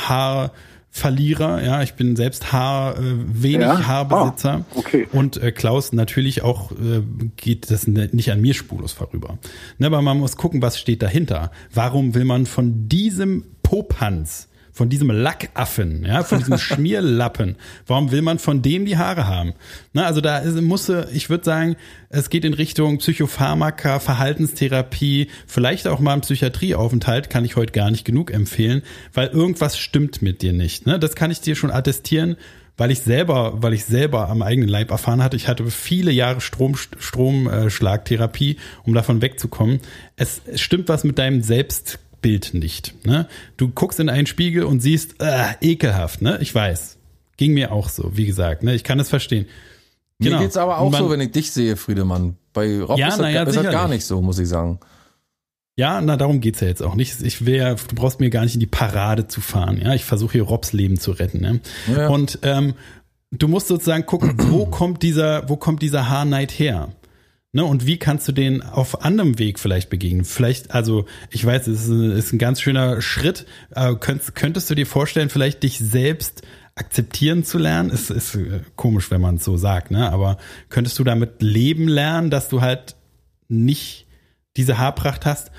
Speaker 2: Haarverlierer, ja, ich bin selbst Haar, äh, wenig
Speaker 10: Ja?
Speaker 2: Haarbesitzer.
Speaker 10: Ah, okay.
Speaker 2: Und äh, Klaus natürlich auch äh, geht das ne- nicht an mir spurlos vorüber. Ne, aber man muss gucken, was steht dahinter. Warum will man von diesem Popanz, von diesem Lackaffen, ja, von diesem [laughs] Schmierlappen, warum will man von dem die Haare haben? Ne, also da musste, ich würde sagen, es geht in Richtung Psychopharmaka, Verhaltenstherapie, vielleicht auch mal ein Psychiatrieaufenthalt, kann ich heute gar nicht genug empfehlen, weil irgendwas stimmt mit dir nicht. Ne? Das kann ich dir schon attestieren weil ich selber, weil ich selber am eigenen Leib erfahren hatte, ich hatte viele Jahre Strom, Stromschlagtherapie, um davon wegzukommen. Es, stimmt was mit deinem Selbstbild nicht. Ne? Du guckst in einen Spiegel und siehst, äh, ekelhaft, ne? Ich weiß. Ging mir auch so, wie gesagt, ne? Ich kann es verstehen.
Speaker 1: Mir
Speaker 2: Genau.
Speaker 1: geht's aber auch
Speaker 2: man-
Speaker 1: so, wenn ich dich sehe, Friedemann. Bei Rob
Speaker 2: Ja,
Speaker 1: ist, das,
Speaker 2: ja,
Speaker 1: ist das gar nicht so, muss ich sagen.
Speaker 2: Ja, na, darum geht's ja jetzt auch nicht. Ich ja, du brauchst mir gar nicht in die Parade zu fahren. Ja, ich versuche hier Robs Leben zu retten. Ne?
Speaker 1: Ja.
Speaker 2: Und ähm, du musst sozusagen gucken, wo kommt dieser, wo kommt dieser Haarneid her? Ne, und wie kannst du den auf anderem Weg vielleicht begegnen? Vielleicht, also ich weiß, es ist, ein- ganz schöner Schritt. Könntest, könntest du dir vorstellen, vielleicht dich selbst akzeptieren zu lernen? Ist, ist äh, komisch, wenn man es so sagt, ne? Aber könntest du damit leben lernen, dass du halt nicht diese Haarpracht hast?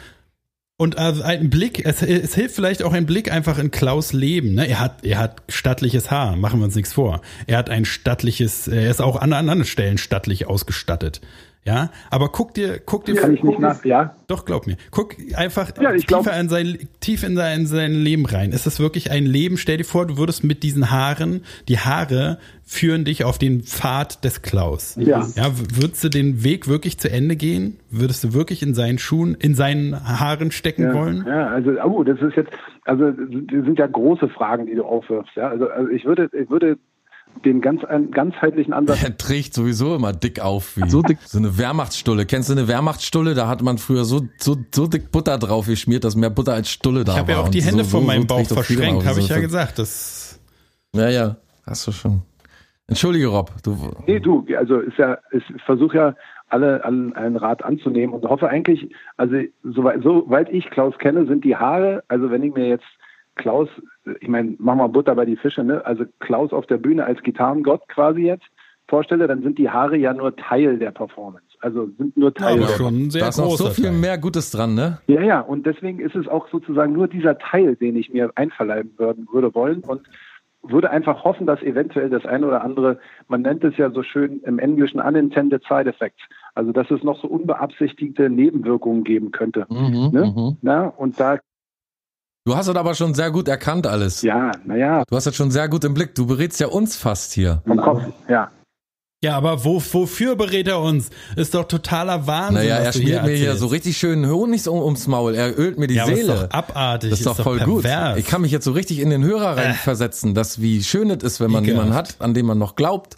Speaker 2: Und also ein Blick, es, es hilft vielleicht auch ein Blick einfach in Klaus Leben. Ne? Er hat, er hat stattliches Haar, machen wir uns nichts vor. Er hat ein stattliches, er ist auch an anderen Stellen stattlich ausgestattet. Ja, aber guck dir, guck dir,
Speaker 10: Kann ich nicht nach, ja?
Speaker 2: doch glaub mir, guck einfach
Speaker 10: Ja, ich glaub-
Speaker 2: tiefer in sein, tief in sein, in sein Leben rein. Ist es wirklich ein Leben? Stell dir vor, du würdest mit diesen Haaren, die Haare führen dich auf den Pfad des Klaus.
Speaker 10: Ja.
Speaker 2: Ja, würdest du den Weg wirklich zu Ende gehen? Würdest du wirklich in seinen Schuhen, in seinen Haaren stecken
Speaker 10: Ja,
Speaker 2: wollen?
Speaker 10: ja, also oh, das ist jetzt, also das sind ja große Fragen, die du aufwirfst. Ja, also, also ich würde, ich würde den ganz ganzheitlichen Ansatz.
Speaker 1: Er trägt sowieso immer dick auf wie
Speaker 8: So dick.
Speaker 1: so eine Wehrmachtsstulle. Kennst du eine Wehrmachtsstulle? Da hat man früher so, so, so dick Butter drauf geschmiert, dass mehr Butter als Stulle da
Speaker 2: Ich
Speaker 1: war.
Speaker 2: habe ja auch die Hände
Speaker 1: so-
Speaker 2: vor
Speaker 1: so-
Speaker 2: meinem
Speaker 1: so
Speaker 2: Bauch verschränkt, habe ich ja gesagt. Das
Speaker 1: Ja, ja, hast du schon. Entschuldige, Rob. Du,
Speaker 10: Nee, du, also ist ja, ich versuche ja alle an einen Rat anzunehmen und hoffe eigentlich, also soweit, soweit ich Klaus kenne, sind die Haare, also wenn ich mir jetzt Klaus, ich meine, mach mal Butter bei die Fische, ne? Also Klaus auf der Bühne als Gitarrengott quasi jetzt vorstelle, dann sind die Haare ja nur Teil der Performance. Also sind nur Teil.
Speaker 2: aber
Speaker 10: der
Speaker 2: schon sehr
Speaker 1: da ist noch so viel
Speaker 2: Teil.
Speaker 1: mehr Gutes dran, ne?
Speaker 10: Ja, ja, und deswegen ist es auch sozusagen nur dieser Teil, den ich mir einverleiben würden, würde wollen und würde einfach hoffen, dass eventuell das eine oder andere, man nennt es ja so schön im Englischen unintended side effects, also dass es noch so unbeabsichtigte Nebenwirkungen geben könnte.
Speaker 1: Mhm,
Speaker 10: Ne?
Speaker 1: mhm.
Speaker 10: Na, und da,
Speaker 1: Du hast es aber schon sehr gut erkannt alles.
Speaker 10: ja, naja,
Speaker 1: Du hast es schon sehr gut im Blick. Du berätst ja uns fast hier.
Speaker 10: vom Kopf, ja.
Speaker 2: Ja, aber wo, wofür berät er uns? Ist doch totaler Wahnsinn.
Speaker 1: Naja,
Speaker 2: was
Speaker 1: er schmiert mir hier so richtig schön Honig um, ums Maul. Er ölt mir die
Speaker 2: ja, aber
Speaker 1: Seele.
Speaker 2: Ist doch abartig.
Speaker 1: das ist doch voll gut.
Speaker 2: pervers.
Speaker 1: Ich kann mich jetzt so richtig in den Hörer reinversetzen, dass wie schön es ist, wenn man
Speaker 2: Ekelhaft.
Speaker 1: jemanden hat, an den man noch glaubt.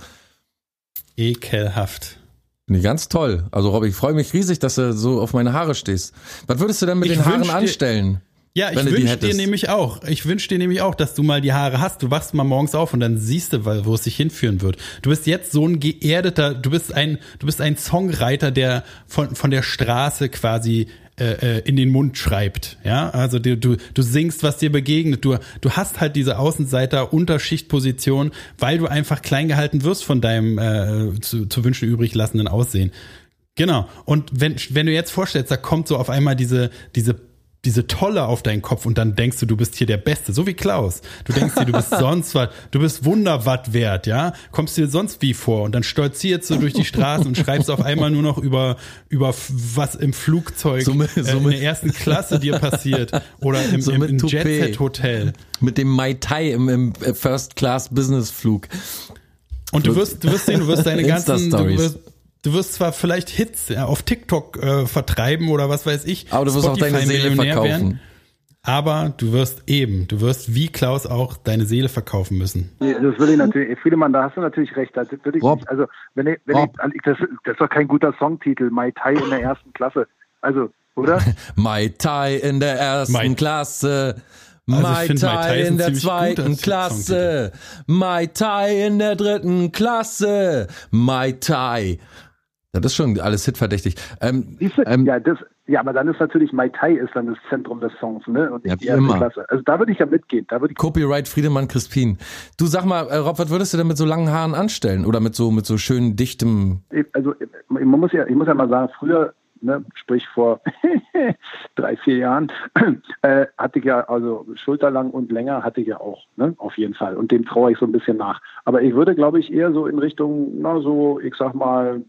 Speaker 2: Ekelhaft.
Speaker 1: Finde ich ganz toll. Also Rob, ich freue mich riesig, dass du so auf meine Haare stehst. Was würdest du denn mit
Speaker 2: Ich
Speaker 1: den Haaren anstellen?
Speaker 2: Ja, ich wünsche dir nämlich auch. Ich wünsche dir nämlich auch, dass du mal die Haare hast. Du wachst mal morgens auf und dann siehst du, wo es dich hinführen wird. Du bist jetzt so ein geerdeter, du bist ein, du bist ein Songwriter, der von, von der Straße quasi äh, äh, in den Mund schreibt. Ja, also du, du, du singst, was dir begegnet. Du, du hast halt diese Außenseiter-Unterschichtposition, weil du einfach klein gehalten wirst von deinem äh, zu, zu wünschen übrig lassenden Aussehen. Genau. Und wenn, wenn du jetzt vorstellst, da kommt so auf einmal diese, diese, diese Tolle auf deinen Kopf und dann denkst du, du bist hier der Beste, so wie Klaus. Du denkst dir, du bist [laughs] sonst was, du bist Wunderwatt wert, ja? Kommst dir sonst wie vor und dann stolzierst du durch die Straßen und schreibst auf einmal nur noch über, über was im Flugzeug
Speaker 1: So mit-
Speaker 2: äh,
Speaker 1: so
Speaker 2: in
Speaker 1: mit-
Speaker 2: der ersten Klasse dir passiert oder im,
Speaker 1: So
Speaker 2: im,
Speaker 1: mit
Speaker 2: im
Speaker 1: Toupet.
Speaker 2: Jet Set Hotel.
Speaker 1: Mit dem Mai Tai im, im First Class Business Flug.
Speaker 2: Und du wirst, du wirst sehen, du wirst deine ganzen, du wirst, du wirst zwar vielleicht Hits ja, auf TikTok äh, vertreiben oder was weiß ich.
Speaker 1: Aber du wirst auch deine Seele
Speaker 2: Spotify-Millionär
Speaker 1: verkaufen.
Speaker 2: werden, aber du wirst eben, du wirst wie Klaus auch deine Seele verkaufen müssen.
Speaker 10: Nee, Das will ich natürlich, Friedemann, da hast du natürlich recht. Das würde ich nicht, also wenn ich, wenn
Speaker 8: Rob.
Speaker 10: ich, das, das ist doch kein guter Songtitel, Mai Tai in der ersten Klasse. Also, oder? [laughs]
Speaker 1: Mai Tai in der ersten
Speaker 2: Mai-
Speaker 1: Klasse.
Speaker 2: Also
Speaker 1: Mai
Speaker 2: Tai
Speaker 1: in der zweiten Klasse. Mai Tai in der dritten Klasse. Mai Tai. Das ist schon alles hitverdächtig. Ähm,
Speaker 10: Siehst du?
Speaker 1: ähm,
Speaker 10: ja, das, ja, aber dann ist natürlich Mai Tai ist dann das Zentrum des Songs, ne? Und
Speaker 8: Ja, wie immer.
Speaker 10: Klasse. Also da würde ich ja mitgehen. Da würde ich
Speaker 1: Copyright Friedemann Crispin. Du sag mal, äh, Rob, was würdest du denn mit so langen Haaren anstellen? Oder mit so, mit so schön dichtem,
Speaker 10: also man muss ja, ich muss ja mal sagen, früher, ne, sprich vor [laughs] drei, vier Jahren, [clears throat] äh, hatte ich ja, also schulterlang und länger hatte ich ja auch, ne, auf jeden Fall. Und dem traue ich so ein bisschen nach. Aber ich würde, glaube ich, eher so in Richtung, na, so, ich sag mal,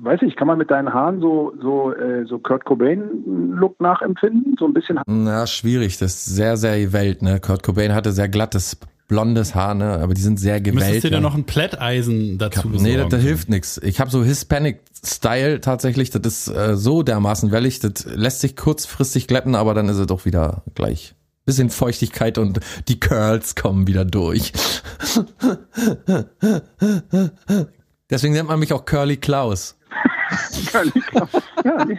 Speaker 10: weiß ich, kann man mit deinen Haaren so, so, äh, so Kurt Cobain-Look nachempfinden? So ein bisschen
Speaker 1: na, schwierig. Das ist sehr, sehr Welt, ne? Kurt Cobain hatte sehr glattes, blondes Haar, ne? Aber die sind sehr gewellt.
Speaker 2: Müsstest du dir
Speaker 1: ja.
Speaker 2: noch ein Plätteisen dazu besorgen?
Speaker 1: Nee, das, das hilft nix. Ich habe so Hispanic-Style tatsächlich. Das ist äh, so dermaßen wellig. Das lässt sich kurzfristig glätten, aber dann ist es doch wieder gleich. Bisschen Feuchtigkeit und die Curls kommen wieder durch. [laughs] Deswegen nennt man mich auch Curly Klaus.
Speaker 10: ja, die-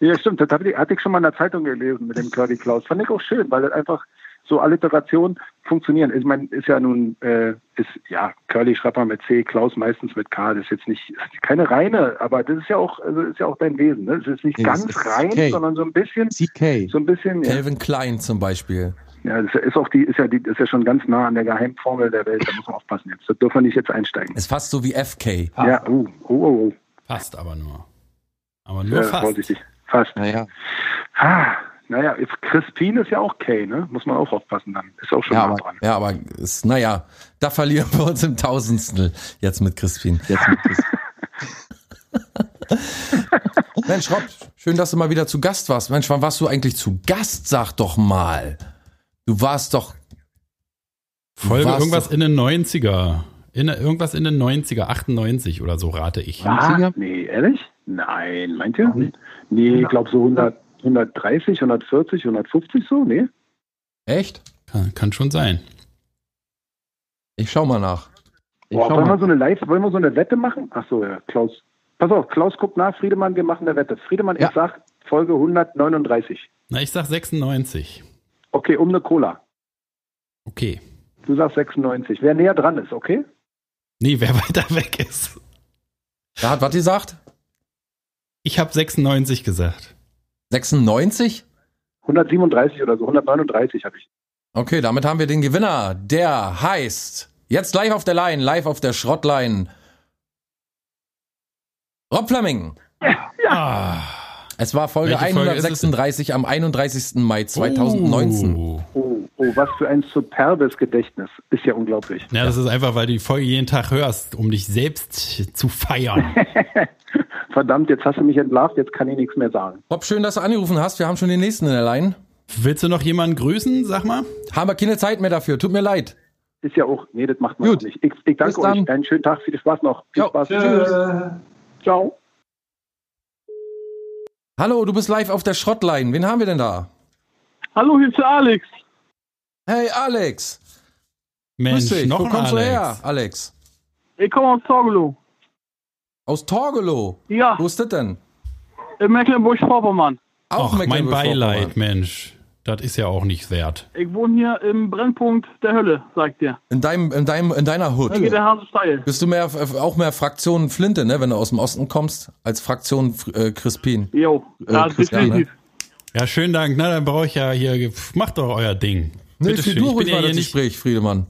Speaker 10: [laughs] ja, stimmt. Das hatte ich, schon mal in der Zeitung gelesen mit dem Curly Klaus. Fand ich auch schön, weil das einfach so Alliterationen funktionieren. Ich meine, ist ja nun, äh, ist, ja, Curly schreibt man mit C, Klaus meistens mit K. Das ist jetzt nicht, ist keine reine, aber das ist ja auch, also ist ja auch dein Wesen. Ne? Es ist nicht
Speaker 8: das
Speaker 10: ganz
Speaker 8: ist
Speaker 10: rein,
Speaker 8: CK.
Speaker 10: sondern so ein bisschen,
Speaker 8: CK.
Speaker 10: so ein bisschen, ja.
Speaker 1: Calvin Klein zum Beispiel.
Speaker 10: Ja, das ist auch die, ist ja die, ist ja schon ganz nah an der Geheimformel der Welt. Da muss man aufpassen jetzt. Da dürfen wir nicht jetzt einsteigen.
Speaker 1: Ist fast so wie FK.
Speaker 10: Ja, oh, oh, oh, oh.
Speaker 2: Fast aber nur. Aber nur
Speaker 10: Äh,
Speaker 2: fast.
Speaker 10: vorsichtig. Fast.
Speaker 8: Naja.
Speaker 10: Ah, naja, jetzt Crispin ist ja auch K, ne? Muss man auch aufpassen dann. Ist auch schon
Speaker 8: Ja,
Speaker 10: nah
Speaker 8: aber-
Speaker 10: dran.
Speaker 1: Ja, aber ist, naja, da verlieren [laughs] wir uns im Tausendstel jetzt mit Crispin.
Speaker 8: Jetzt mit Chris. [laughs]
Speaker 1: Mensch, Rob, schön, dass du mal wieder zu Gast warst. Mensch, wann warst du eigentlich zu Gast? Sag doch mal. Du warst doch. du
Speaker 2: Folge
Speaker 1: warst
Speaker 2: irgendwas
Speaker 1: doch-
Speaker 2: in den 90er. In, irgendwas in den 90er, 98 oder so rate ich.
Speaker 10: Ah, nee, ehrlich? Nein, meint ihr? Nee, ich glaube so 100, 130, 140, 150 so, nee?
Speaker 1: Echt?
Speaker 2: Kann, kann schon sein.
Speaker 1: Ich schau mal nach.
Speaker 8: Ich
Speaker 10: Boah,
Speaker 8: schau
Speaker 10: wollen wir
Speaker 8: mal.
Speaker 10: so eine Live, wollen wir so eine Wette machen? Ach so, ja, Klaus. Pass auf, Klaus guckt nach, Friedemann, wir machen eine Wette. Friedemann,
Speaker 8: Ja.
Speaker 10: ich sag Folge 139.
Speaker 2: Na, ich sag 96.
Speaker 10: Okay, um eine Cola.
Speaker 2: Okay.
Speaker 10: Du sagst 96. Wer näher dran ist, okay?
Speaker 2: Nee, wer [laughs] weiter weg ist.
Speaker 1: Da hat was gesagt?
Speaker 2: Ich habe 96 gesagt.
Speaker 1: 96?
Speaker 10: 137 oder so, 139 habe ich.
Speaker 1: Okay, damit haben wir den Gewinner. Der heißt jetzt live auf der Line, live auf der Schrottline. Rob Fleming.
Speaker 2: Ah.
Speaker 1: Es war Folge
Speaker 2: Welche Folge ist es denn?
Speaker 1: 136 am 31. Mai 2019.
Speaker 2: Oh.
Speaker 10: Oh, oh, was für ein superbes Gedächtnis. Ist ja unglaublich.
Speaker 2: Ja, das ist einfach, weil du die Folge jeden Tag hörst, um dich selbst zu feiern. [laughs]
Speaker 10: Verdammt, jetzt hast du mich entlarvt, jetzt kann ich nichts mehr sagen.
Speaker 1: Rob, schön, dass du angerufen hast. Wir haben schon den nächsten in der Line.
Speaker 2: Willst du noch jemanden grüßen, sag mal?
Speaker 1: Haben wir keine Zeit mehr dafür. Tut mir leid.
Speaker 10: Ist ja auch, nee, das macht man
Speaker 8: Gut.
Speaker 10: auch nicht. Ich, ich danke euch. Einen schönen Tag, viel Spaß noch. Viel Spaß.
Speaker 9: Tschüss.
Speaker 10: Ciao.
Speaker 1: Hallo, du bist live auf der Schrottline. Wen haben wir denn da?
Speaker 11: Hallo, hier ist der Alex.
Speaker 1: Hey, Alex.
Speaker 2: Mensch,
Speaker 1: Grüß dich.
Speaker 2: noch
Speaker 1: Wo kommst
Speaker 2: Alex.
Speaker 1: du her, Alex?
Speaker 11: Ich komme aus Torgelow.
Speaker 1: Aus Torgelow.
Speaker 11: Ja,
Speaker 1: Wo ist das denn?
Speaker 11: in Mecklenburg-Vorpommern.
Speaker 2: Ach, mein
Speaker 1: Mecklenburg-Vorpommern.
Speaker 2: Beileid, Mensch. Das ist ja auch nicht wert.
Speaker 11: Ich wohne hier im Brennpunkt der Hölle, sagt ihr.
Speaker 1: In deinem, in deinem, in deiner Hut.
Speaker 11: Da geht der Hase steil.
Speaker 1: Bist du mehr, auch mehr Fraktion Flinte, ne, wenn du aus dem Osten kommst, als Fraktion äh, Crispin?
Speaker 11: Jo,
Speaker 1: Äh,
Speaker 11: ja,
Speaker 1: Christian,
Speaker 11: definitiv.
Speaker 2: Ja, schönen Dank. Na, dann brauche ich ja hier. Macht doch euer Ding.
Speaker 1: Nee,
Speaker 2: Bitte schön.
Speaker 1: du
Speaker 2: Ich bin
Speaker 1: ruhig
Speaker 2: ja
Speaker 1: das
Speaker 2: nicht.
Speaker 1: Gespräch, Friedemann.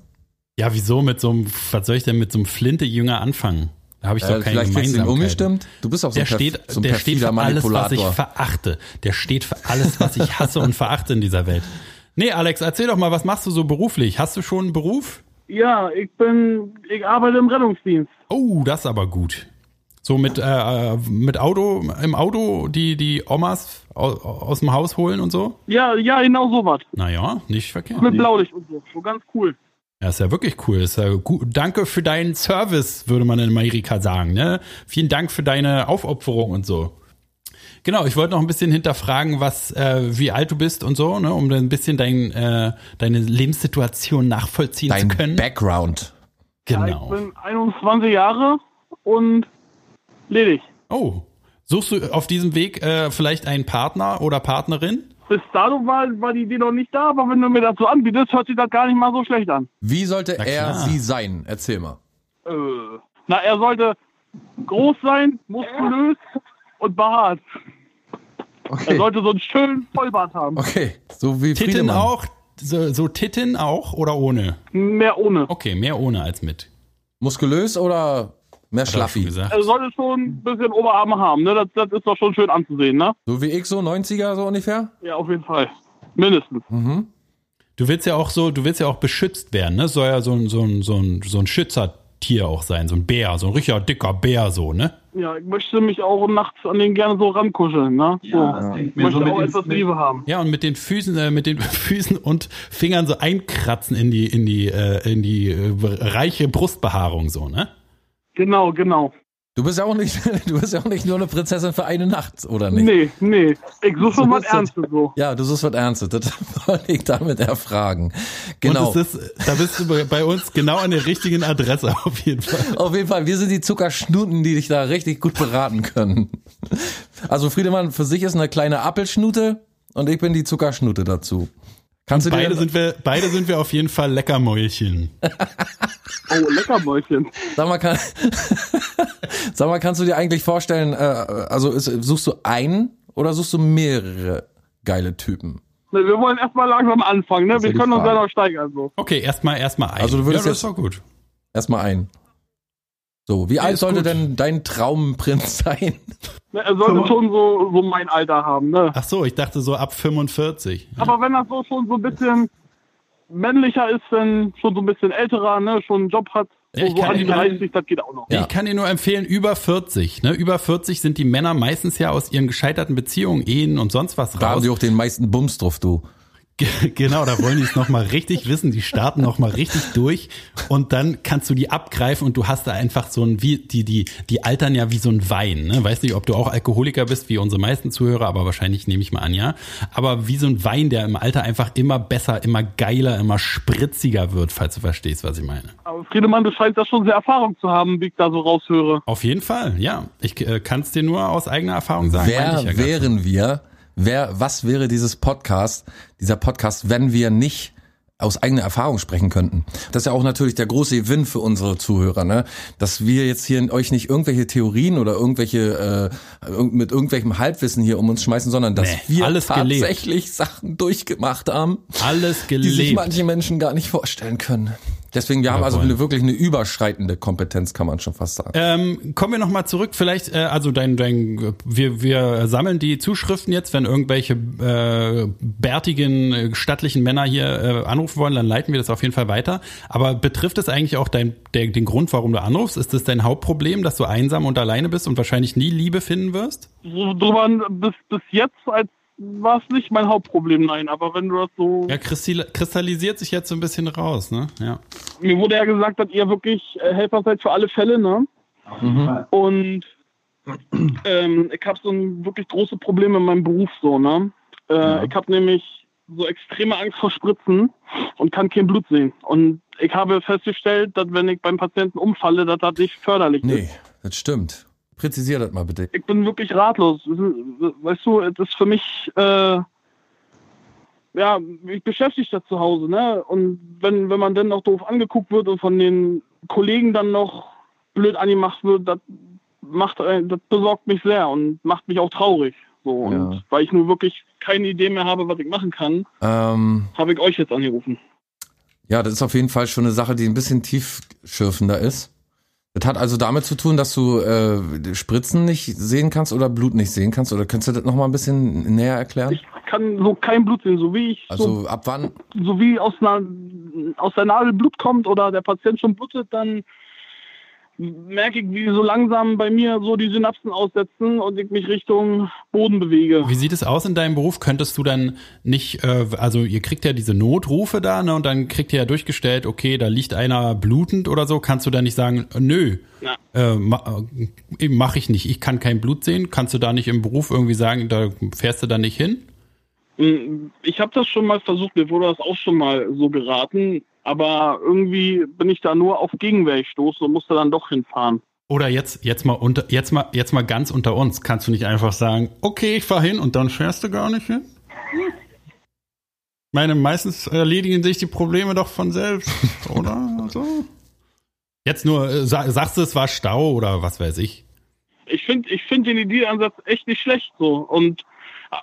Speaker 2: Ja, wieso mit so einem, was soll ich denn mit so einem Flinte-Jünger anfangen? Da habe ich doch
Speaker 1: Äh,
Speaker 2: keine
Speaker 1: vielleicht
Speaker 2: Gemeinsamkeit.
Speaker 1: umgestimmt. Du bist auch so
Speaker 2: Der
Speaker 1: ein,
Speaker 2: steht,
Speaker 1: so ein
Speaker 2: der steht für alles, was ich verachte. Der steht für alles, was ich hasse und verachte in dieser Welt. Nee, Alex, erzähl doch mal, was machst du so beruflich? Hast du schon einen Beruf?
Speaker 11: Ja, ich bin, ich arbeite im Rettungsdienst.
Speaker 2: Oh, das ist aber gut. So mit, äh, mit Auto, im Auto die, die Omas aus, aus dem Haus holen und so?
Speaker 11: Ja, ja, genau sowas.
Speaker 2: Naja, nicht verkehrt.
Speaker 11: Mit Blaulicht und so. So ganz cool.
Speaker 2: Ja, ist ja wirklich cool. Ist ja gut. Danke für deinen Service, würde man in Amerika sagen. Ne? Vielen Dank für deine Aufopferung und so. Genau, ich wollte noch ein bisschen hinterfragen, was, äh, wie alt du bist und so, ne, um dann ein bisschen dein, äh, deine Lebenssituation nachvollziehen
Speaker 1: Dein
Speaker 2: zu können.
Speaker 1: Background.
Speaker 11: Ja, ich
Speaker 2: genau.
Speaker 11: bin 21 Jahre und ledig.
Speaker 2: Oh, suchst du auf diesem Weg äh, vielleicht einen Partner oder Partnerin?
Speaker 11: Bis dato war, war die Idee noch nicht da, aber wenn du mir das so anbietest, hört sich das gar nicht mal so schlecht an.
Speaker 1: Wie sollte er sie sein? Erzähl mal.
Speaker 11: Äh, na, er sollte groß sein, muskulös und behaart. Er
Speaker 8: Okay.
Speaker 11: sollte so einen schönen Vollbart haben.
Speaker 1: Okay, so wie
Speaker 2: Titten
Speaker 1: Friedemann.
Speaker 2: auch? So, so Titten auch oder ohne?
Speaker 11: Mehr ohne.
Speaker 2: Okay, mehr ohne als mit.
Speaker 1: Muskulös oder mehr
Speaker 2: er
Speaker 1: schlaffi?
Speaker 11: Er sollte schon ein bisschen Oberarme haben, ne? Das, das ist doch schon schön anzusehen, ne?
Speaker 1: So wie ich, so 90er so ungefähr?
Speaker 11: Ja, auf jeden Fall. Mindestens.
Speaker 1: Mhm.
Speaker 2: Du willst ja auch so, du willst ja auch beschützt werden, ne? Soll ja so ein, so ein, so ein, so ein Schützertier auch sein, so ein Bär, so ein richtiger dicker Bär, so, ne?
Speaker 11: Ja, ich möchte mich auch nachts an den gerne so rankuscheln, ne? So.
Speaker 9: das
Speaker 11: Ich möchte
Speaker 9: so
Speaker 11: auch etwas Liebe haben.
Speaker 2: Ja, und mit den Füßen, äh, mit den [laughs] Füßen und Fingern so einkratzen in die, in die, äh, in die äh, reiche Brustbehaarung so, ne?
Speaker 11: Genau, genau.
Speaker 1: Du bist ja auch nicht, [laughs] du bist ja auch nicht nur eine Prinzessin für eine Nacht, oder nicht?
Speaker 11: Nee, nee. Ich suche schon was Ernstes so.
Speaker 1: Ja, du suchst was Ernstes. Das [laughs] wollte ich damit erfragen. Genau.
Speaker 2: Und es ist, da bist du bei- bei uns genau an der richtigen Adresse [laughs] auf jeden Fall.
Speaker 1: Auf jeden Fall, wir sind die Zuckerschnuten, die dich da richtig gut beraten können. Also Friedemann für sich ist eine kleine Appelschnute und ich bin die Zuckerschnute dazu. Kannst du
Speaker 2: Beide sind wir, beide sind wir auf jeden Fall Leckermäulchen.
Speaker 11: Oh, Leckermäulchen.
Speaker 1: Sag mal, kann, [laughs] sag mal, kannst du dir eigentlich vorstellen, äh, also ist, suchst du einen oder suchst du mehrere geile Typen?
Speaker 11: Ne, wir wollen erstmal langsam anfangen, ne? Wir können uns
Speaker 1: Frage.
Speaker 11: noch steigern so.
Speaker 2: Okay, erstmal, erstmal ein.
Speaker 1: Also du würdest
Speaker 2: ja, das
Speaker 1: jetzt-
Speaker 2: ist doch gut.
Speaker 1: Erstmal einen. So, wie alt
Speaker 2: ist
Speaker 1: sollte
Speaker 2: gut.
Speaker 1: denn dein Traumprinz [laughs] sein?
Speaker 11: Ne, Er sollte schon so, so mein Alter haben, ne?
Speaker 2: Ach so, ich dachte so ab 45.
Speaker 11: Aber wenn das so schon so ein bisschen männlicher ist, dann schon so ein bisschen älterer, ne? Schon einen Job hat,
Speaker 2: Ja, ich
Speaker 11: so, so
Speaker 2: kann Ihnen-
Speaker 11: 30, das geht auch noch.
Speaker 2: Ich kann dir nur empfehlen, über 40. Ne? Über 40 sind die Männer meistens ja aus ihren gescheiterten Beziehungen, Ehen und sonst was
Speaker 1: Da haben
Speaker 2: raus.
Speaker 1: die auch den meisten Bums drauf, du.
Speaker 2: Genau, da wollen die es nochmal richtig wissen. Die starten nochmal richtig durch und dann kannst du die abgreifen und du hast da einfach so ein, wie, die, die, die altern ja wie so ein Wein. Ne? Weiß nicht, ob du auch Alkoholiker bist, wie unsere meisten Zuhörer, aber wahrscheinlich nehme ich mal an, ja. Aber wie so ein Wein, der im Alter einfach immer besser, immer geiler, immer spritziger wird, falls du verstehst, was ich meine.
Speaker 11: Aber Friedemann, du scheinst da schon sehr Erfahrung zu haben, wie ich da so raushöre.
Speaker 2: Auf jeden Fall, ja. Ich äh, kann es dir nur aus eigener Erfahrung sagen.
Speaker 1: Wer
Speaker 2: ja
Speaker 1: wären wir? Wer, was wäre dieses Podcast, dieser Podcast, wenn wir nicht aus eigener Erfahrung sprechen könnten? Das ist ja auch natürlich der große Gewinn für unsere Zuhörer, ne? Dass wir jetzt hier euch nicht irgendwelche Theorien oder irgendwelche äh, mit irgendwelchem Halbwissen hier um uns schmeißen, sondern dass
Speaker 2: Nee,
Speaker 1: wir
Speaker 2: alles gelebt.
Speaker 1: tatsächlich Sachen durchgemacht haben,
Speaker 2: Alles
Speaker 1: die sich
Speaker 2: gelebt.
Speaker 1: manche Menschen gar nicht vorstellen können. Deswegen, wir haben also eine, wirklich eine überschreitende Kompetenz, kann man schon fast sagen.
Speaker 2: Ähm, kommen wir noch mal zurück, vielleicht, äh, also dein, dein, wir, wir sammeln die Zuschriften jetzt, wenn irgendwelche äh, bärtigen, äh, stattlichen Männer hier äh, anrufen wollen, dann leiten wir das auf jeden Fall weiter. Aber betrifft es eigentlich auch dein, der, den Grund, warum du anrufst? Ist das dein Hauptproblem, dass du einsam und alleine bist und wahrscheinlich nie Liebe finden wirst?
Speaker 11: So drüber bis, bis jetzt als war es nicht mein Hauptproblem, nein. Aber wenn du das so.
Speaker 2: Ja, kristal- kristallisiert sich jetzt so ein bisschen raus, ne? Ja.
Speaker 11: Mir wurde ja gesagt, dass ihr wirklich äh, Helfer seid für alle Fälle, ne? Und ähm, ich habe so ein wirklich große Problem in meinem Beruf so, ne? Äh, Ich habe nämlich so extreme Angst vor Spritzen und kann kein Blut sehen. Und ich habe festgestellt, dass wenn ich beim Patienten umfalle, dass das nicht förderlich ist.
Speaker 1: Nee, das stimmt. Präzisier das mal bitte.
Speaker 11: Ich bin wirklich ratlos. Weißt du, es ist für mich, äh, ja, ich beschäftige das zu Hause, ne? Und wenn, wenn man dann noch doof angeguckt wird und von den Kollegen dann noch blöd angemacht wird, das macht, ein- das besorgt mich sehr und macht mich auch traurig. So, und
Speaker 1: Ja.
Speaker 11: weil ich nur wirklich keine Idee mehr habe, was ich machen kann,
Speaker 1: Ähm,
Speaker 11: habe ich euch jetzt angerufen.
Speaker 1: Ja, das ist auf jeden Fall schon eine Sache, die ein bisschen tiefschürfender ist. Das hat also damit zu tun, dass du äh, Spritzen nicht sehen kannst oder Blut nicht sehen kannst. Oder könntest du das nochmal ein bisschen näher erklären?
Speaker 11: Ich kann so kein Blut sehen, so wie ich,
Speaker 1: Also ab wann?
Speaker 11: so, so wie aus, einer, aus der Nadel Blut kommt oder der Patient schon blutet, dann merke ich, wie so langsam bei mir so die Synapsen aussetzen und ich mich Richtung Boden bewege.
Speaker 2: Wie sieht es aus in deinem Beruf? Könntest du dann nicht, äh, also ihr kriegt ja diese Notrufe da, ne, und dann kriegt ihr ja durchgestellt, okay, da liegt einer blutend oder so, kannst du da nicht sagen, äh, nö,
Speaker 11: Ja.
Speaker 2: äh, ma, äh, mach ich nicht, ich kann kein Blut sehen, kannst du da nicht im Beruf irgendwie sagen, da fährst du da nicht hin?
Speaker 11: Mm, Ich habe das schon mal versucht, mir wurde das auch schon mal so geraten, aber irgendwie bin ich da nur auf Gegenwehr gestoßen und musste dann doch hinfahren.
Speaker 2: Oder jetzt, jetzt mal unter, jetzt mal, jetzt mal ganz unter uns, kannst du nicht einfach sagen, okay, ich fahr hin und dann fährst du gar nicht hin? meine, meistens erledigen sich die Probleme doch von selbst, [laughs] oder? Also. Jetzt nur, äh, sa sagst du, es war Stau oder was weiß ich?
Speaker 11: Ich finde ich find den Ideenansatz echt nicht schlecht so. Und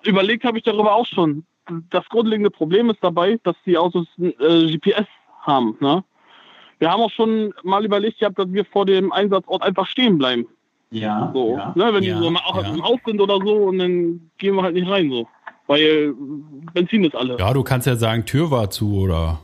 Speaker 11: überlegt habe ich darüber auch schon. Das grundlegende Problem ist dabei, dass die Autos äh, GPS haben. Ne? Wir haben auch schon mal überlegt gehabt, dass wir vor dem Einsatzort einfach stehen bleiben.
Speaker 9: Ja.
Speaker 11: So,
Speaker 9: ja.
Speaker 11: ne, wenn
Speaker 2: Ja,
Speaker 11: die so mal auch
Speaker 2: ja.
Speaker 11: im Haus sind oder so und dann gehen wir halt nicht rein so. Weil Benzin ist alle.
Speaker 2: Ja, du kannst ja sagen, Tür war zu oder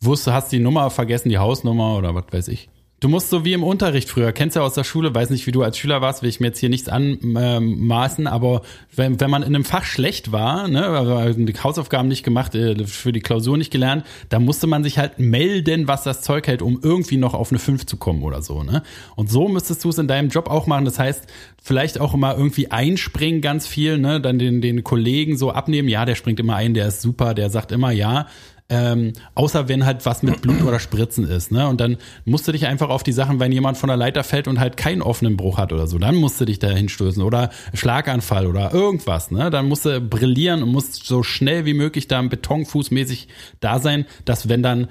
Speaker 2: wusste, hast die Nummer vergessen, die Hausnummer oder was weiß ich. Du musst so wie im Unterricht früher, kennst du ja aus der Schule, weiß nicht, wie du als Schüler warst, will ich mir jetzt hier nichts anmaßen, aber wenn, wenn man in einem Fach schlecht war, ne, also die Hausaufgaben nicht gemacht, äh, für die Klausur nicht gelernt, da musste man sich halt melden, was das Zeug hält, um irgendwie noch auf eine 5 zu kommen oder so, ne? Und so müsstest du es in deinem Job auch machen. Das heißt, vielleicht auch immer irgendwie einspringen ganz viel, ne? Dann den, den Kollegen so abnehmen, ja, der springt immer ein, der ist super, der sagt immer ja. Ähm, außer wenn halt was mit Blut oder Spritzen ist, ne? Und dann musst du dich einfach auf die Sachen, wenn jemand von der Leiter fällt und halt keinen offenen Bruch hat oder so, dann musst du dich da hinstoßen oder Schlaganfall oder irgendwas, ne? Dann musst du brillieren und musst so schnell wie möglich da betonfußmäßig da sein, dass wenn dann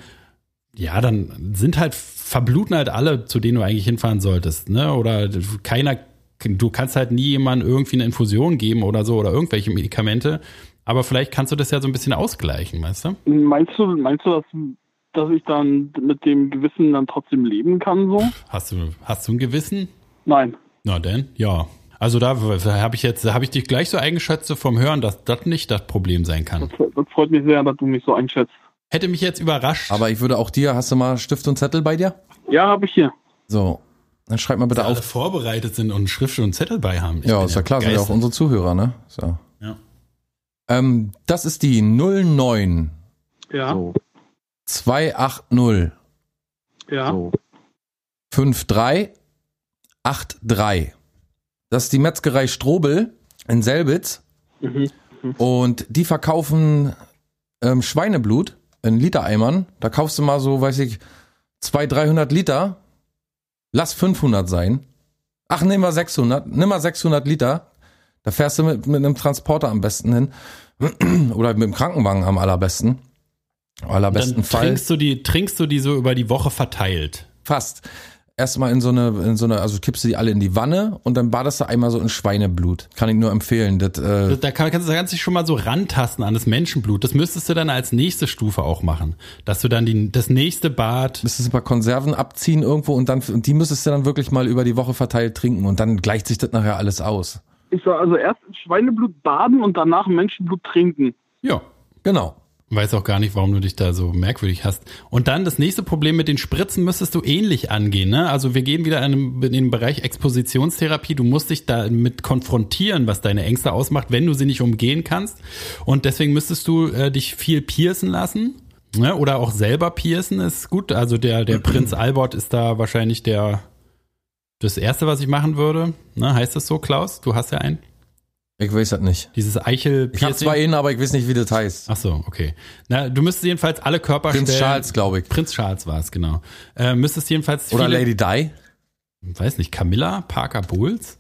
Speaker 2: ja, dann sind halt, verbluten halt alle, zu denen du eigentlich hinfahren solltest, ne? Oder keiner, du kannst halt nie jemandem irgendwie eine Infusion geben oder so oder irgendwelche Medikamente. Aber vielleicht kannst du das ja so ein bisschen ausgleichen, weißt du?
Speaker 11: Meinst du, meinst du, dass, dass ich dann mit dem Gewissen dann trotzdem leben kann so?
Speaker 2: Hast du, hast du ein Gewissen?
Speaker 11: Nein.
Speaker 2: Na denn, ja. Also da habe ich jetzt, habe ich dich gleich so eingeschätzt vom Hören, dass das nicht das Problem sein kann.
Speaker 11: Das, das freut mich sehr, dass du mich so einschätzt.
Speaker 2: Hätte mich jetzt überrascht.
Speaker 1: Aber ich würde auch dir, hast du mal Stift und Zettel bei dir?
Speaker 11: Ja, habe ich hier.
Speaker 1: So, dann schreib mal bitte
Speaker 2: Dass alle
Speaker 1: auf.
Speaker 2: vorbereitet sind und Schrift und Zettel bei haben. Ich
Speaker 1: Ja, ist ja klar, sind ja auch unsere Zuhörer, ne? So. Ähm, das ist die 09
Speaker 11: Ja.
Speaker 10: So,
Speaker 1: 280
Speaker 11: Ja.
Speaker 10: so.
Speaker 1: 5383. Das ist die Metzgerei Strobel in Selbitz.
Speaker 11: Mhm.
Speaker 1: Und die verkaufen ähm, Schweineblut in Litereimern. Da kaufst du mal so, weiß ich, 200, 300 Liter. Lass 500 sein. Ach, nimm mal 600. Nimm mal 600 Liter. Da fährst du mit, mit einem Transporter am besten hin. [clears throat] Oder mit dem Krankenwagen am allerbesten. Allerbesten
Speaker 2: Dann
Speaker 1: Fall.
Speaker 2: trinkst du die, trinkst du die so über die Woche verteilt.
Speaker 1: Fast. Erstmal in so eine, in so eine, also kippst du die alle in die Wanne und dann badest du einmal so in Schweineblut. Kann ich nur empfehlen. Das, äh,
Speaker 2: Da kann, kannst du kannst dich schon mal so rantasten an das Menschenblut. Das müsstest du dann als nächste Stufe auch machen. Dass du dann die, das nächste Bad.
Speaker 1: müsstest du ein paar Konserven abziehen irgendwo und dann, und die müsstest du dann wirklich mal über die Woche verteilt trinken und dann gleicht sich das nachher alles aus.
Speaker 11: Ich soll also erst in Schweineblut baden und danach Menschenblut trinken.
Speaker 2: Ja.
Speaker 1: Genau.
Speaker 2: Weiß auch gar nicht, warum du dich da so merkwürdig hast. Und dann das nächste Problem mit den Spritzen müsstest du ähnlich angehen. Ne? Also wir gehen wieder in den, Bereich Expositionstherapie. Du musst dich damit konfrontieren, was deine Ängste ausmacht, wenn du sie nicht umgehen kannst. Und deswegen müsstest du äh, dich viel piercen lassen. Ne? Oder auch selber piercen ist gut. Also der, der Prinz Albert ist da wahrscheinlich der das Erste, was ich machen würde. Ne? Heißt das so, Klaus? Du hast ja einen.
Speaker 1: Ich weiß das nicht.
Speaker 2: Dieses eichel
Speaker 1: Ich habe zwar einen, aber ich weiß nicht, wie das heißt.
Speaker 2: Ach so, okay. Na, du müsstest jedenfalls alle Körperstellen.
Speaker 1: Prinz Charles, glaube ich.
Speaker 2: Prinz Charles war es, genau. Äh, müsstest jedenfalls
Speaker 1: Oder
Speaker 2: viele,
Speaker 1: Lady Di.
Speaker 2: weiß nicht, Camilla Parker Bowles.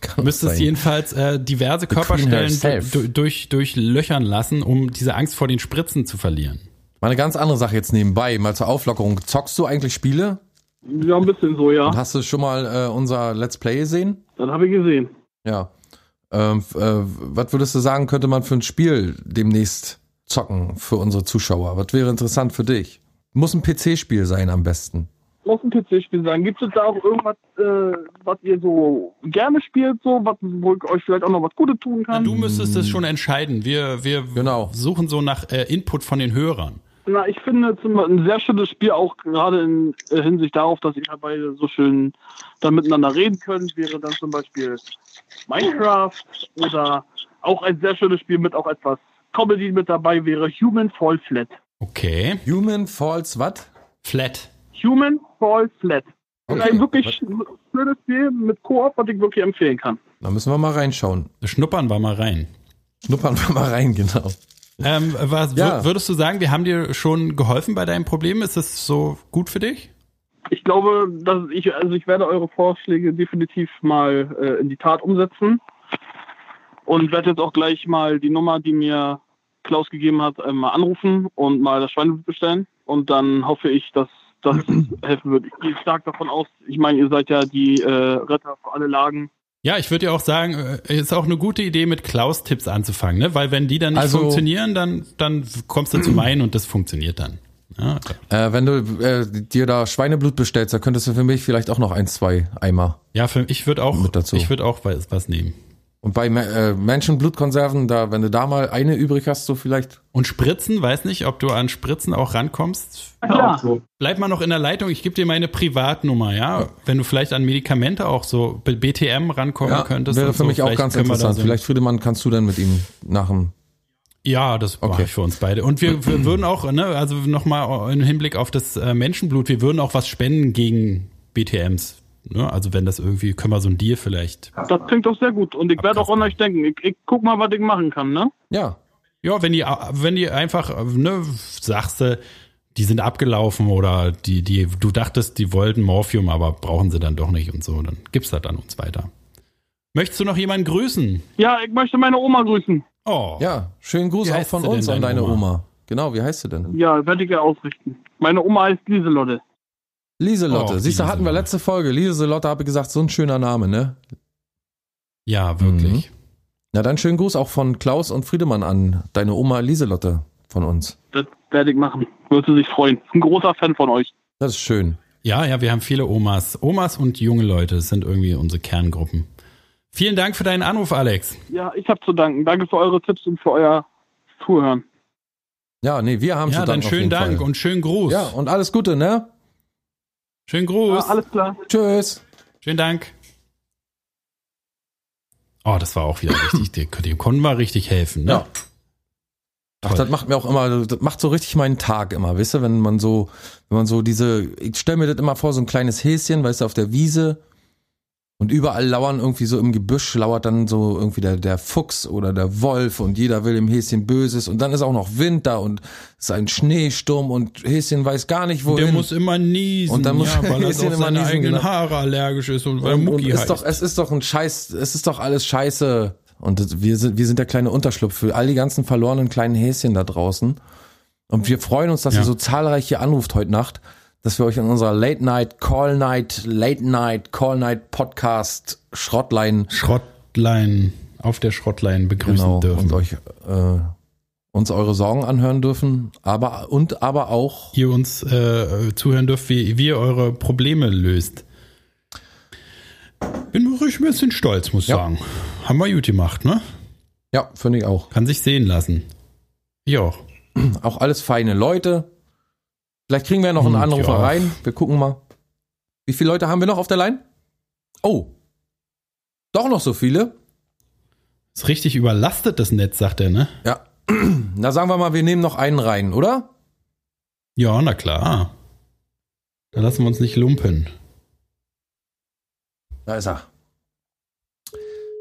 Speaker 1: Kann
Speaker 2: Müsstest
Speaker 1: sein.
Speaker 2: jedenfalls äh, diverse
Speaker 1: The
Speaker 2: Körperstellen
Speaker 1: herself.
Speaker 2: du, durch, durchlöchern lassen, um diese Angst vor den Spritzen zu verlieren.
Speaker 1: Mal eine ganz andere Sache jetzt nebenbei, mal zur Auflockerung. Zockst du eigentlich Spiele?
Speaker 11: Ja, ein bisschen so, ja.
Speaker 1: Und hast du schon mal äh, unser Let's Play gesehen?
Speaker 11: Das habe ich gesehen.
Speaker 1: Ja. Ähm, äh, was würdest du sagen, könnte man für ein Spiel demnächst zocken für unsere Zuschauer? Was wäre interessant für dich? Muss ein PC-Spiel sein am besten.
Speaker 11: Muss ein PC-Spiel sein. Gibt es da auch irgendwas, äh, was ihr so gerne spielt, so, was, wo ich euch vielleicht auch noch was Gutes tun kann?
Speaker 2: Du müsstest es schon entscheiden. Wir, wir
Speaker 1: Genau.
Speaker 2: suchen so nach äh, Input von den Hörern.
Speaker 11: Na, ich finde zum Beispiel ein sehr schönes Spiel, auch gerade in äh, Hinsicht darauf, dass ihr beide so schön da miteinander reden könnt, wäre dann zum Beispiel Minecraft oder auch ein sehr schönes Spiel mit auch etwas Comedy mit dabei wäre Human Fall Flat.
Speaker 2: Okay.
Speaker 1: Human Falls what?
Speaker 2: Flat.
Speaker 11: Human Fall Flat.
Speaker 1: Okay.
Speaker 11: Ein wirklich schönes Spiel mit Koop, was ich wirklich empfehlen kann.
Speaker 1: Da müssen wir mal reinschauen.
Speaker 2: Schnuppern wir mal rein.
Speaker 1: Schnuppern wir mal rein, genau. [laughs]
Speaker 2: Ähm, was
Speaker 1: Ja.
Speaker 2: wür- würdest du sagen, wir haben dir schon geholfen bei deinem Problem? Ist das so gut für dich?
Speaker 11: Ich glaube, dass ich, also ich werde eure Vorschläge definitiv mal äh, in die Tat umsetzen und werde jetzt auch gleich mal die Nummer, die mir Klaus gegeben hat, äh, mal anrufen und mal das Schweineblut bestellen. Und dann hoffe ich, dass das [clears throat] helfen wird. Ich gehe stark davon aus. Ich meine, ihr seid ja die äh, Retter für alle Lagen.
Speaker 2: Ja, ich würde ja auch sagen, äh, ist auch eine gute Idee, mit Klaus-Tipps anzufangen, ne? Weil wenn die dann nicht
Speaker 1: Also-
Speaker 2: funktionieren, dann, dann kommst du zu [clears throat] meinen und das funktioniert dann. Ja,
Speaker 1: Äh, wenn du äh, dir da Schweineblut bestellst, dann könntest du für mich vielleicht auch noch ein, zwei Eimer.
Speaker 2: ja für, ich würde auch,
Speaker 1: Mit dazu.
Speaker 2: ich würde auch was, was nehmen.
Speaker 1: Und bei äh, Menschenblutkonserven, da, wenn du da mal eine übrig hast, so vielleicht.
Speaker 2: Und Spritzen, weiß nicht, ob du an Spritzen auch rankommst.
Speaker 11: Ja.
Speaker 2: Bleib mal noch in der Leitung, ich gebe dir meine Privatnummer, ja? Wenn du vielleicht an Medikamente auch so BTM rankommen
Speaker 1: Ja,
Speaker 2: könntest.
Speaker 1: wäre für
Speaker 2: so,
Speaker 1: mich auch ganz interessant. Vielleicht, Friedemann, kannst du dann mit ihm nach dem.
Speaker 2: Ja, das mache
Speaker 1: Okay.
Speaker 2: ich für uns beide. Und wir, wir würden auch, ne, also nochmal im Hinblick auf das äh, Menschenblut, wir würden auch was spenden gegen BTMs. Ne? Also wenn das irgendwie, können wir so ein Deal vielleicht.
Speaker 11: Das klingt doch sehr gut. Und ich werde auch an euch denken. Ich, ich guck mal, was ich machen kann, ne?
Speaker 1: Ja.
Speaker 2: Ja, wenn die, wenn die einfach, ne, sagst du, die sind abgelaufen oder die, die, du dachtest, die wollten Morphium, aber brauchen sie dann doch nicht und so, dann gibst das an uns weiter. Möchtest du noch jemanden grüßen?
Speaker 11: Ja, ich möchte meine Oma grüßen.
Speaker 2: Oh.
Speaker 1: Ja, schönen Gruß
Speaker 2: Wie
Speaker 1: auch
Speaker 2: heißt
Speaker 1: von uns an
Speaker 2: deine
Speaker 1: deine
Speaker 2: Oma?
Speaker 1: Oma. Genau, wie heißt sie denn?
Speaker 11: Ja, werde ich ja ausrichten. Meine Oma heißt Lieselotte.
Speaker 1: Lieselotte.
Speaker 2: Oh,
Speaker 1: Siehst du, hatten wir letzte Folge. Lieselotte habe ich gesagt, so ein schöner Name, ne?
Speaker 2: Ja, wirklich.
Speaker 1: Na dann schönen Gruß auch von Klaus und Friedemann an deine Oma Lieselotte von uns.
Speaker 11: Das werde ich machen. Würde sich freuen. Ein großer Fan von euch.
Speaker 1: Das ist schön.
Speaker 2: Ja, ja, wir haben viele Omas. Omas und junge Leute das sind irgendwie unsere Kerngruppen. Vielen Dank für deinen Anruf, Alex.
Speaker 11: Ja, ich habe zu danken. Danke für eure Tipps und für euer Zuhören.
Speaker 1: Ja, nee, wir haben
Speaker 2: Ja,
Speaker 1: zu
Speaker 2: dann
Speaker 1: danken auf
Speaker 2: schönen
Speaker 1: jeden
Speaker 2: Dank
Speaker 1: Fall.
Speaker 2: und schönen Gruß.
Speaker 1: Ja, und alles Gute, ne?
Speaker 2: Schönen Gruß.
Speaker 11: Ja, alles klar.
Speaker 1: Tschüss.
Speaker 2: Schönen Dank. Oh, das war auch wieder [coughs] richtig. Dem dem konnten wir richtig helfen, ne?
Speaker 1: Ja. Ach, das macht mir auch immer, das macht so richtig meinen Tag immer, weißt du, wenn man so, wenn man so diese, ich stelle mir das immer vor, so ein kleines Häschen, weißt du, auf der Wiese und überall lauern irgendwie so im Gebüsch, lauert dann so irgendwie der, der Fuchs oder der Wolf und jeder will dem Häschen Böses und dann ist auch noch Wind da und es ist ein Schneesturm und Häschen weiß gar nicht wohin.
Speaker 2: Der muss immer niesen,
Speaker 1: Und dann muss
Speaker 2: ja, [laughs] weil er
Speaker 1: Häschen
Speaker 2: auf
Speaker 1: immer
Speaker 2: seine
Speaker 1: niesen,
Speaker 2: eigenen
Speaker 1: genau.
Speaker 2: Haare allergisch ist und weil er
Speaker 1: und, und
Speaker 2: Mucki
Speaker 1: ist
Speaker 2: heißt.
Speaker 1: doch, es ist doch ein Scheiß, es ist doch alles Scheiße. Und wir sind, wir sind der kleine Unterschlupf für all die ganzen verlorenen kleinen Häschen da draußen. Und wir freuen uns, dass
Speaker 2: Ja.
Speaker 1: ihr so zahlreich hier anruft heute Nacht, dass wir euch in unserer Late Night, Call Night, Late Night, Call Night Podcast Schrottlein
Speaker 2: Schrottlein, auf der Schrottlein begrüßen
Speaker 1: genau,
Speaker 2: dürfen.
Speaker 1: und euch äh, uns eure Sorgen anhören dürfen, aber und aber auch
Speaker 2: Ihr uns äh, zuhören dürft, wie, wie ihr eure Probleme löst. Bin ruhig ein bisschen stolz, muss ich
Speaker 1: Ja.
Speaker 2: sagen. Haben wir gut gemacht, ne?
Speaker 1: ja, finde ich auch.
Speaker 2: Kann sich sehen lassen. Ich auch.
Speaker 1: Auch alles feine Leute. Vielleicht kriegen wir ja noch einen
Speaker 2: Hm,
Speaker 1: Anrufer
Speaker 2: ja.
Speaker 1: rein. Wir gucken mal. Wie viele Leute haben wir noch auf der Line? Oh. Doch noch so viele?
Speaker 2: Ist richtig überlastet, das Netz, sagt er, ne?
Speaker 1: Ja. [clears throat] Na sagen wir mal, wir nehmen noch einen rein, oder?
Speaker 2: Ja, na klar. Da lassen wir uns nicht lumpen.
Speaker 1: Da ist er.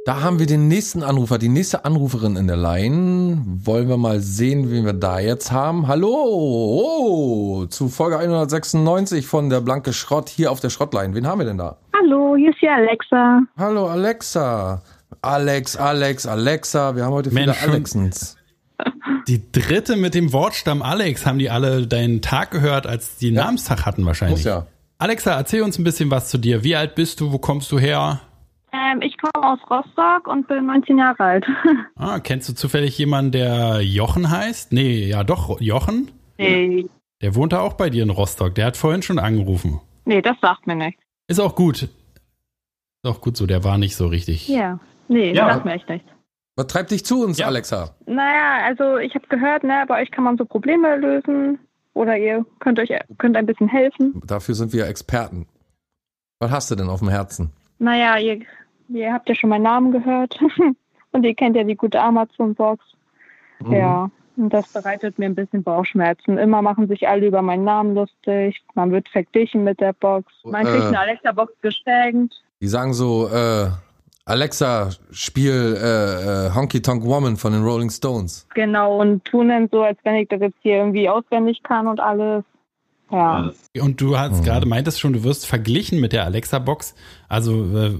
Speaker 1: Da haben wir den nächsten Anrufer, die nächste Anruferin in der Line. Wollen wir mal sehen, wen wir da jetzt haben. Hallo, oh, zu Folge 196 von der Blanke Schrott hier auf der Schrottline. Wen haben wir denn da?
Speaker 7: Hallo, hier ist die Alexa.
Speaker 1: Hallo Alexa. Alex, Alex, Alexa. Wir haben heute viele
Speaker 2: Mensch,
Speaker 1: Alexens.
Speaker 2: Die dritte mit dem Wortstamm Alex haben die alle deinen Tag gehört, als die Namenstag hatten wahrscheinlich.
Speaker 1: Muss ja.
Speaker 2: Alexa, erzähl uns ein bisschen was zu dir. Wie alt bist du? Wo kommst du her?
Speaker 7: Ähm, ich komme aus Rostock und bin 19 Jahre alt. [laughs]
Speaker 2: Ah, kennst du zufällig jemanden, der Jochen heißt? Nee, ja doch, Jochen.
Speaker 7: nee,
Speaker 2: Der wohnt da auch bei dir in Rostock. Der hat vorhin schon angerufen.
Speaker 7: nee, das sagt mir nichts.
Speaker 2: Ist auch gut. Ist auch gut so, der war nicht so richtig.
Speaker 7: Ja, nee,
Speaker 9: Ja.
Speaker 7: das sagt mir echt nichts.
Speaker 1: Was treibt dich zu uns,
Speaker 2: Ja.
Speaker 1: Alexa?
Speaker 7: Naja, also ich habe gehört, ne, bei euch kann man so Probleme lösen oder ihr könnt euch könnt ein bisschen helfen.
Speaker 1: Dafür sind wir Experten. Was hast du denn auf dem Herzen?
Speaker 7: Naja, ihr, ihr habt ja schon meinen Namen gehört [laughs] und ihr kennt ja die gute Amazon-Box.
Speaker 1: Mhm.
Speaker 7: Ja, und das bereitet mir ein bisschen Bauchschmerzen. Immer machen sich alle über meinen Namen lustig. Man wird verglichen mit der Box. Man kriegt
Speaker 1: Äh.
Speaker 7: eine Alexa-Box geschenkt.
Speaker 1: Die sagen so, äh, Alexa, spiel äh, äh, Honky Tonk Woman von den Rolling Stones.
Speaker 7: Genau, und tun dann so, als wenn ich das jetzt hier irgendwie auswendig kann und alles. Ja.
Speaker 2: Und du hast
Speaker 1: Mhm.
Speaker 2: gerade meintest schon, du wirst verglichen mit der Alexa-Box. Also äh,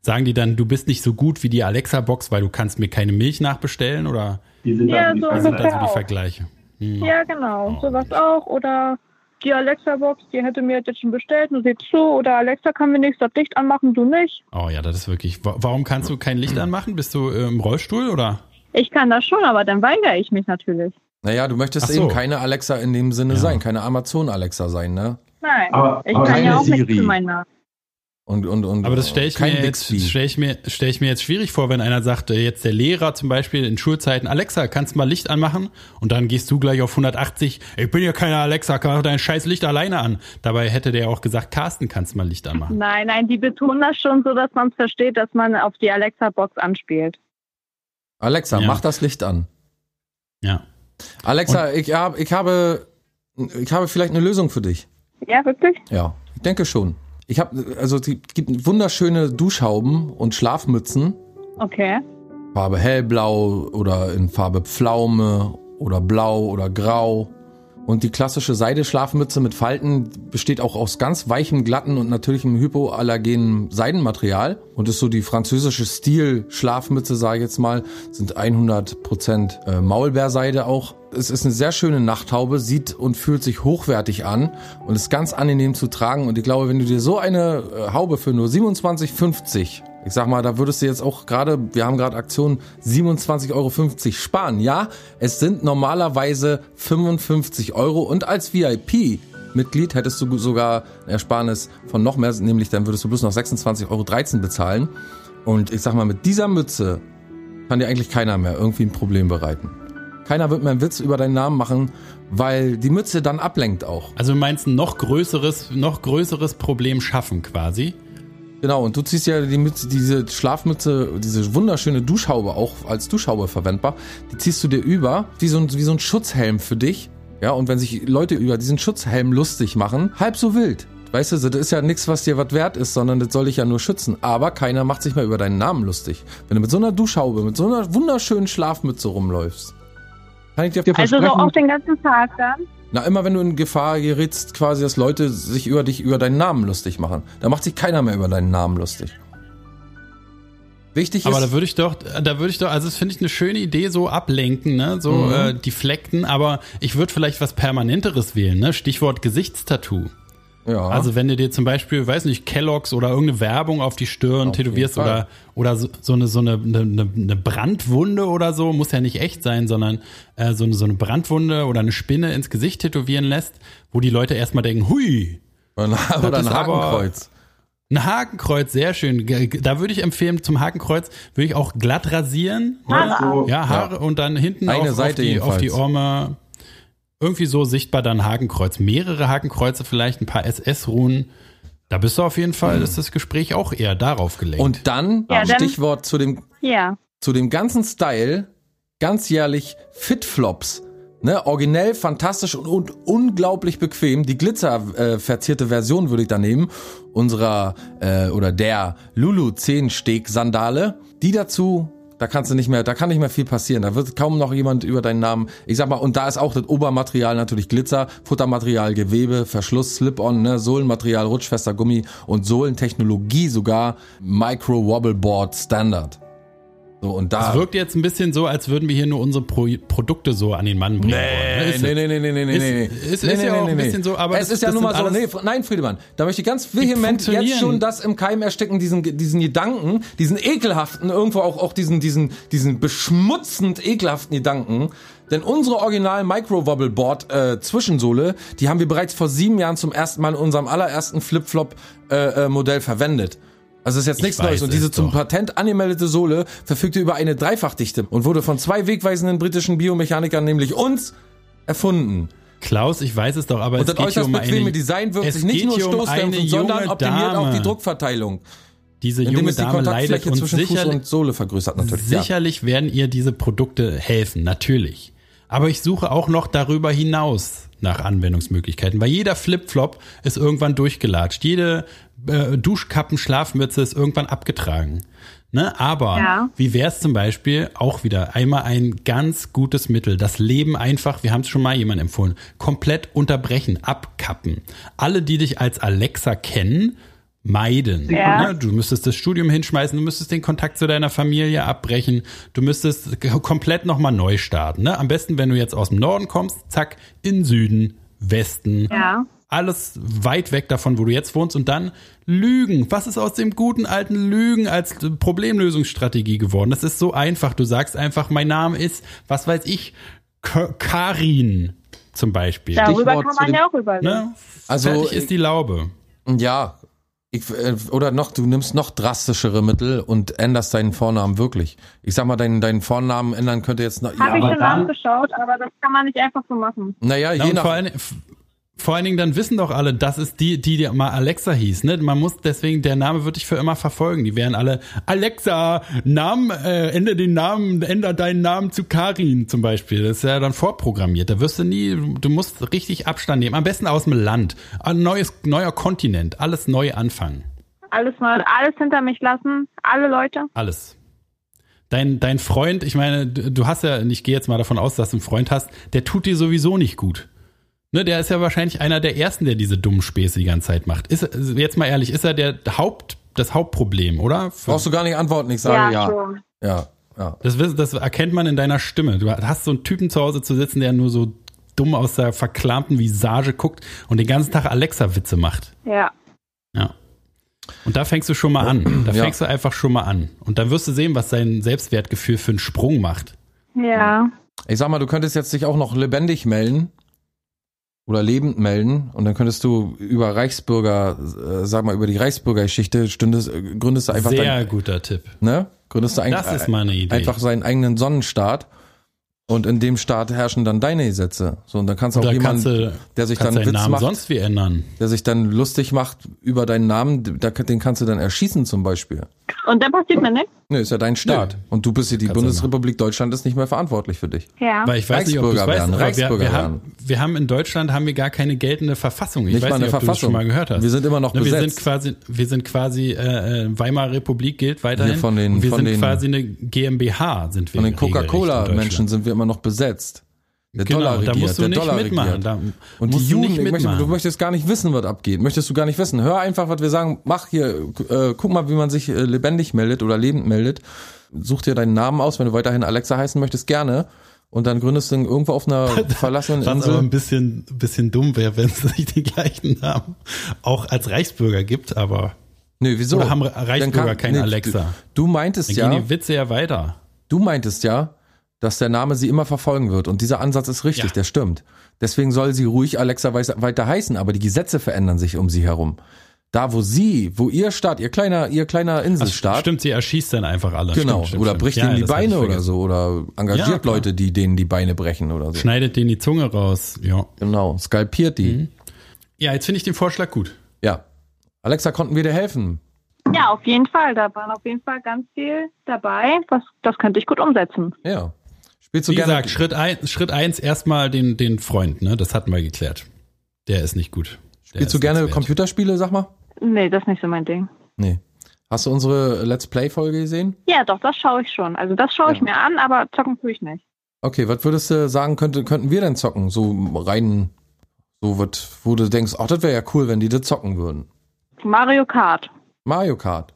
Speaker 2: sagen die dann, du bist nicht so gut wie die Alexa-Box, weil du kannst mir keine Milch nachbestellen oder
Speaker 9: Die sind
Speaker 7: Ja,
Speaker 9: dann
Speaker 7: so
Speaker 2: wie sind da so die. Vergleiche? Hm.
Speaker 7: Ja, genau.
Speaker 2: Oh,
Speaker 7: Sowas auch. Oder die Alexa-Box, die hätte mir jetzt schon bestellt, du siehst zu. Oder Alexa kann mir nichts das Licht anmachen, du nicht.
Speaker 2: Oh ja, das ist wirklich. wa- Warum kannst du kein Licht anmachen? Bist du äh, im Rollstuhl oder?
Speaker 7: Ich kann das schon, aber dann weigere ich mich natürlich.
Speaker 1: Naja, du möchtest
Speaker 2: so.
Speaker 1: eben keine Alexa in dem Sinne
Speaker 2: Ja.
Speaker 1: sein, keine Amazon-Alexa sein, ne?
Speaker 7: Nein,
Speaker 9: Aber-
Speaker 7: ich
Speaker 9: aber
Speaker 7: kann ja auch nichts
Speaker 9: Siri.
Speaker 7: für meinen Namen.
Speaker 1: Und, und, und
Speaker 2: Aber das stelle ich, mir jetzt, stell ich, mir, stell ich mir jetzt schwierig vor, wenn einer sagt, äh, jetzt der Lehrer zum Beispiel in Schulzeiten, Alexa, kannst du mal Licht anmachen? Und dann gehst du gleich auf 180, ich bin ja keine Alexa, mach dein scheiß Licht alleine an. Dabei hätte der auch gesagt, Carsten, kannst du mal Licht anmachen.
Speaker 12: Nein, nein, die betonen das schon so, dass man es versteht, dass man auf die Alexa-Box anspielt.
Speaker 1: Alexa,
Speaker 2: Ja.
Speaker 1: mach das Licht an.
Speaker 2: Ja.
Speaker 1: Alexa, ich, hab, ich habe, ich habe vielleicht eine Lösung für dich.
Speaker 12: Ja, wirklich?
Speaker 1: Ja, ich denke schon. Ich habe, also es gibt wunderschöne Duschhauben und Schlafmützen,
Speaker 12: Okay.
Speaker 1: Farbe hellblau oder in Farbe Pflaume oder blau oder grau. Und die klassische Seideschlafmütze mit Falten besteht auch aus ganz weichem, glatten und natürlichem hypoallergenen Seidenmaterial und ist so die französische Stil-Schlafmütze, sage ich jetzt mal, sind 100% äh, Maulbeerseide auch. Es ist eine sehr schöne Nachthaube, sieht und fühlt sich hochwertig an und ist ganz angenehm zu tragen. Und ich glaube, wenn du dir so eine äh, Haube für nur 27,50 ich sag mal, da würdest du jetzt auch gerade, wir haben gerade Aktion 27,50 Euro sparen. Ja, es sind normalerweise 55 Euro und als VIP-Mitglied hättest du sogar ein Ersparnis von noch mehr, nämlich dann würdest du bloß noch 26,13 Euro bezahlen. Und ich sag mal, mit dieser Mütze kann dir eigentlich keiner mehr irgendwie ein Problem bereiten. Keiner wird mehr einen Witz über deinen Namen machen, weil die Mütze dann ablenkt auch.
Speaker 2: Also du meinst ein noch größeres, noch größeres Problem schaffen quasi?
Speaker 1: Genau, und du ziehst ja die Mütze, diese Schlafmütze, diese wunderschöne Duschhaube auch als Duschhaube verwendbar, die ziehst du dir über, wie so ein, wie so ein Schutzhelm für dich. Ja, und wenn sich Leute über diesen Schutzhelm lustig machen, halb so wild. Weißt du, das ist ja nichts, was dir was wert ist, sondern das soll dich ja nur schützen. Aber keiner macht sich mehr über deinen Namen lustig. Wenn du mit so einer Duschhaube, mit so einer wunderschönen Schlafmütze rumläufst, kann ich dir
Speaker 12: Also so
Speaker 1: versprechen,
Speaker 12: auch den ganzen Tag dann?
Speaker 1: Na, immer wenn du in Gefahr gerätst, quasi, dass Leute sich über dich, über deinen Namen lustig machen. Da macht sich keiner mehr über deinen Namen lustig. Wichtig
Speaker 2: Aber
Speaker 1: ist,
Speaker 2: da würde ich doch, da würde ich doch, also das finde ich eine schöne Idee, so ablenken, ne, so
Speaker 1: Mhm.
Speaker 2: äh, die Fleckten, aber ich würde vielleicht was Permanenteres wählen, ne, Stichwort Gesichtstattoo.
Speaker 1: Ja.
Speaker 2: Also wenn du dir zum Beispiel, weiß nicht, Kelloggs oder irgendeine Werbung auf die Stirn
Speaker 1: Auf
Speaker 2: tätowierst oder, oder so, so eine, so eine, eine, eine Brandwunde oder so, muss ja nicht echt sein, sondern äh, so, eine, so eine Brandwunde oder eine Spinne ins Gesicht tätowieren lässt, wo die Leute erstmal denken, hui,
Speaker 1: oder
Speaker 2: das
Speaker 1: ein Hakenkreuz.
Speaker 2: ein Hakenkreuz, sehr schön. Da würde ich empfehlen, zum Hakenkreuz würde ich auch glatt rasieren.
Speaker 9: So,
Speaker 2: Ja, Haare und dann hinten
Speaker 1: Eine
Speaker 2: auf,
Speaker 1: Seite
Speaker 2: auf, die, auf die
Speaker 1: jedenfalls.
Speaker 2: Irgendwie so sichtbar dann Hakenkreuz. Mehrere Hakenkreuze, vielleicht ein paar SS-Ruhen. Da bist du auf jeden Fall, ist das Gespräch auch eher darauf gelenkt.
Speaker 1: Und dann,
Speaker 12: Ja, dann-
Speaker 1: Stichwort zu dem,
Speaker 12: Ja.
Speaker 1: zu dem ganzen Style, ganzjährlich Fitflops. Ne, originell, fantastisch und, und unglaublich bequem. Die glitzerverzierte äh, Version würde ich da nehmen. Unserer äh, oder der Lulu 10 Steg Sandale. Die dazu, da kannst du nicht mehr, da kann nicht mehr viel passieren. Da wird kaum noch jemand über deinen Namen. Ich sag mal, und da ist auch das Obermaterial natürlich Glitzer, Futtermaterial, Gewebe, Verschluss, Slip-on, ne, Sohlenmaterial, rutschfester Gummi und Sohlentechnologie sogar Micro Wobble Board Standard. So und da
Speaker 2: es wirkt jetzt ein bisschen so, als würden wir hier nur unsere Pro Produkte so an den Mann bringen wollen. ne?
Speaker 1: Nee, nee, nee, nee, nee, nee,
Speaker 2: ist-
Speaker 1: nee.
Speaker 2: ist-
Speaker 1: nee,
Speaker 2: ist
Speaker 1: nee,
Speaker 2: ja auch
Speaker 1: nee,
Speaker 2: ein
Speaker 1: nee.
Speaker 2: bisschen so, aber
Speaker 1: es
Speaker 2: das-
Speaker 1: ist ja nun mal so. Nee, nein, Friedemann, da möchte ich ganz vehement jetzt schon das im Keim ersticken, diesen, diesen Gedanken, diesen ekelhaften, irgendwo auch, auch diesen, diesen, diesen beschmutzend ekelhaften Gedanken. Denn unsere original Micro Wobble Board äh, Zwischensohle, die haben wir bereits vor sieben Jahren zum ersten Mal in unserem allerersten Flip-Flop äh, äh, Modell verwendet. Also ist jetzt nichts Neues. Und
Speaker 2: es
Speaker 1: diese zum
Speaker 2: doch.
Speaker 1: Patent angemeldete Sohle verfügte über eine Dreifachdichte und wurde von zwei wegweisenden britischen Biomechanikern, nämlich uns, erfunden.
Speaker 2: Klaus, ich weiß es doch, aber
Speaker 1: Und
Speaker 2: es geht hier um
Speaker 1: bequeme
Speaker 2: eine,
Speaker 1: Design wirkt sich nicht nur
Speaker 2: hier um
Speaker 1: sondern optimiert auch die
Speaker 2: Dame.
Speaker 1: Druckverteilung.
Speaker 2: Diese
Speaker 1: Indem
Speaker 2: junge
Speaker 1: es die
Speaker 2: Dame leidet
Speaker 1: Kontaktfläche
Speaker 2: und
Speaker 1: zwischen Fuß und Sohle vergrößert natürlich. Ja.
Speaker 2: Sicherlich werden ihr diese Produkte helfen, natürlich. Aber ich suche auch noch darüber hinaus nach Anwendungsmöglichkeiten, weil jeder Flipflop ist irgendwann durchgelatscht. Jede äh, Duschkappen-Schlafmütze ist irgendwann abgetragen. Ne? Aber
Speaker 12: Ja.
Speaker 2: wie wäre es zum Beispiel auch wieder einmal ein ganz gutes Mittel, das Leben einfach, wir haben es schon mal jemand empfohlen, komplett unterbrechen, abkappen. Alle, die dich als Alexa kennen, meiden.
Speaker 12: Ja.
Speaker 2: Du müsstest das Studium hinschmeißen, du müsstest den Kontakt zu deiner Familie abbrechen, du müsstest komplett nochmal neu starten. Ne? Am besten, wenn du jetzt aus dem Norden kommst, zack, in Süden, Westen.
Speaker 12: Ja.
Speaker 2: Alles weit weg davon, wo du jetzt wohnst und dann Lügen. Was ist aus dem guten alten Lügen als Problemlösungsstrategie geworden? Das ist so einfach. Du sagst einfach, mein Name ist, was weiß ich, K Karin zum Beispiel.
Speaker 12: Darüber
Speaker 8: Stichwort
Speaker 12: kann man
Speaker 8: dem-
Speaker 12: ja auch überlegen.
Speaker 2: Ne?
Speaker 1: Also,
Speaker 2: Fertig ist die Laube.
Speaker 1: Ja, Ich, äh, oder noch, du nimmst noch drastischere Mittel und änderst deinen Vornamen wirklich. Ich sag mal, deinen, deinen Vornamen ändern könnte jetzt noch.
Speaker 12: Habe ich schon nachgeschaut, aber das kann man nicht einfach so machen.
Speaker 1: Naja,
Speaker 2: Na,
Speaker 1: je nach.
Speaker 2: vor, allen, vor allen Dingen, dann wissen doch alle, das ist die, die, die mal Alexa hieß. Ne? Man muss deswegen, der Name wird dich für immer verfolgen. Die wären alle, Alexa, Namen, äh, ändere den Namen, ändere deinen Namen zu Karin zum Beispiel. Das ist ja dann vorprogrammiert. Da wirst du nie, du musst richtig Abstand nehmen. Am besten aus dem Land. Ein neues, neuer Kontinent. Alles neu anfangen.
Speaker 12: Alles mal, alles hinter mich lassen. Alle Leute.
Speaker 2: Alles. Dein, dein Freund, ich meine, du du hast ja, ich gehe jetzt mal davon aus, dass du einen Freund hast, der tut dir sowieso nicht gut. Ne, der ist ja wahrscheinlich einer der ersten, der diese dummen Späße die ganze Zeit macht. Ist er- jetzt mal ehrlich, ist er der Haupt, das Hauptproblem, oder? Für-
Speaker 1: Brauchst du gar nicht antworten, ich sage ja.
Speaker 12: schon.
Speaker 1: Ja, ja.
Speaker 2: Das, das erkennt man in deiner Stimme. Du hast so einen Typen zu Hause zu sitzen, der nur so dumm aus der verklamten Visage guckt und den ganzen Tag Alexa-Witze macht.
Speaker 12: Ja.
Speaker 2: Ja. Und da fängst du schon mal an. Da
Speaker 1: Ja.
Speaker 2: fängst du einfach schon mal an. Und dann wirst du sehen, was sein Selbstwertgefühl für einen Sprung macht.
Speaker 12: Ja.
Speaker 1: Ich sag mal, du könntest jetzt dich auch noch lebendig melden oder lebend melden und dann könntest du über Reichsbürger, äh, sag mal, über die Reichsbürgergeschichte stündest, äh, gründest du einfach
Speaker 2: Sehr
Speaker 1: dein,
Speaker 2: guter Tipp.
Speaker 1: ne? Gründest du ein,
Speaker 2: Idee.
Speaker 1: einfach seinen eigenen Sonnenstaat und in dem Staat herrschen dann deine Gesetze. So und dann kannst du auch jemanden,
Speaker 2: kannst du,
Speaker 1: der sich dann Witz
Speaker 2: Namen
Speaker 1: macht,
Speaker 2: sonst wie ändern.
Speaker 1: der sich dann lustig macht über deinen Namen, da, den kannst du dann erschießen zum Beispiel.
Speaker 12: Und dann passiert mir nichts.
Speaker 1: Ne, ist ja dein Staat. Und du bist hier, die
Speaker 2: Kannst
Speaker 1: Bundesrepublik Deutschland ist nicht mehr verantwortlich für dich.
Speaker 12: Ja.
Speaker 2: Weil ich weiß nicht, ob du weißt, aber wir,
Speaker 1: Reichsbürger
Speaker 2: wir,
Speaker 1: werden.
Speaker 2: haben, wir haben in Deutschland haben wir gar keine geltende Verfassung. Ich
Speaker 1: Nicht
Speaker 2: weiß
Speaker 1: mal eine
Speaker 2: nicht, ob du das
Speaker 1: Verfassung.
Speaker 2: schon mal gehört hast.
Speaker 1: Wir sind immer noch
Speaker 2: Ne, wir
Speaker 1: besetzt.
Speaker 2: sind quasi, wir sind quasi äh, äh, Weimarer Republik gilt weiterhin.
Speaker 1: Hier von den-
Speaker 2: und wir
Speaker 1: von
Speaker 2: sind
Speaker 1: den-
Speaker 2: quasi eine GmbH sind wir.
Speaker 1: Von den Coca-Cola-Menschen sind wir immer noch besetzt. Der
Speaker 2: Genau,
Speaker 1: Dollar
Speaker 2: da
Speaker 1: regiert,
Speaker 2: musst du
Speaker 1: der
Speaker 2: nicht
Speaker 1: Dollar
Speaker 2: mitmachen. Da
Speaker 1: Und die
Speaker 2: musst du
Speaker 1: möchte, du möchtest gar nicht wissen, was abgeht. Möchtest du gar nicht wissen. Hör einfach, was wir sagen. Mach hier, äh, guck mal, wie man sich äh, lebendig meldet oder lebend meldet. Such dir deinen Namen aus, wenn du weiterhin Alexa heißen möchtest, gerne. Und dann gründest du irgendwo auf einer [laughs] verlassenen
Speaker 2: Was aber
Speaker 1: Insel.
Speaker 2: ein bisschen, bisschen dumm wäre, wenn es [laughs] nicht den gleichen Namen auch als Reichsbürger gibt, aber
Speaker 1: Nee, wieso?
Speaker 2: Oder haben Reichsbürger
Speaker 1: kann-
Speaker 2: keine
Speaker 1: nee,
Speaker 2: Alexa?
Speaker 1: Du, du meintest
Speaker 2: Dann
Speaker 1: ja,
Speaker 2: gehen die Witze ja weiter.
Speaker 1: du meintest ja, dass der Name sie immer verfolgen wird. Und dieser Ansatz ist richtig,
Speaker 2: Ja.
Speaker 1: der stimmt. Deswegen soll sie ruhig Alexa weiter heißen, aber die Gesetze verändern sich um sie herum. Da, wo sie, wo ihr Staat, ihr kleiner, ihr kleiner
Speaker 2: Ach,
Speaker 1: Inselstaat,
Speaker 2: stimmt, sie erschießt dann einfach alle.
Speaker 1: genau,
Speaker 2: Stimmt, stimmt,
Speaker 1: oder
Speaker 2: stimmt.
Speaker 1: bricht
Speaker 2: Ja,
Speaker 1: ihnen die
Speaker 2: hab ich
Speaker 1: Beine oder so, oder engagiert
Speaker 2: Ja.
Speaker 1: Leute, die denen die Beine brechen oder so.
Speaker 2: Schneidet denen die Zunge raus. Ja.
Speaker 1: Genau, skalpiert die.
Speaker 2: Mhm. Ja, jetzt finde ich den Vorschlag gut.
Speaker 1: Ja. Alexa, konnten wir dir helfen?
Speaker 12: Ja, auf jeden Fall. Da waren auf jeden Fall ganz viel dabei. Was, das könnte ich gut umsetzen.
Speaker 1: Ja. Spielst du
Speaker 2: Wie
Speaker 1: gerne?
Speaker 2: gesagt, Schritt, ein, Schritt eins erstmal den, den Freund, ne? Das hatten wir geklärt. Der ist nicht gut. Der
Speaker 1: Spielst du gerne. Computerspiele, sag mal?
Speaker 12: Nee, das ist nicht so mein Ding.
Speaker 1: Nee. Hast du unsere Let's Play-Folge gesehen?
Speaker 12: Ja, doch, das schaue ich schon. Also das schaue ich
Speaker 1: Ja.
Speaker 12: mir an, aber zocken tue ich nicht.
Speaker 1: Okay, was würdest du sagen, könnte, könnten wir denn zocken? So rein, so was, wo du denkst, ach, das wäre ja cool, wenn die das zocken würden.
Speaker 12: Mario Kart.
Speaker 1: Mario Kart.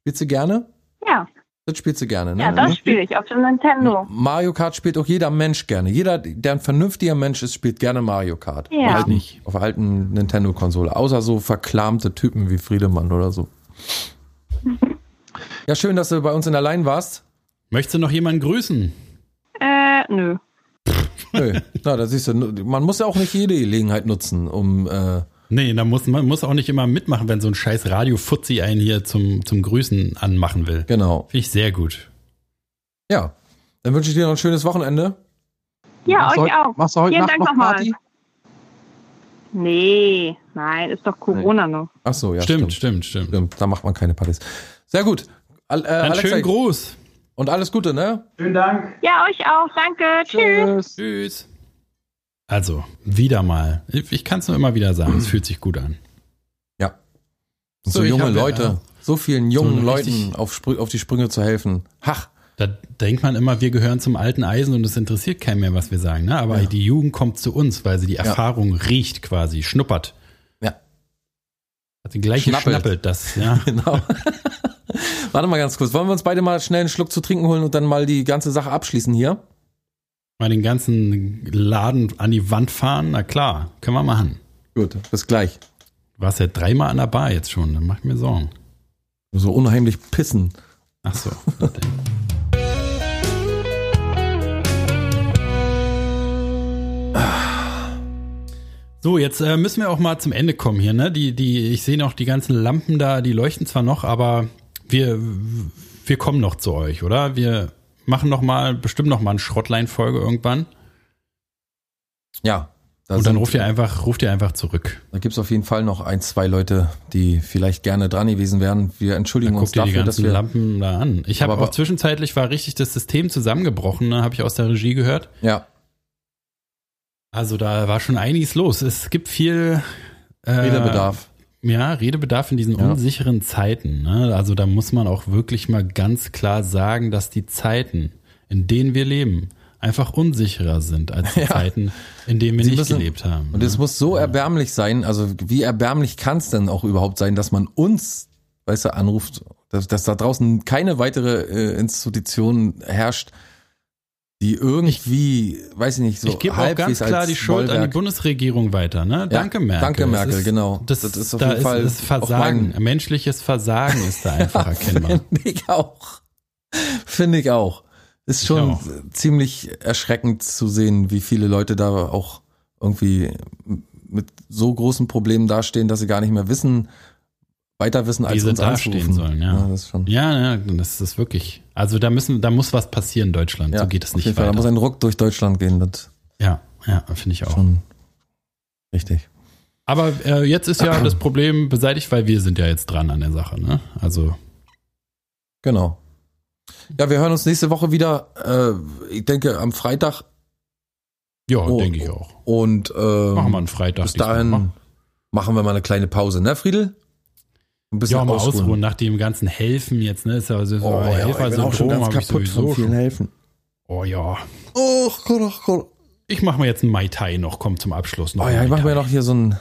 Speaker 1: Spielst du gerne?
Speaker 12: Ja,
Speaker 1: Das spielst du gerne, ne?
Speaker 12: ja, das spiele ich auf dem Nintendo.
Speaker 1: Mario Kart spielt auch jeder Mensch gerne. Jeder, der ein vernünftiger Mensch ist, spielt gerne Mario Kart.
Speaker 12: Ja.
Speaker 1: Auf, alten, auf der alten Nintendo-Konsole. Außer so verklamte Typen wie Friedemann oder so. Ja, schön, dass du bei uns in der Line warst.
Speaker 2: Möchtest du noch jemanden grüßen?
Speaker 12: Äh, nö.
Speaker 1: Nö. Na, da siehst du, man muss ja auch nicht jede Gelegenheit nutzen, um äh,
Speaker 2: Nee, da muss man muss auch nicht immer mitmachen, wenn so ein scheiß Radio-Fuzzi einen hier zum, zum Grüßen anmachen will.
Speaker 1: genau.
Speaker 2: Finde ich sehr gut.
Speaker 1: Ja. Dann wünsche ich dir noch ein schönes Wochenende.
Speaker 12: Ja,
Speaker 8: Machst
Speaker 12: euch
Speaker 8: heut-
Speaker 12: auch.
Speaker 8: Machst du heute
Speaker 12: Vielen
Speaker 8: Nacht
Speaker 12: Dank
Speaker 8: noch
Speaker 12: nochmal.
Speaker 8: Party?
Speaker 12: Nee, nein, ist doch Corona noch.
Speaker 1: Ach so, ja.
Speaker 2: stimmt,
Speaker 1: Stimmt,
Speaker 2: stimmt, stimmt.
Speaker 1: Da macht man keine Partys. Sehr gut. Al, äh,
Speaker 2: Einen
Speaker 1: Alexa,
Speaker 2: schönen Gruß.
Speaker 1: und alles Gute, ne?
Speaker 9: Vielen Dank.
Speaker 12: Ja, euch auch. Danke. Tschüss.
Speaker 2: Tschüss. Also, wieder mal. Ich, kann es nur immer wieder sagen, es fühlt sich gut an.
Speaker 1: Ja. So,
Speaker 2: So,
Speaker 1: junge Leute,
Speaker 2: äh,
Speaker 1: so vielen jungen
Speaker 2: so
Speaker 1: Leuten auf, auf die Sprünge zu helfen. Hach.
Speaker 2: Da denkt man immer, wir gehören zum alten Eisen und es interessiert keinen mehr, was wir sagen. Ne? Aber
Speaker 1: Ja.
Speaker 2: die Jugend kommt zu uns, weil sie die Erfahrung riecht quasi, schnuppert.
Speaker 1: Ja.
Speaker 2: Hat die gleiche
Speaker 1: Schnappelt.
Speaker 2: schnappelt das, ja. [laughs]
Speaker 1: Genau. Warte mal ganz kurz. Wollen wir uns beide mal schnell einen Schluck zu trinken holen und dann mal die ganze Sache abschließen hier?
Speaker 2: Mal den ganzen Laden an die Wand fahren, na klar, können wir machen.
Speaker 1: Gut, bis gleich.
Speaker 2: Du warst ja dreimal an der Bar jetzt schon, dann mach ich mir Sorgen.
Speaker 1: So unheimlich pissen.
Speaker 2: Ach so. [laughs] So, jetzt äh, müssen wir auch mal zum Ende kommen hier, ne? Die, die, ich sehe noch die ganzen Lampen da, die leuchten zwar noch, aber wir, wir kommen noch zu euch, oder? Wir machen noch mal, bestimmt noch mal eine Schrottlein-Folge irgendwann.
Speaker 1: Ja. da
Speaker 2: Und dann ruft ihr einfach, ruft ihr einfach zurück.
Speaker 1: Da gibt's auf jeden Fall noch ein, zwei Leute, die vielleicht gerne dran gewesen wären. Wir entschuldigen
Speaker 2: Dann
Speaker 1: uns
Speaker 2: guckt ihr die
Speaker 1: dafür, dass wir.
Speaker 2: Lampen da an. Ich habe auch zwischenzeitlich war richtig das System zusammengebrochen, ne? habe ich aus der Regie gehört.
Speaker 1: Ja.
Speaker 2: Also da war schon einiges los. Es gibt viel äh,
Speaker 1: Redebedarf.
Speaker 2: Ja, Redebedarf in diesen
Speaker 1: Ja.
Speaker 2: unsicheren Zeiten. Ne? Also da muss man auch wirklich mal ganz klar sagen, dass die Zeiten, in denen wir leben, einfach unsicherer sind als die
Speaker 1: Ja.
Speaker 2: Zeiten, in denen wir
Speaker 1: Sie
Speaker 2: nicht
Speaker 1: müssen-
Speaker 2: gelebt haben.
Speaker 1: Und es muss so erbärmlich sein, also wie erbärmlich kann es denn auch überhaupt sein, dass man uns, weißt du, anruft, dass, dass da draußen keine weitere äh, Institution herrscht, die irgendwie, weiß ich nicht, so
Speaker 2: ich gebe auch ganz klar die Schuld an die
Speaker 1: Bollwerk-
Speaker 2: Bundesregierung weiter. Ne? Danke, Merkel.
Speaker 1: danke, Merkel,
Speaker 2: ist,
Speaker 1: genau.
Speaker 2: Das,
Speaker 1: Das ist auf
Speaker 2: da
Speaker 1: jeden Fall
Speaker 2: ist, Versagen. Menschliches Versagen ist da einfach [laughs] erkennbar.
Speaker 1: Finde ich auch. Finde ich auch. Ist schon
Speaker 2: auch.
Speaker 1: ziemlich erschreckend zu sehen, wie viele Leute da auch irgendwie mit so großen Problemen dastehen, dass sie gar nicht mehr wissen, weiter wissen, als
Speaker 2: sie
Speaker 1: uns
Speaker 2: dastehen sollen, ja.
Speaker 1: das ist schon.
Speaker 2: Ja, ja, das ist wirklich. Also da müssen, da muss was passieren Deutschland.
Speaker 1: Ja,
Speaker 2: so geht es nicht
Speaker 1: Fall, Da muss
Speaker 2: weiter.
Speaker 1: ein Ruck durch Deutschland gehen. Das
Speaker 2: Ja, ja, finde ich auch.
Speaker 1: schon richtig.
Speaker 2: Aber äh, jetzt ist ja das Problem beseitigt, weil wir sind ja jetzt dran an der Sache. Ne? Also
Speaker 1: Genau. Ja, wir hören uns nächste Woche wieder. Äh, ich denke am Freitag.
Speaker 2: ja,
Speaker 1: Oh,
Speaker 2: denke ich auch.
Speaker 1: Und ähm,
Speaker 2: Machen wir einen Freitag
Speaker 1: Bis dahin
Speaker 2: Mach-
Speaker 1: machen wir mal eine kleine Pause, ne, Friedel? Ein bisschen
Speaker 2: Ja, mal
Speaker 1: ausruhen.
Speaker 2: ausruhen nach dem ganzen Helfen jetzt, ne? Ist ja so,
Speaker 1: Oh, ja, ich bin auch schon ganz kaputt von vielen. Helfen.
Speaker 2: Oh ja.
Speaker 1: Oh Gott, oh Gott.
Speaker 2: Ich mache mir jetzt einen Mai Tai noch, komm zum Abschluss noch.
Speaker 1: Oh ja, ich mache mir noch hier so ein.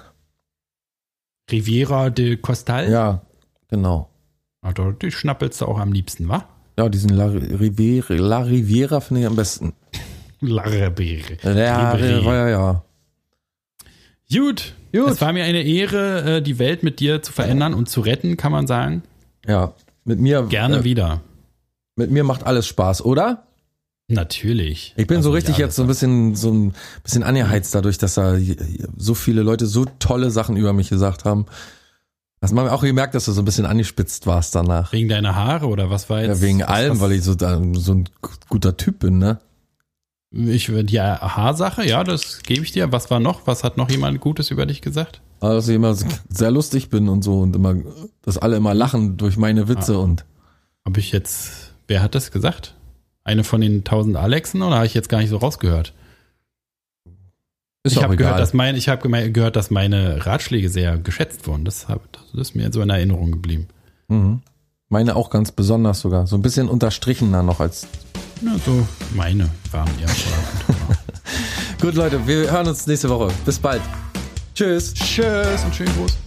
Speaker 2: Riviera de Costal.
Speaker 1: Ja, genau.
Speaker 2: Da- die schnappelst du auch am liebsten, wa?
Speaker 1: Ja, diesen La Riviera, La Riviera finde ich am besten.
Speaker 2: La Riviera.
Speaker 1: Ja,
Speaker 2: Riviera.
Speaker 1: ja, ja.
Speaker 2: Gut.
Speaker 1: Gut.
Speaker 2: Es war mir eine Ehre, äh, die Welt mit dir zu verändern und zu retten, kann man sagen.
Speaker 1: Ja, mit mir.
Speaker 2: Gerne
Speaker 1: äh,
Speaker 2: wieder.
Speaker 1: Mit mir macht alles Spaß, oder?
Speaker 2: Natürlich.
Speaker 1: Ich bin so
Speaker 2: Also,
Speaker 1: richtig
Speaker 2: ja,
Speaker 1: jetzt so ein bisschen, so ein bisschen angeheizt dadurch, dass da so viele Leute so tolle Sachen über mich gesagt haben. Das haben wir auch gemerkt, dass du so ein bisschen angespitzt warst danach.
Speaker 2: Wegen deiner Haare oder was war jetzt?
Speaker 1: Ja, wegen
Speaker 2: was,
Speaker 1: allem,
Speaker 2: was,
Speaker 1: weil ich so, so ein guter Typ bin, ne?
Speaker 2: Ich, die Haarsache, ja, das gebe ich dir. Was war noch? Was hat noch jemand Gutes über dich gesagt?
Speaker 1: Aber dass ich immer sehr lustig bin und so und immer, dass alle immer lachen durch meine Witze
Speaker 2: Ah.
Speaker 1: und
Speaker 2: Habe ich jetzt, wer hat das gesagt? Eine von den tausend Alexen oder habe ich jetzt gar nicht so rausgehört?
Speaker 1: ist
Speaker 2: ich habe gehört, dass mein, ich habe gehört, dass meine Ratschläge sehr geschätzt wurden. Das, hab, das ist mir so in Erinnerung geblieben.
Speaker 1: mhm. Meine auch ganz besonders sogar. So ein bisschen unterstrichener noch als.
Speaker 2: Ja, so meine waren ja. [laughs]
Speaker 1: Gut, Leute, wir hören uns nächste Woche. Bis bald. Tschüss.
Speaker 2: Tschüss und schönen Gruß.